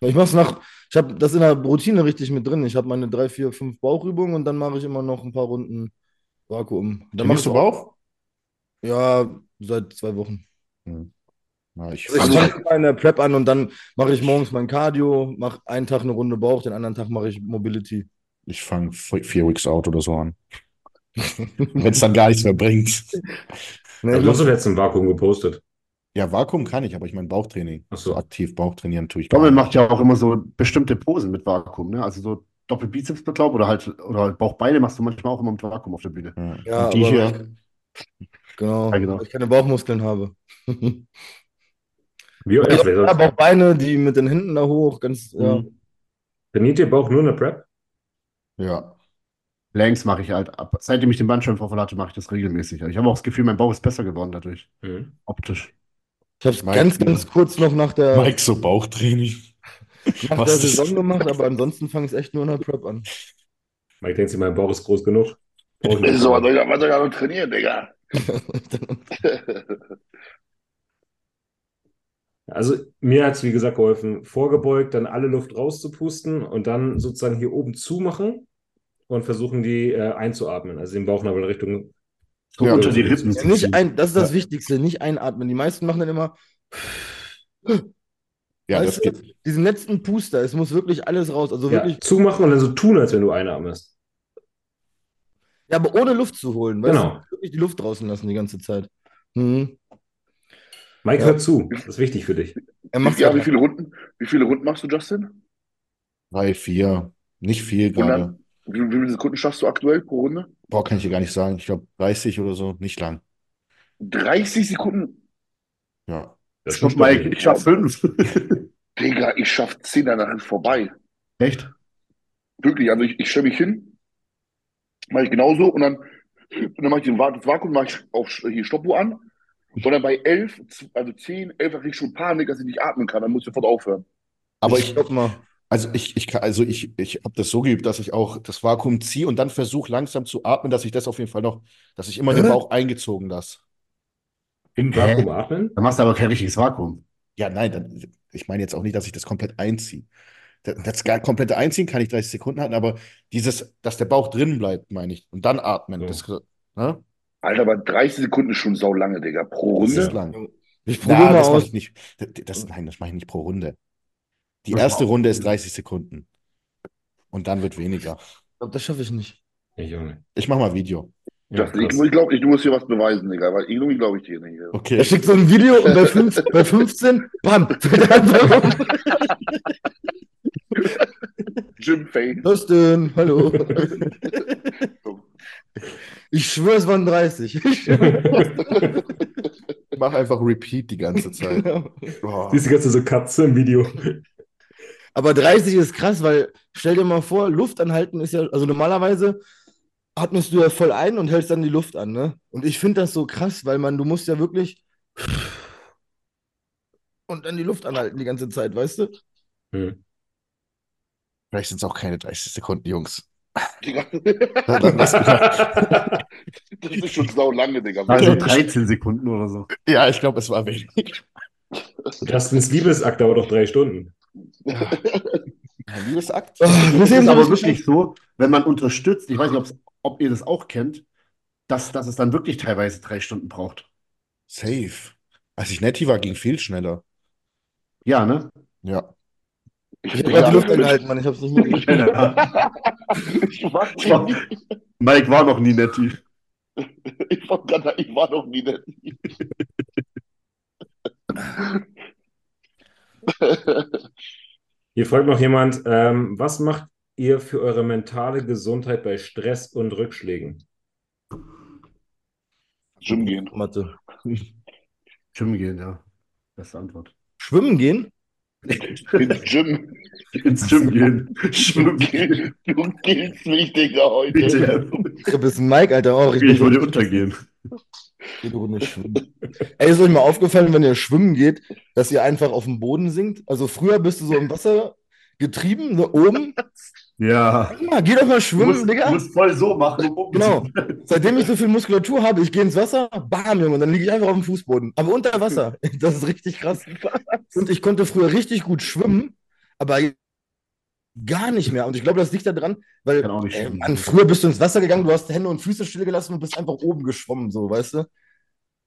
Ich mache es nach, ich habe das in der Routine richtig mit drin. Ich habe meine drei, vier, fünf Bauchübungen und dann mache ich immer noch ein paar Runden Vakuum. Dann mach Trainierst du Bauch? Ja, seit zwei Wochen. Ja, ich, Also ich fange immer in der Prep an und dann mache ich morgens mein Cardio, mache einen Tag eine Runde Bauch, den anderen Tag mache ich Mobility. ich fange vier Weeks out oder so an. Wenn es dann gar nichts mehr bringt. (laughs) Ne, Also, du hast doch jetzt ein Vakuum gepostet. Ja, Vakuum kann ich, aber ich meine Bauchtraining. Ach so. So aktiv Bauchtrainieren tue ich Dommel macht ja auch immer so bestimmte Posen mit Vakuum, ne? Also so Doppelbizeps, glaube oder halt, oder halt Bauchbeine machst du manchmal auch immer mit Vakuum auf der Bühne. Ja, Und die aber hier, genau, Ja, genau. weil ich keine Bauchmuskeln habe. Wie, Ich also, habe auch Beine, die mit den Händen da hoch, ganz, ja. Mhm. trainiert ihr Bauch nur in der Prep? ja. Längs mache ich halt ab. Seitdem ich den Bandscheibenvorfall hatte, mache ich das regelmäßig. Ich habe auch das Gefühl, mein Bauch ist besser geworden dadurch. Mhm. Optisch. Ich habe es ganz, ganz kurz noch nach der. Mike, so Bauchtraining. (laughs) Nach der Saison gemacht, aber ansonsten fange ich echt nur in der Prep an. Mike denkt sich, mein Bauch ist groß genug. So, was soll ich, was soll ich noch trainieren, Digga? (laughs) Also mir hat es, wie gesagt, geholfen, vorgebeugt, dann alle Luft rauszupusten und dann sozusagen hier oben zumachen und versuchen, die äh, einzuatmen, also den Bauchnabel Richtung ja, unter die Rippen. Ja, nicht ein, das ist das ja. Wichtigste, nicht einatmen. Die meisten machen dann immer. Ja, weißt das geht. Diesen letzten Puster, es muss wirklich alles raus. Also ja, wirklich zumachen und dann so tun, als wenn du einatmest. Ja, aber ohne Luft zu holen. Weißt genau. Du? Wirklich die Luft draußen lassen die ganze Zeit. Mhm. Mike, ja. hör zu. Das ist wichtig für dich. Er macht ja, wie viele Runden, wie viele Runden machst du, Justin? Drei, vier. Nicht viel gerade. Wie, wie viele Sekunden schaffst du aktuell pro Runde? Boah, kann ich dir gar nicht sagen. Ich glaube 30 oder so, nicht lang. 30 Sekunden? Ja. Das Stopp, Mike, ich schaff fünf. (laughs) Digga, ich schaff zehn, danach ist vorbei. Echt? Wirklich, also ich, ich stelle mich hin, mache ich genauso und dann, und dann mache ich den das Vakuum, mache ich auf hier Stoppuhr an und dann bei elf, also zehn, elf kriege ich schon Panik, dass ich nicht atmen kann, dann muss ich sofort aufhören. Aber ich, ich mal, also ich, ich kann, also ich, ich habe das so geübt, dass ich auch das Vakuum ziehe und dann versuche langsam zu atmen, dass ich das auf jeden Fall noch, dass ich immer den Bauch eingezogen lasse. Im Vakuum atmen? Dann machst du aber kein richtiges Vakuum. Ja, nein, dann, ich meine jetzt auch nicht, dass ich das komplett einziehe. Das, das komplette Einziehen kann ich 30 Sekunden halten, aber dieses, dass der Bauch drin bleibt, meine ich. Und dann atmen. So. Das, ne? Alter, aber 30 Sekunden ist schon sau lange, Digga. Pro Runde. Das ist lang. Ich probiere ja, das mache ich nicht. Das, das, nein, das mache ich nicht pro Runde. Die erste Runde ist 30 Sekunden. Und dann wird weniger. Ich glaube, das schaffe ich nicht. Ich, ich mache mal Video. Ja, ich, ich glaube, du musst hier was beweisen, Digga, weil irgendwie glaube ich dir nicht. Okay. Er schickt so ein Video und bei, 5, bei 15, bam, (laughs) Jim Fane. Was denn? Hallo. (laughs) Ich schwöre, es waren 30. (laughs) Mach einfach Repeat die ganze Zeit. Oh. Siehst du ganze so Katze im Video. Aber 30 ist krass, weil stell dir mal vor, Luft anhalten ist ja, also normalerweise atmest du ja voll ein und hältst dann die Luft an, ne? Und ich finde das so krass, weil man, du musst ja wirklich und dann die Luft anhalten die ganze Zeit, weißt du? Hm. Vielleicht sind es auch keine 30 Sekunden, Jungs. (laughs) das ist schon sau lange, Digga. Also 13 Sekunden oder so. Ja, ich glaube, es war wenig. Justin's Liebesakt dauert doch drei Stunden. Liebesakt. Das ist aber wirklich so, wenn man unterstützt, ich weiß nicht, ob ihr das auch kennt, dass, dass es dann wirklich teilweise drei Stunden braucht. Safe. Als ich netti war, ging viel schneller. Ja, ne? Ja. Ich habe ja, die Luft angehalten, Mann. Ich hab's nicht mitgekriegt. Mike war noch nie netti. Ich war, ich war noch nie netti. (laughs) (laughs) Hier fragt noch jemand, ähm, was macht ihr für eure mentale Gesundheit bei Stress und Rückschlägen? Schwimmen gehen. Mathe. (laughs) Schwimmen gehen, ja. Beste Antwort. Schwimmen gehen? Ins Gym. Ins Gym gehen. Schwimmen gehen. Du killst mich, Digga, heute. Bitte. Du bist ein Mike, Alter. Oh, ich, ich würde untergehen. (laughs) Ey, ist euch mal aufgefallen, wenn ihr schwimmen geht, dass ihr einfach auf dem Boden sinkt? Also früher bist du so im Wasser getrieben, so oben. Ja. ja. Geh doch mal schwimmen, du musst, Digga. Du musst voll so machen. Um genau. Seitdem ich so viel Muskulatur habe, ich gehe ins Wasser, bam, Junge, und dann liege ich einfach auf dem Fußboden. Aber unter Wasser. (laughs) Das ist richtig krass. Und ich konnte früher richtig gut schwimmen, aber gar nicht mehr. Und ich glaube, das liegt daran, weil äh, Mann, früher bist du ins Wasser gegangen, du hast Hände und Füße stillgelassen und bist einfach oben geschwommen, so, weißt du?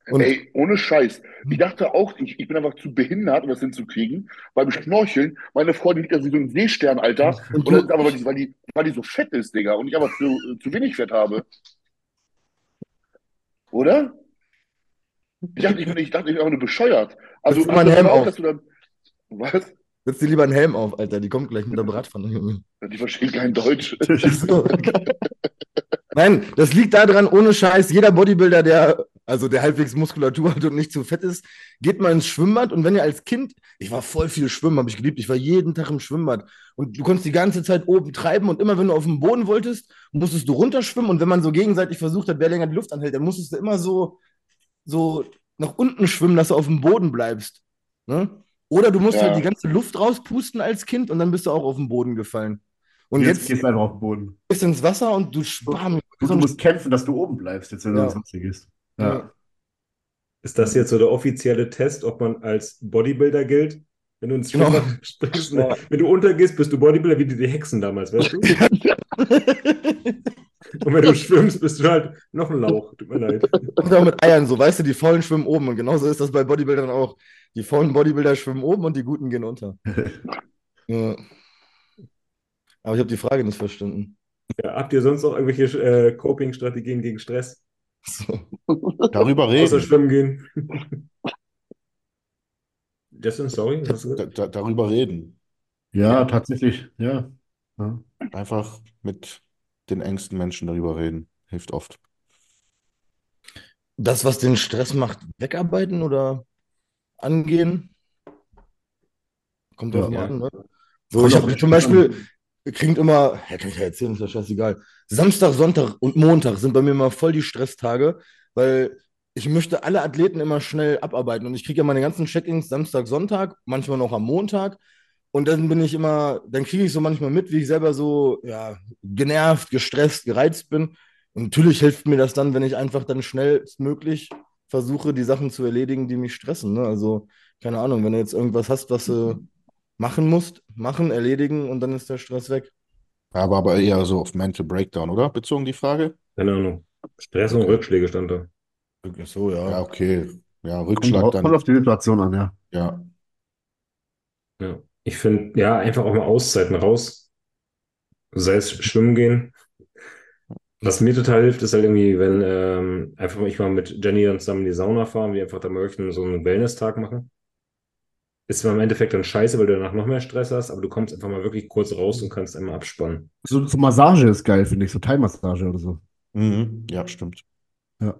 Und Ey, ohne Scheiß. Ich dachte auch, ich, ich bin einfach zu behindert, um das hinzukriegen. Beim Schnorcheln, meine Freundin liegt da wie so ein Seestern, Alter. Und das ist aber, weil die, weil, die, weil die so fett ist, Digga. Und ich aber zu, zu wenig Fett habe. Oder? Ich dachte, ich, bin, ich dachte, ich bin einfach nur bescheuert. Also, also Helm auch, dass du dann. Was? Setz dir lieber einen Helm auf, Alter. Die kommt gleich mit der Bratpfanne. Die versteht kein Deutsch. (laughs) Nein, das liegt daran, ohne Scheiß, jeder Bodybuilder, der, also der halbwegs Muskulatur hat und nicht zu fett ist, geht mal ins Schwimmbad und wenn ihr als Kind, ich war voll viel schwimmen, habe ich geliebt, ich war jeden Tag im Schwimmbad und du konntest die ganze Zeit oben treiben und immer wenn du auf dem Boden wolltest, musstest du runterschwimmen und wenn man so gegenseitig versucht hat, wer länger die Luft anhält, dann musstest du immer so, so nach unten schwimmen, dass du auf dem Boden bleibst. Ne? Oder du musst ja. halt die ganze Luft rauspusten als Kind und dann bist du auch auf den Boden gefallen. Und jetzt, jetzt gehst du einfach auf den Boden. Bist ins Wasser und du spam. Du, du musst kämpfen, dass du oben bleibst, jetzt wenn ja. du ins Wasser gehst. Ja. Ist das jetzt so der offizielle Test, ob man als Bodybuilder gilt? Wenn du ins Schwimmbad genau. (laughs) springst, ne? wenn du untergehst, bist du Bodybuilder wie die Hexen damals, weißt du? (laughs) (laughs) (laughs) Und wenn du schwimmst, bist du halt noch ein Lauch. Tut mir leid. Und auch mit Eiern so, weißt du, die Faulen schwimmen oben. Und genauso ist das bei Bodybuildern auch. Die faulen Bodybuilder schwimmen oben und die Guten gehen unter. (laughs) ja. Aber ich habe die Frage nicht verstanden. Ja, habt ihr sonst noch irgendwelche äh, Coping-Strategien gegen Stress? So. Darüber reden. Außer schwimmen gehen. (laughs) Justin, sorry. Da, da, darüber reden. Ja, ja, tatsächlich, ja. ja. Einfach mit den engsten Menschen darüber reden. Hilft oft. Das, was den Stress macht, wegarbeiten oder angehen? Kommt drauf ja. an, ne? So, ich habe zum Beispiel, klingt immer, ja, kann ich ja erzählen, ist ja scheißegal. Samstag, Sonntag und Montag sind bei mir immer voll die Stresstage, weil ich möchte alle Athleten immer schnell abarbeiten und ich kriege ja meine ganzen Check-ins Samstag, Sonntag, manchmal noch am Montag und dann bin ich immer, dann kriege ich so manchmal mit, wie ich selber so ja, genervt, gestresst, gereizt bin. Und natürlich hilft mir das dann, wenn ich einfach dann schnellstmöglich versuche, die Sachen zu erledigen, die mich stressen. Ne? Also, keine Ahnung, wenn du jetzt irgendwas hast, was du machen musst, machen, erledigen und dann ist der Stress weg. Aber, aber eher so auf Mental Breakdown, oder? Bezogen die Frage? Keine Ahnung. Stress und Rückschläge stand da. So, ja. Ja, okay. Ja, Rückschlag kommt dann. Kommt auf die Situation an, ja. Ja. Ja ich finde, ja, einfach auch mal Auszeiten raus. Sei es schwimmen gehen. Was mir total hilft, ist halt irgendwie, wenn ähm, einfach ich mal mit Jenny dann zusammen in die Sauna fahren, wir einfach da möchten so einen Wellness-Tag machen. Ist zwar im Endeffekt dann scheiße, weil du danach noch mehr Stress hast, aber du kommst einfach mal wirklich kurz raus und kannst einmal abspannen. So, so Massage ist geil, finde ich, so Thai-Massage oder so. Mhm. Ja, stimmt. Ja.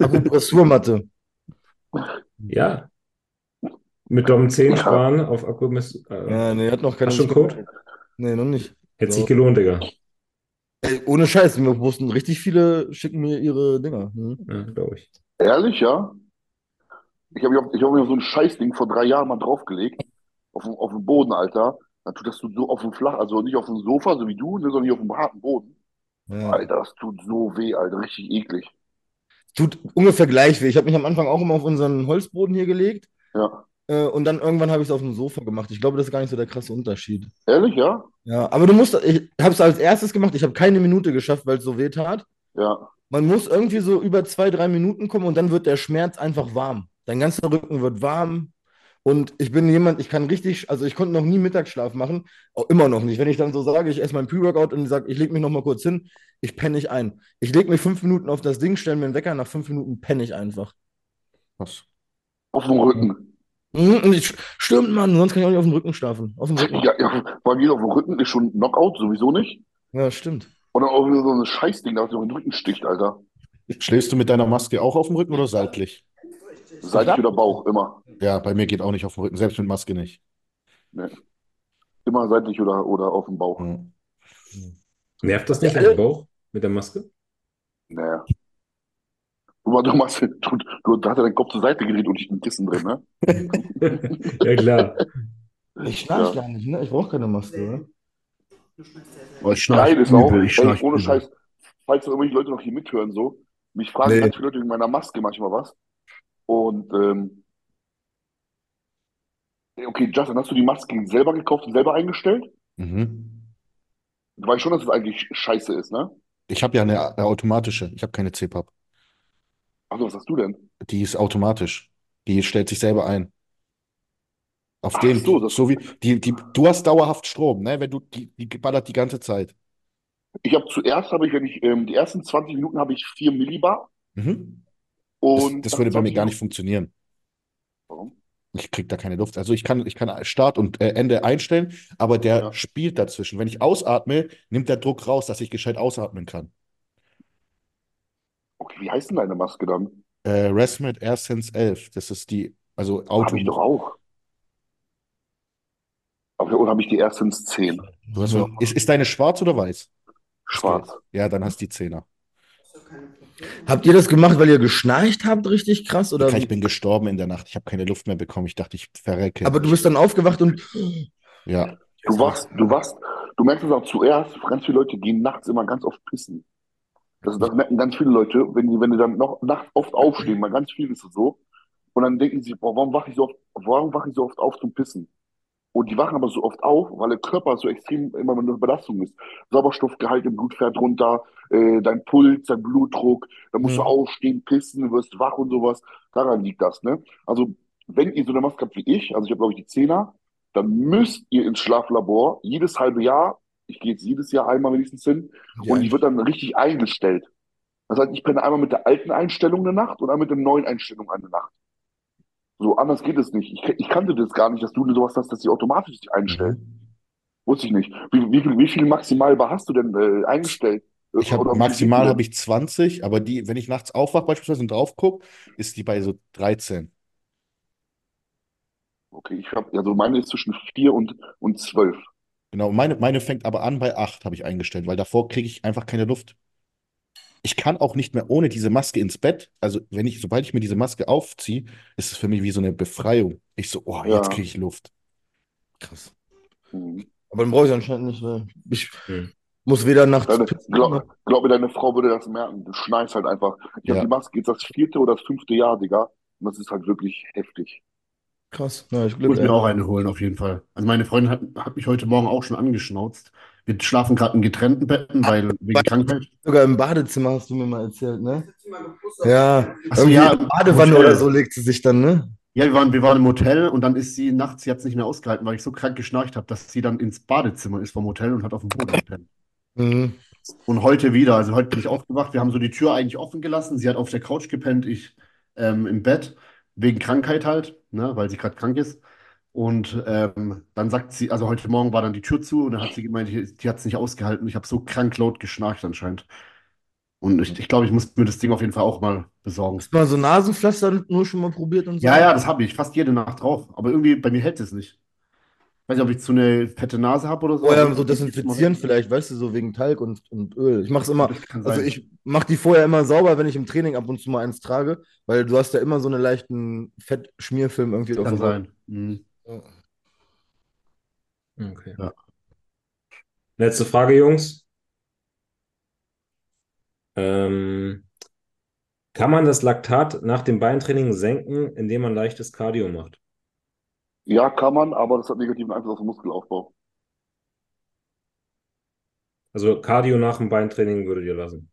Akupressurmatte. (laughs) Ja, mit Dom 10 sparen auf Akku. Äh, ja, nee, hat noch keine. Hast schon Code? Nee, noch nicht. Hätte sich gelohnt, Digga. Ey, ohne Scheiß, wir wussten richtig viele schicken mir ihre Dinger. Hm? Ja, glaube ich. Ehrlich, ja? Ich habe ich hab mir so ein Scheißding vor drei Jahren mal draufgelegt. Auf, auf dem Boden, Alter. Dann tut das so auf dem Flach, also nicht auf dem Sofa, so wie du, ne, sondern nicht auf dem harten Boden. Ja. Alter, das tut so weh, Alter. Richtig eklig. Tut ungefähr gleich weh. Ich habe mich am Anfang auch immer auf unseren Holzboden hier gelegt. Ja. Äh, und dann irgendwann habe ich es auf dem Sofa gemacht. Ich glaube, das ist gar nicht so der krasse Unterschied. Ehrlich, ja? Ja, aber du musst, ich habe es als erstes gemacht. Ich habe keine Minute geschafft, weil es so weh tat. Ja. Man muss irgendwie so über zwei, drei Minuten kommen und dann wird der Schmerz einfach warm. Dein ganzer Rücken wird warm. Und ich bin jemand, ich kann richtig, also ich konnte noch nie Mittagsschlaf machen, auch immer noch nicht. Wenn ich dann so sage, ich esse mein Pre-Workout und sage, ich lege mich noch mal kurz hin, ich penne nicht ein. Ich lege mich fünf Minuten auf das Ding, stelle mir einen Wecker, nach fünf Minuten penne ich einfach. Was? Auf dem Rücken. Mhm, stimmt, Mann, sonst kann ich auch nicht auf dem Rücken schlafen. Auf dem Rücken. Ja, ja, bei mir auf dem Rücken ist schon Knockout, sowieso nicht. Ja, stimmt. Und dann auch wieder so ein Scheißding, da so den Rücken sticht, Alter. Schläfst du mit deiner Maske auch auf dem Rücken oder seitlich? Seitlich oder Bauch, immer. Ja, bei mir geht auch nicht auf dem Rücken, selbst mit Maske nicht. Nee. Immer seitlich oder, oder auf dem Bauch. Mhm. Nervt das nicht ja, der Bauch mit der Maske? Naja. Du, du, machst, du, du, du hast ja deinen Kopf zur Seite gedreht und ich ein Kissen drin, ne? (laughs) ja, klar. Ich schnarch ja. gar nicht, ne? Ich brauche keine Maske, oder? Oh, ich schnarch ist auch, ich ey, ohne Scheiß, falls irgendwelche Leute noch hier mithören, so, mich fragen nee. viele Leute wegen meiner Maske manchmal was. Und, ähm, okay, Justin, hast du die Maske selber gekauft und selber eingestellt? Mhm. Du weißt schon, dass es eigentlich scheiße ist, ne? Ich habe ja eine, eine automatische, ich habe keine CPAP. Achso, was hast du denn? Die ist automatisch. Die stellt sich selber ein. Auf Ach dem, so, so wie, die, die, du hast dauerhaft Strom, ne? Wenn du, die, die ballert die ganze Zeit. Ich habe zuerst, habe ich, wenn ich, ähm, die ersten 20 Minuten habe ich 4 Millibar. Mhm. Und das, das würde bei mir gar nicht funktionieren. Warum? Ich kriege da keine Luft. Also ich kann, ich kann Start und äh, Ende einstellen, aber der ja. spielt dazwischen. Wenn ich ausatme, nimmt der Druck raus, dass ich gescheit ausatmen kann. Okay, wie heißt denn deine Maske dann? Äh, Resmed AirSense 11. Das ist die, also Auto. Habe ich doch auch. Aber oder habe ich die AirSense 10? Also, ist, ist deine schwarz oder weiß? Schwarz. Ja, dann hast du die 10er. Habt ihr das gemacht, weil ihr geschnarcht habt, richtig krass? Oder ich bin gestorben in der Nacht. Ich habe keine Luft mehr bekommen. Ich dachte, ich verrecke. Aber du bist dann aufgewacht und. Ja. Du wachst, du wachst, du merkst es auch zuerst, ganz viele Leute gehen nachts immer ganz oft pissen. Das, das merken ganz viele Leute, wenn die, wenn die dann noch nachts oft aufstehen, mal ganz viel ist es so. Und dann denken sie, boah, warum wache ich so oft, warum wache ich so oft auf zum Pissen? Und die wachen aber so oft auf, weil der Körper so extrem immer eine Belastung ist. Sauerstoffgehalt im Blut fährt runter, äh, dein Puls, dein Blutdruck, dann musst mhm. du aufstehen, pissen, wirst wach und sowas. Daran liegt das, ne? Also, wenn ihr so eine Maske habt wie ich, also ich habe glaube ich die Zehner, dann müsst ihr ins Schlaflabor jedes halbe Jahr, ich gehe jetzt jedes Jahr einmal wenigstens hin, ja, und ich wird dann richtig eingestellt. Das heißt, ich penne einmal mit der alten Einstellung eine Nacht und einmal mit der neuen Einstellung eine Nacht. So anders geht es nicht. Ich, ich kannte das gar nicht, dass du sowas hast, dass sie automatisch sich einstellt. Mhm. Wusste ich nicht. Wie, wie, viel, wie viel maximal hast du denn äh, eingestellt? Ich habe maximal habe ich 20, aber die, wenn ich nachts aufwache beispielsweise und drauf gucke, ist die bei so 13. Okay, ich habe, also meine ist zwischen 4 und, und 12. Genau, meine, meine fängt aber an bei 8, habe ich eingestellt, weil davor kriege ich einfach keine Luft. Ich kann auch nicht mehr ohne diese Maske ins Bett. Also, wenn ich, sobald ich mir diese Maske aufziehe, ist es für mich wie so eine Befreiung. Ich so, oh, jetzt kriege ich Luft. Krass. Mhm. Aber dann brauche ich anscheinend nicht, weil ich mhm. muss weder nachts. Deine, glaub, glaub mir, deine Frau würde das merken. Du schneist halt einfach. Ich ja. habe die Maske jetzt das vierte oder das fünfte Jahr, Digga. Und das ist halt wirklich heftig. Krass. Ja, ich muss mir auch eine holen, auf jeden Fall. Also meine Freundin hat, hat mich heute Morgen auch schon angeschnauzt. Wir schlafen gerade in getrennten Betten, weil wegen Krankheit. Sogar im Badezimmer hast du mir mal erzählt, ne? Ja, Achso, ja, Badewanne oder so legt sie sich dann, ne? Ja, wir waren, wir waren im Hotel und dann ist sie nachts, sie hat es nicht mehr ausgehalten, weil ich so krank geschnarcht habe, dass sie dann ins Badezimmer ist vom Hotel und hat auf dem Boden gepennt. Mhm. Und heute wieder, also heute bin ich aufgewacht, wir haben so die Tür eigentlich offen gelassen, sie hat auf der Couch gepennt, ich ähm, im Bett, wegen Krankheit halt, ne, weil sie gerade krank ist. Und ähm, dann sagt sie, also heute Morgen war dann die Tür zu und dann hat sie gemeint, die, die hat es nicht ausgehalten. Ich habe so krank laut geschnarcht anscheinend. Und ich, ich glaube, ich muss mir das Ding auf jeden Fall auch mal besorgen. Hast du mal so Nasenpflaster nur schon mal probiert und so? Ja, ja, das habe ich. Fast jede Nacht drauf. Aber irgendwie bei mir hält es nicht. Weiß nicht, ob ich zu eine fette Nase habe oder so. Oh so desinfizieren vielleicht, weißt du, so wegen Talg und, und Öl. Ich mache es immer, also ich mache die vorher immer sauber, wenn ich im Training ab und zu mal eins trage, weil du hast ja immer so einen leichten Fettschmierfilm irgendwie das auf Kann sein. Mhm. Okay. Ja. Letzte Frage, Jungs. Ähm, kann man das Laktat nach dem Beintraining senken, indem man leichtes Cardio macht? Ja, kann man, aber das hat negativen Einfluss auf den Muskelaufbau. Also Cardio nach dem Beintraining würdet ihr lassen?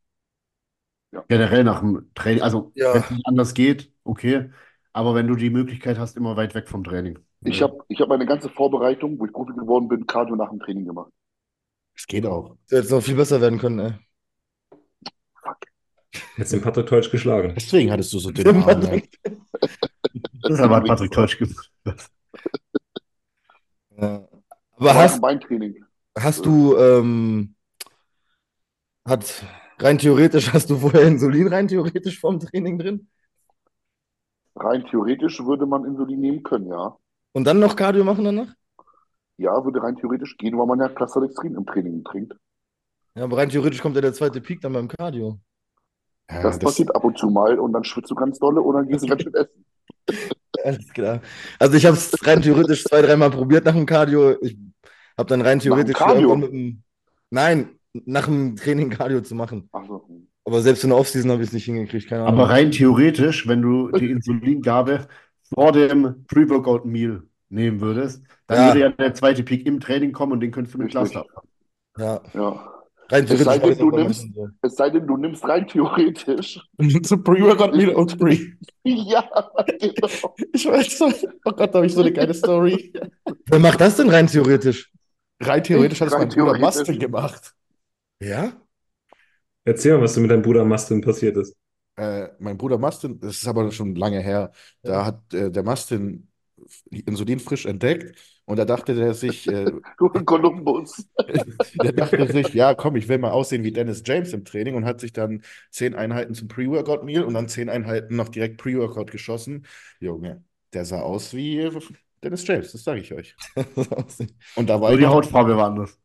Ja. Generell nach dem Training, also ja. wenn es nicht anders geht, okay. Aber wenn du die Möglichkeit hast, immer weit weg vom Training. Ich habe ich hab meine ganze Vorbereitung, wo ich Profi geworden bin, Cardio nach dem Training gemacht. Es geht auch. Du hättest noch viel besser werden können, ey. Fuck. Jetzt den Patrick Teutsch geschlagen. Deswegen hattest du so den Arm. Ne? (laughs) Deshalb hat Patrick Teutsch gemacht. Aber hast, Beintraining. hast du, ähm, hat, rein theoretisch, (laughs) hast du vorher Insulin rein theoretisch vorm Training drin? Rein theoretisch würde man Insulin nehmen können, ja. Und dann noch Cardio machen danach? Ja, würde rein theoretisch gehen, weil man ja Clusterdextrin im Training trinkt. Ja, aber rein theoretisch kommt ja der zweite Peak dann beim Cardio. Ja, das, das, passiert ab und zu mal und dann schwitzt du ganz dolle und dann gehst du ganz schön essen. (laughs) Alles klar. Also ich habe es rein theoretisch zwei, dreimal probiert nach dem Cardio. Ich habe dann rein theoretisch mit dem, Nein, nach dem Training Cardio zu machen. Ach so. Aber selbst in der Offseason habe ich es nicht hingekriegt. Keine Ahnung. Aber rein theoretisch, wenn du die Insulingabe vor dem Pre-Workout-Meal nehmen würdest, dann ja. würde ja der zweite Peak im Training kommen und den könntest du mit Cluster abfangen. Ja. ja. Rein es sei, denn, du nimmst, es sei denn, du nimmst rein theoretisch. (laughs) Zum Pre-Workout-Meal und Free. (laughs) ja, genau. Ich weiß, oh Gott, da habe ich so eine geile Story. Wer macht das denn rein theoretisch? Rein theoretisch hat es mein Bruder Mastin gemacht. Ja? Erzähl mal, was du mit deinem Bruder Mastin passiert ist. Äh, mein Bruder Mastin, das ist aber schon lange her, da hat äh, der Mastin Insulin frisch entdeckt und da dachte der sich. Äh, (laughs) du Kolumbus. (laughs) der dachte sich, ja, komm, ich will mal aussehen wie Dennis James im Training und hat sich dann zehn Einheiten zum Pre-Workout-Meal und dann zehn Einheiten noch direkt Pre-Workout geschossen. Junge, der sah aus wie Dennis James, das sage ich euch. (laughs) und da war Nur die Hautfarbe war anders.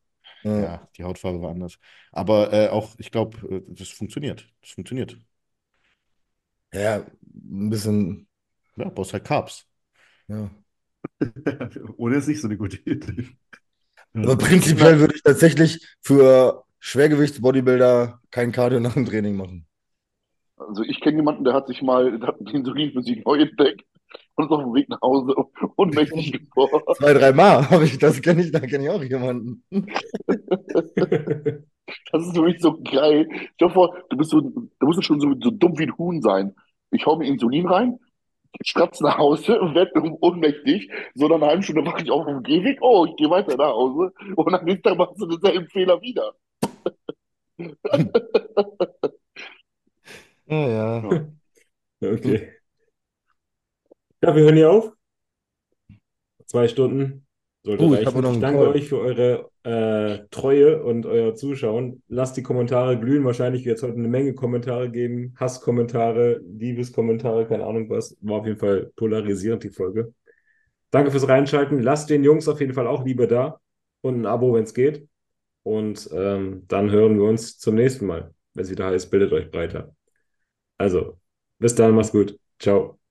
Ja, die Hautfarbe war anders. Aber äh, auch, ich glaube, äh, das funktioniert. Das funktioniert. Ja, ein bisschen. Ja, brauchst halt Carbs. Ja. (laughs) Ohne ist nicht so eine gute Idee. Aber prinzipiell würde ich tatsächlich für Schwergewichtsbodybuilder kein Cardio nach dem Training machen. Also ich kenne jemanden, der hat sich mal, der hat Insulin für sich neu entdeckt und ist auf dem Weg nach Hause (laughs) ohnmächtig geworden. (laughs) Zwei, dreimal habe ich, das kenne ich, da kenne ich auch jemanden. (laughs) das ist für mich so geil. Stell dir vor, du bist so, du musst schon so, so dumm wie ein Huhn sein. Ich hau mir Insulin rein, stratze nach Hause und werde ohnmächtig. So nach einer halben Stunde mache ich auf dem Gehweg, oh, ich gehe weiter nach Hause und dann nächsten Tag machst du denselben Fehler wieder. ja, ja. Okay. Ja, wir hören hier auf. Zwei Stunden. Sollte uh. Ich, ich danke euch für eure äh, Treue und euer Zuschauen. Lasst die Kommentare glühen. Wahrscheinlich wird es heute eine Menge Kommentare geben. Hasskommentare, Liebeskommentare, keine Ahnung was. War auf jeden Fall polarisierend, die Folge. Danke fürs Reinschalten. Lasst den Jungs auf jeden Fall auch Liebe da. Und ein Abo, wenn es geht. Und ähm, dann hören wir uns zum nächsten Mal. Wenn es wieder heißt, bildet euch breiter. Also, bis dann, macht's gut. Ciao.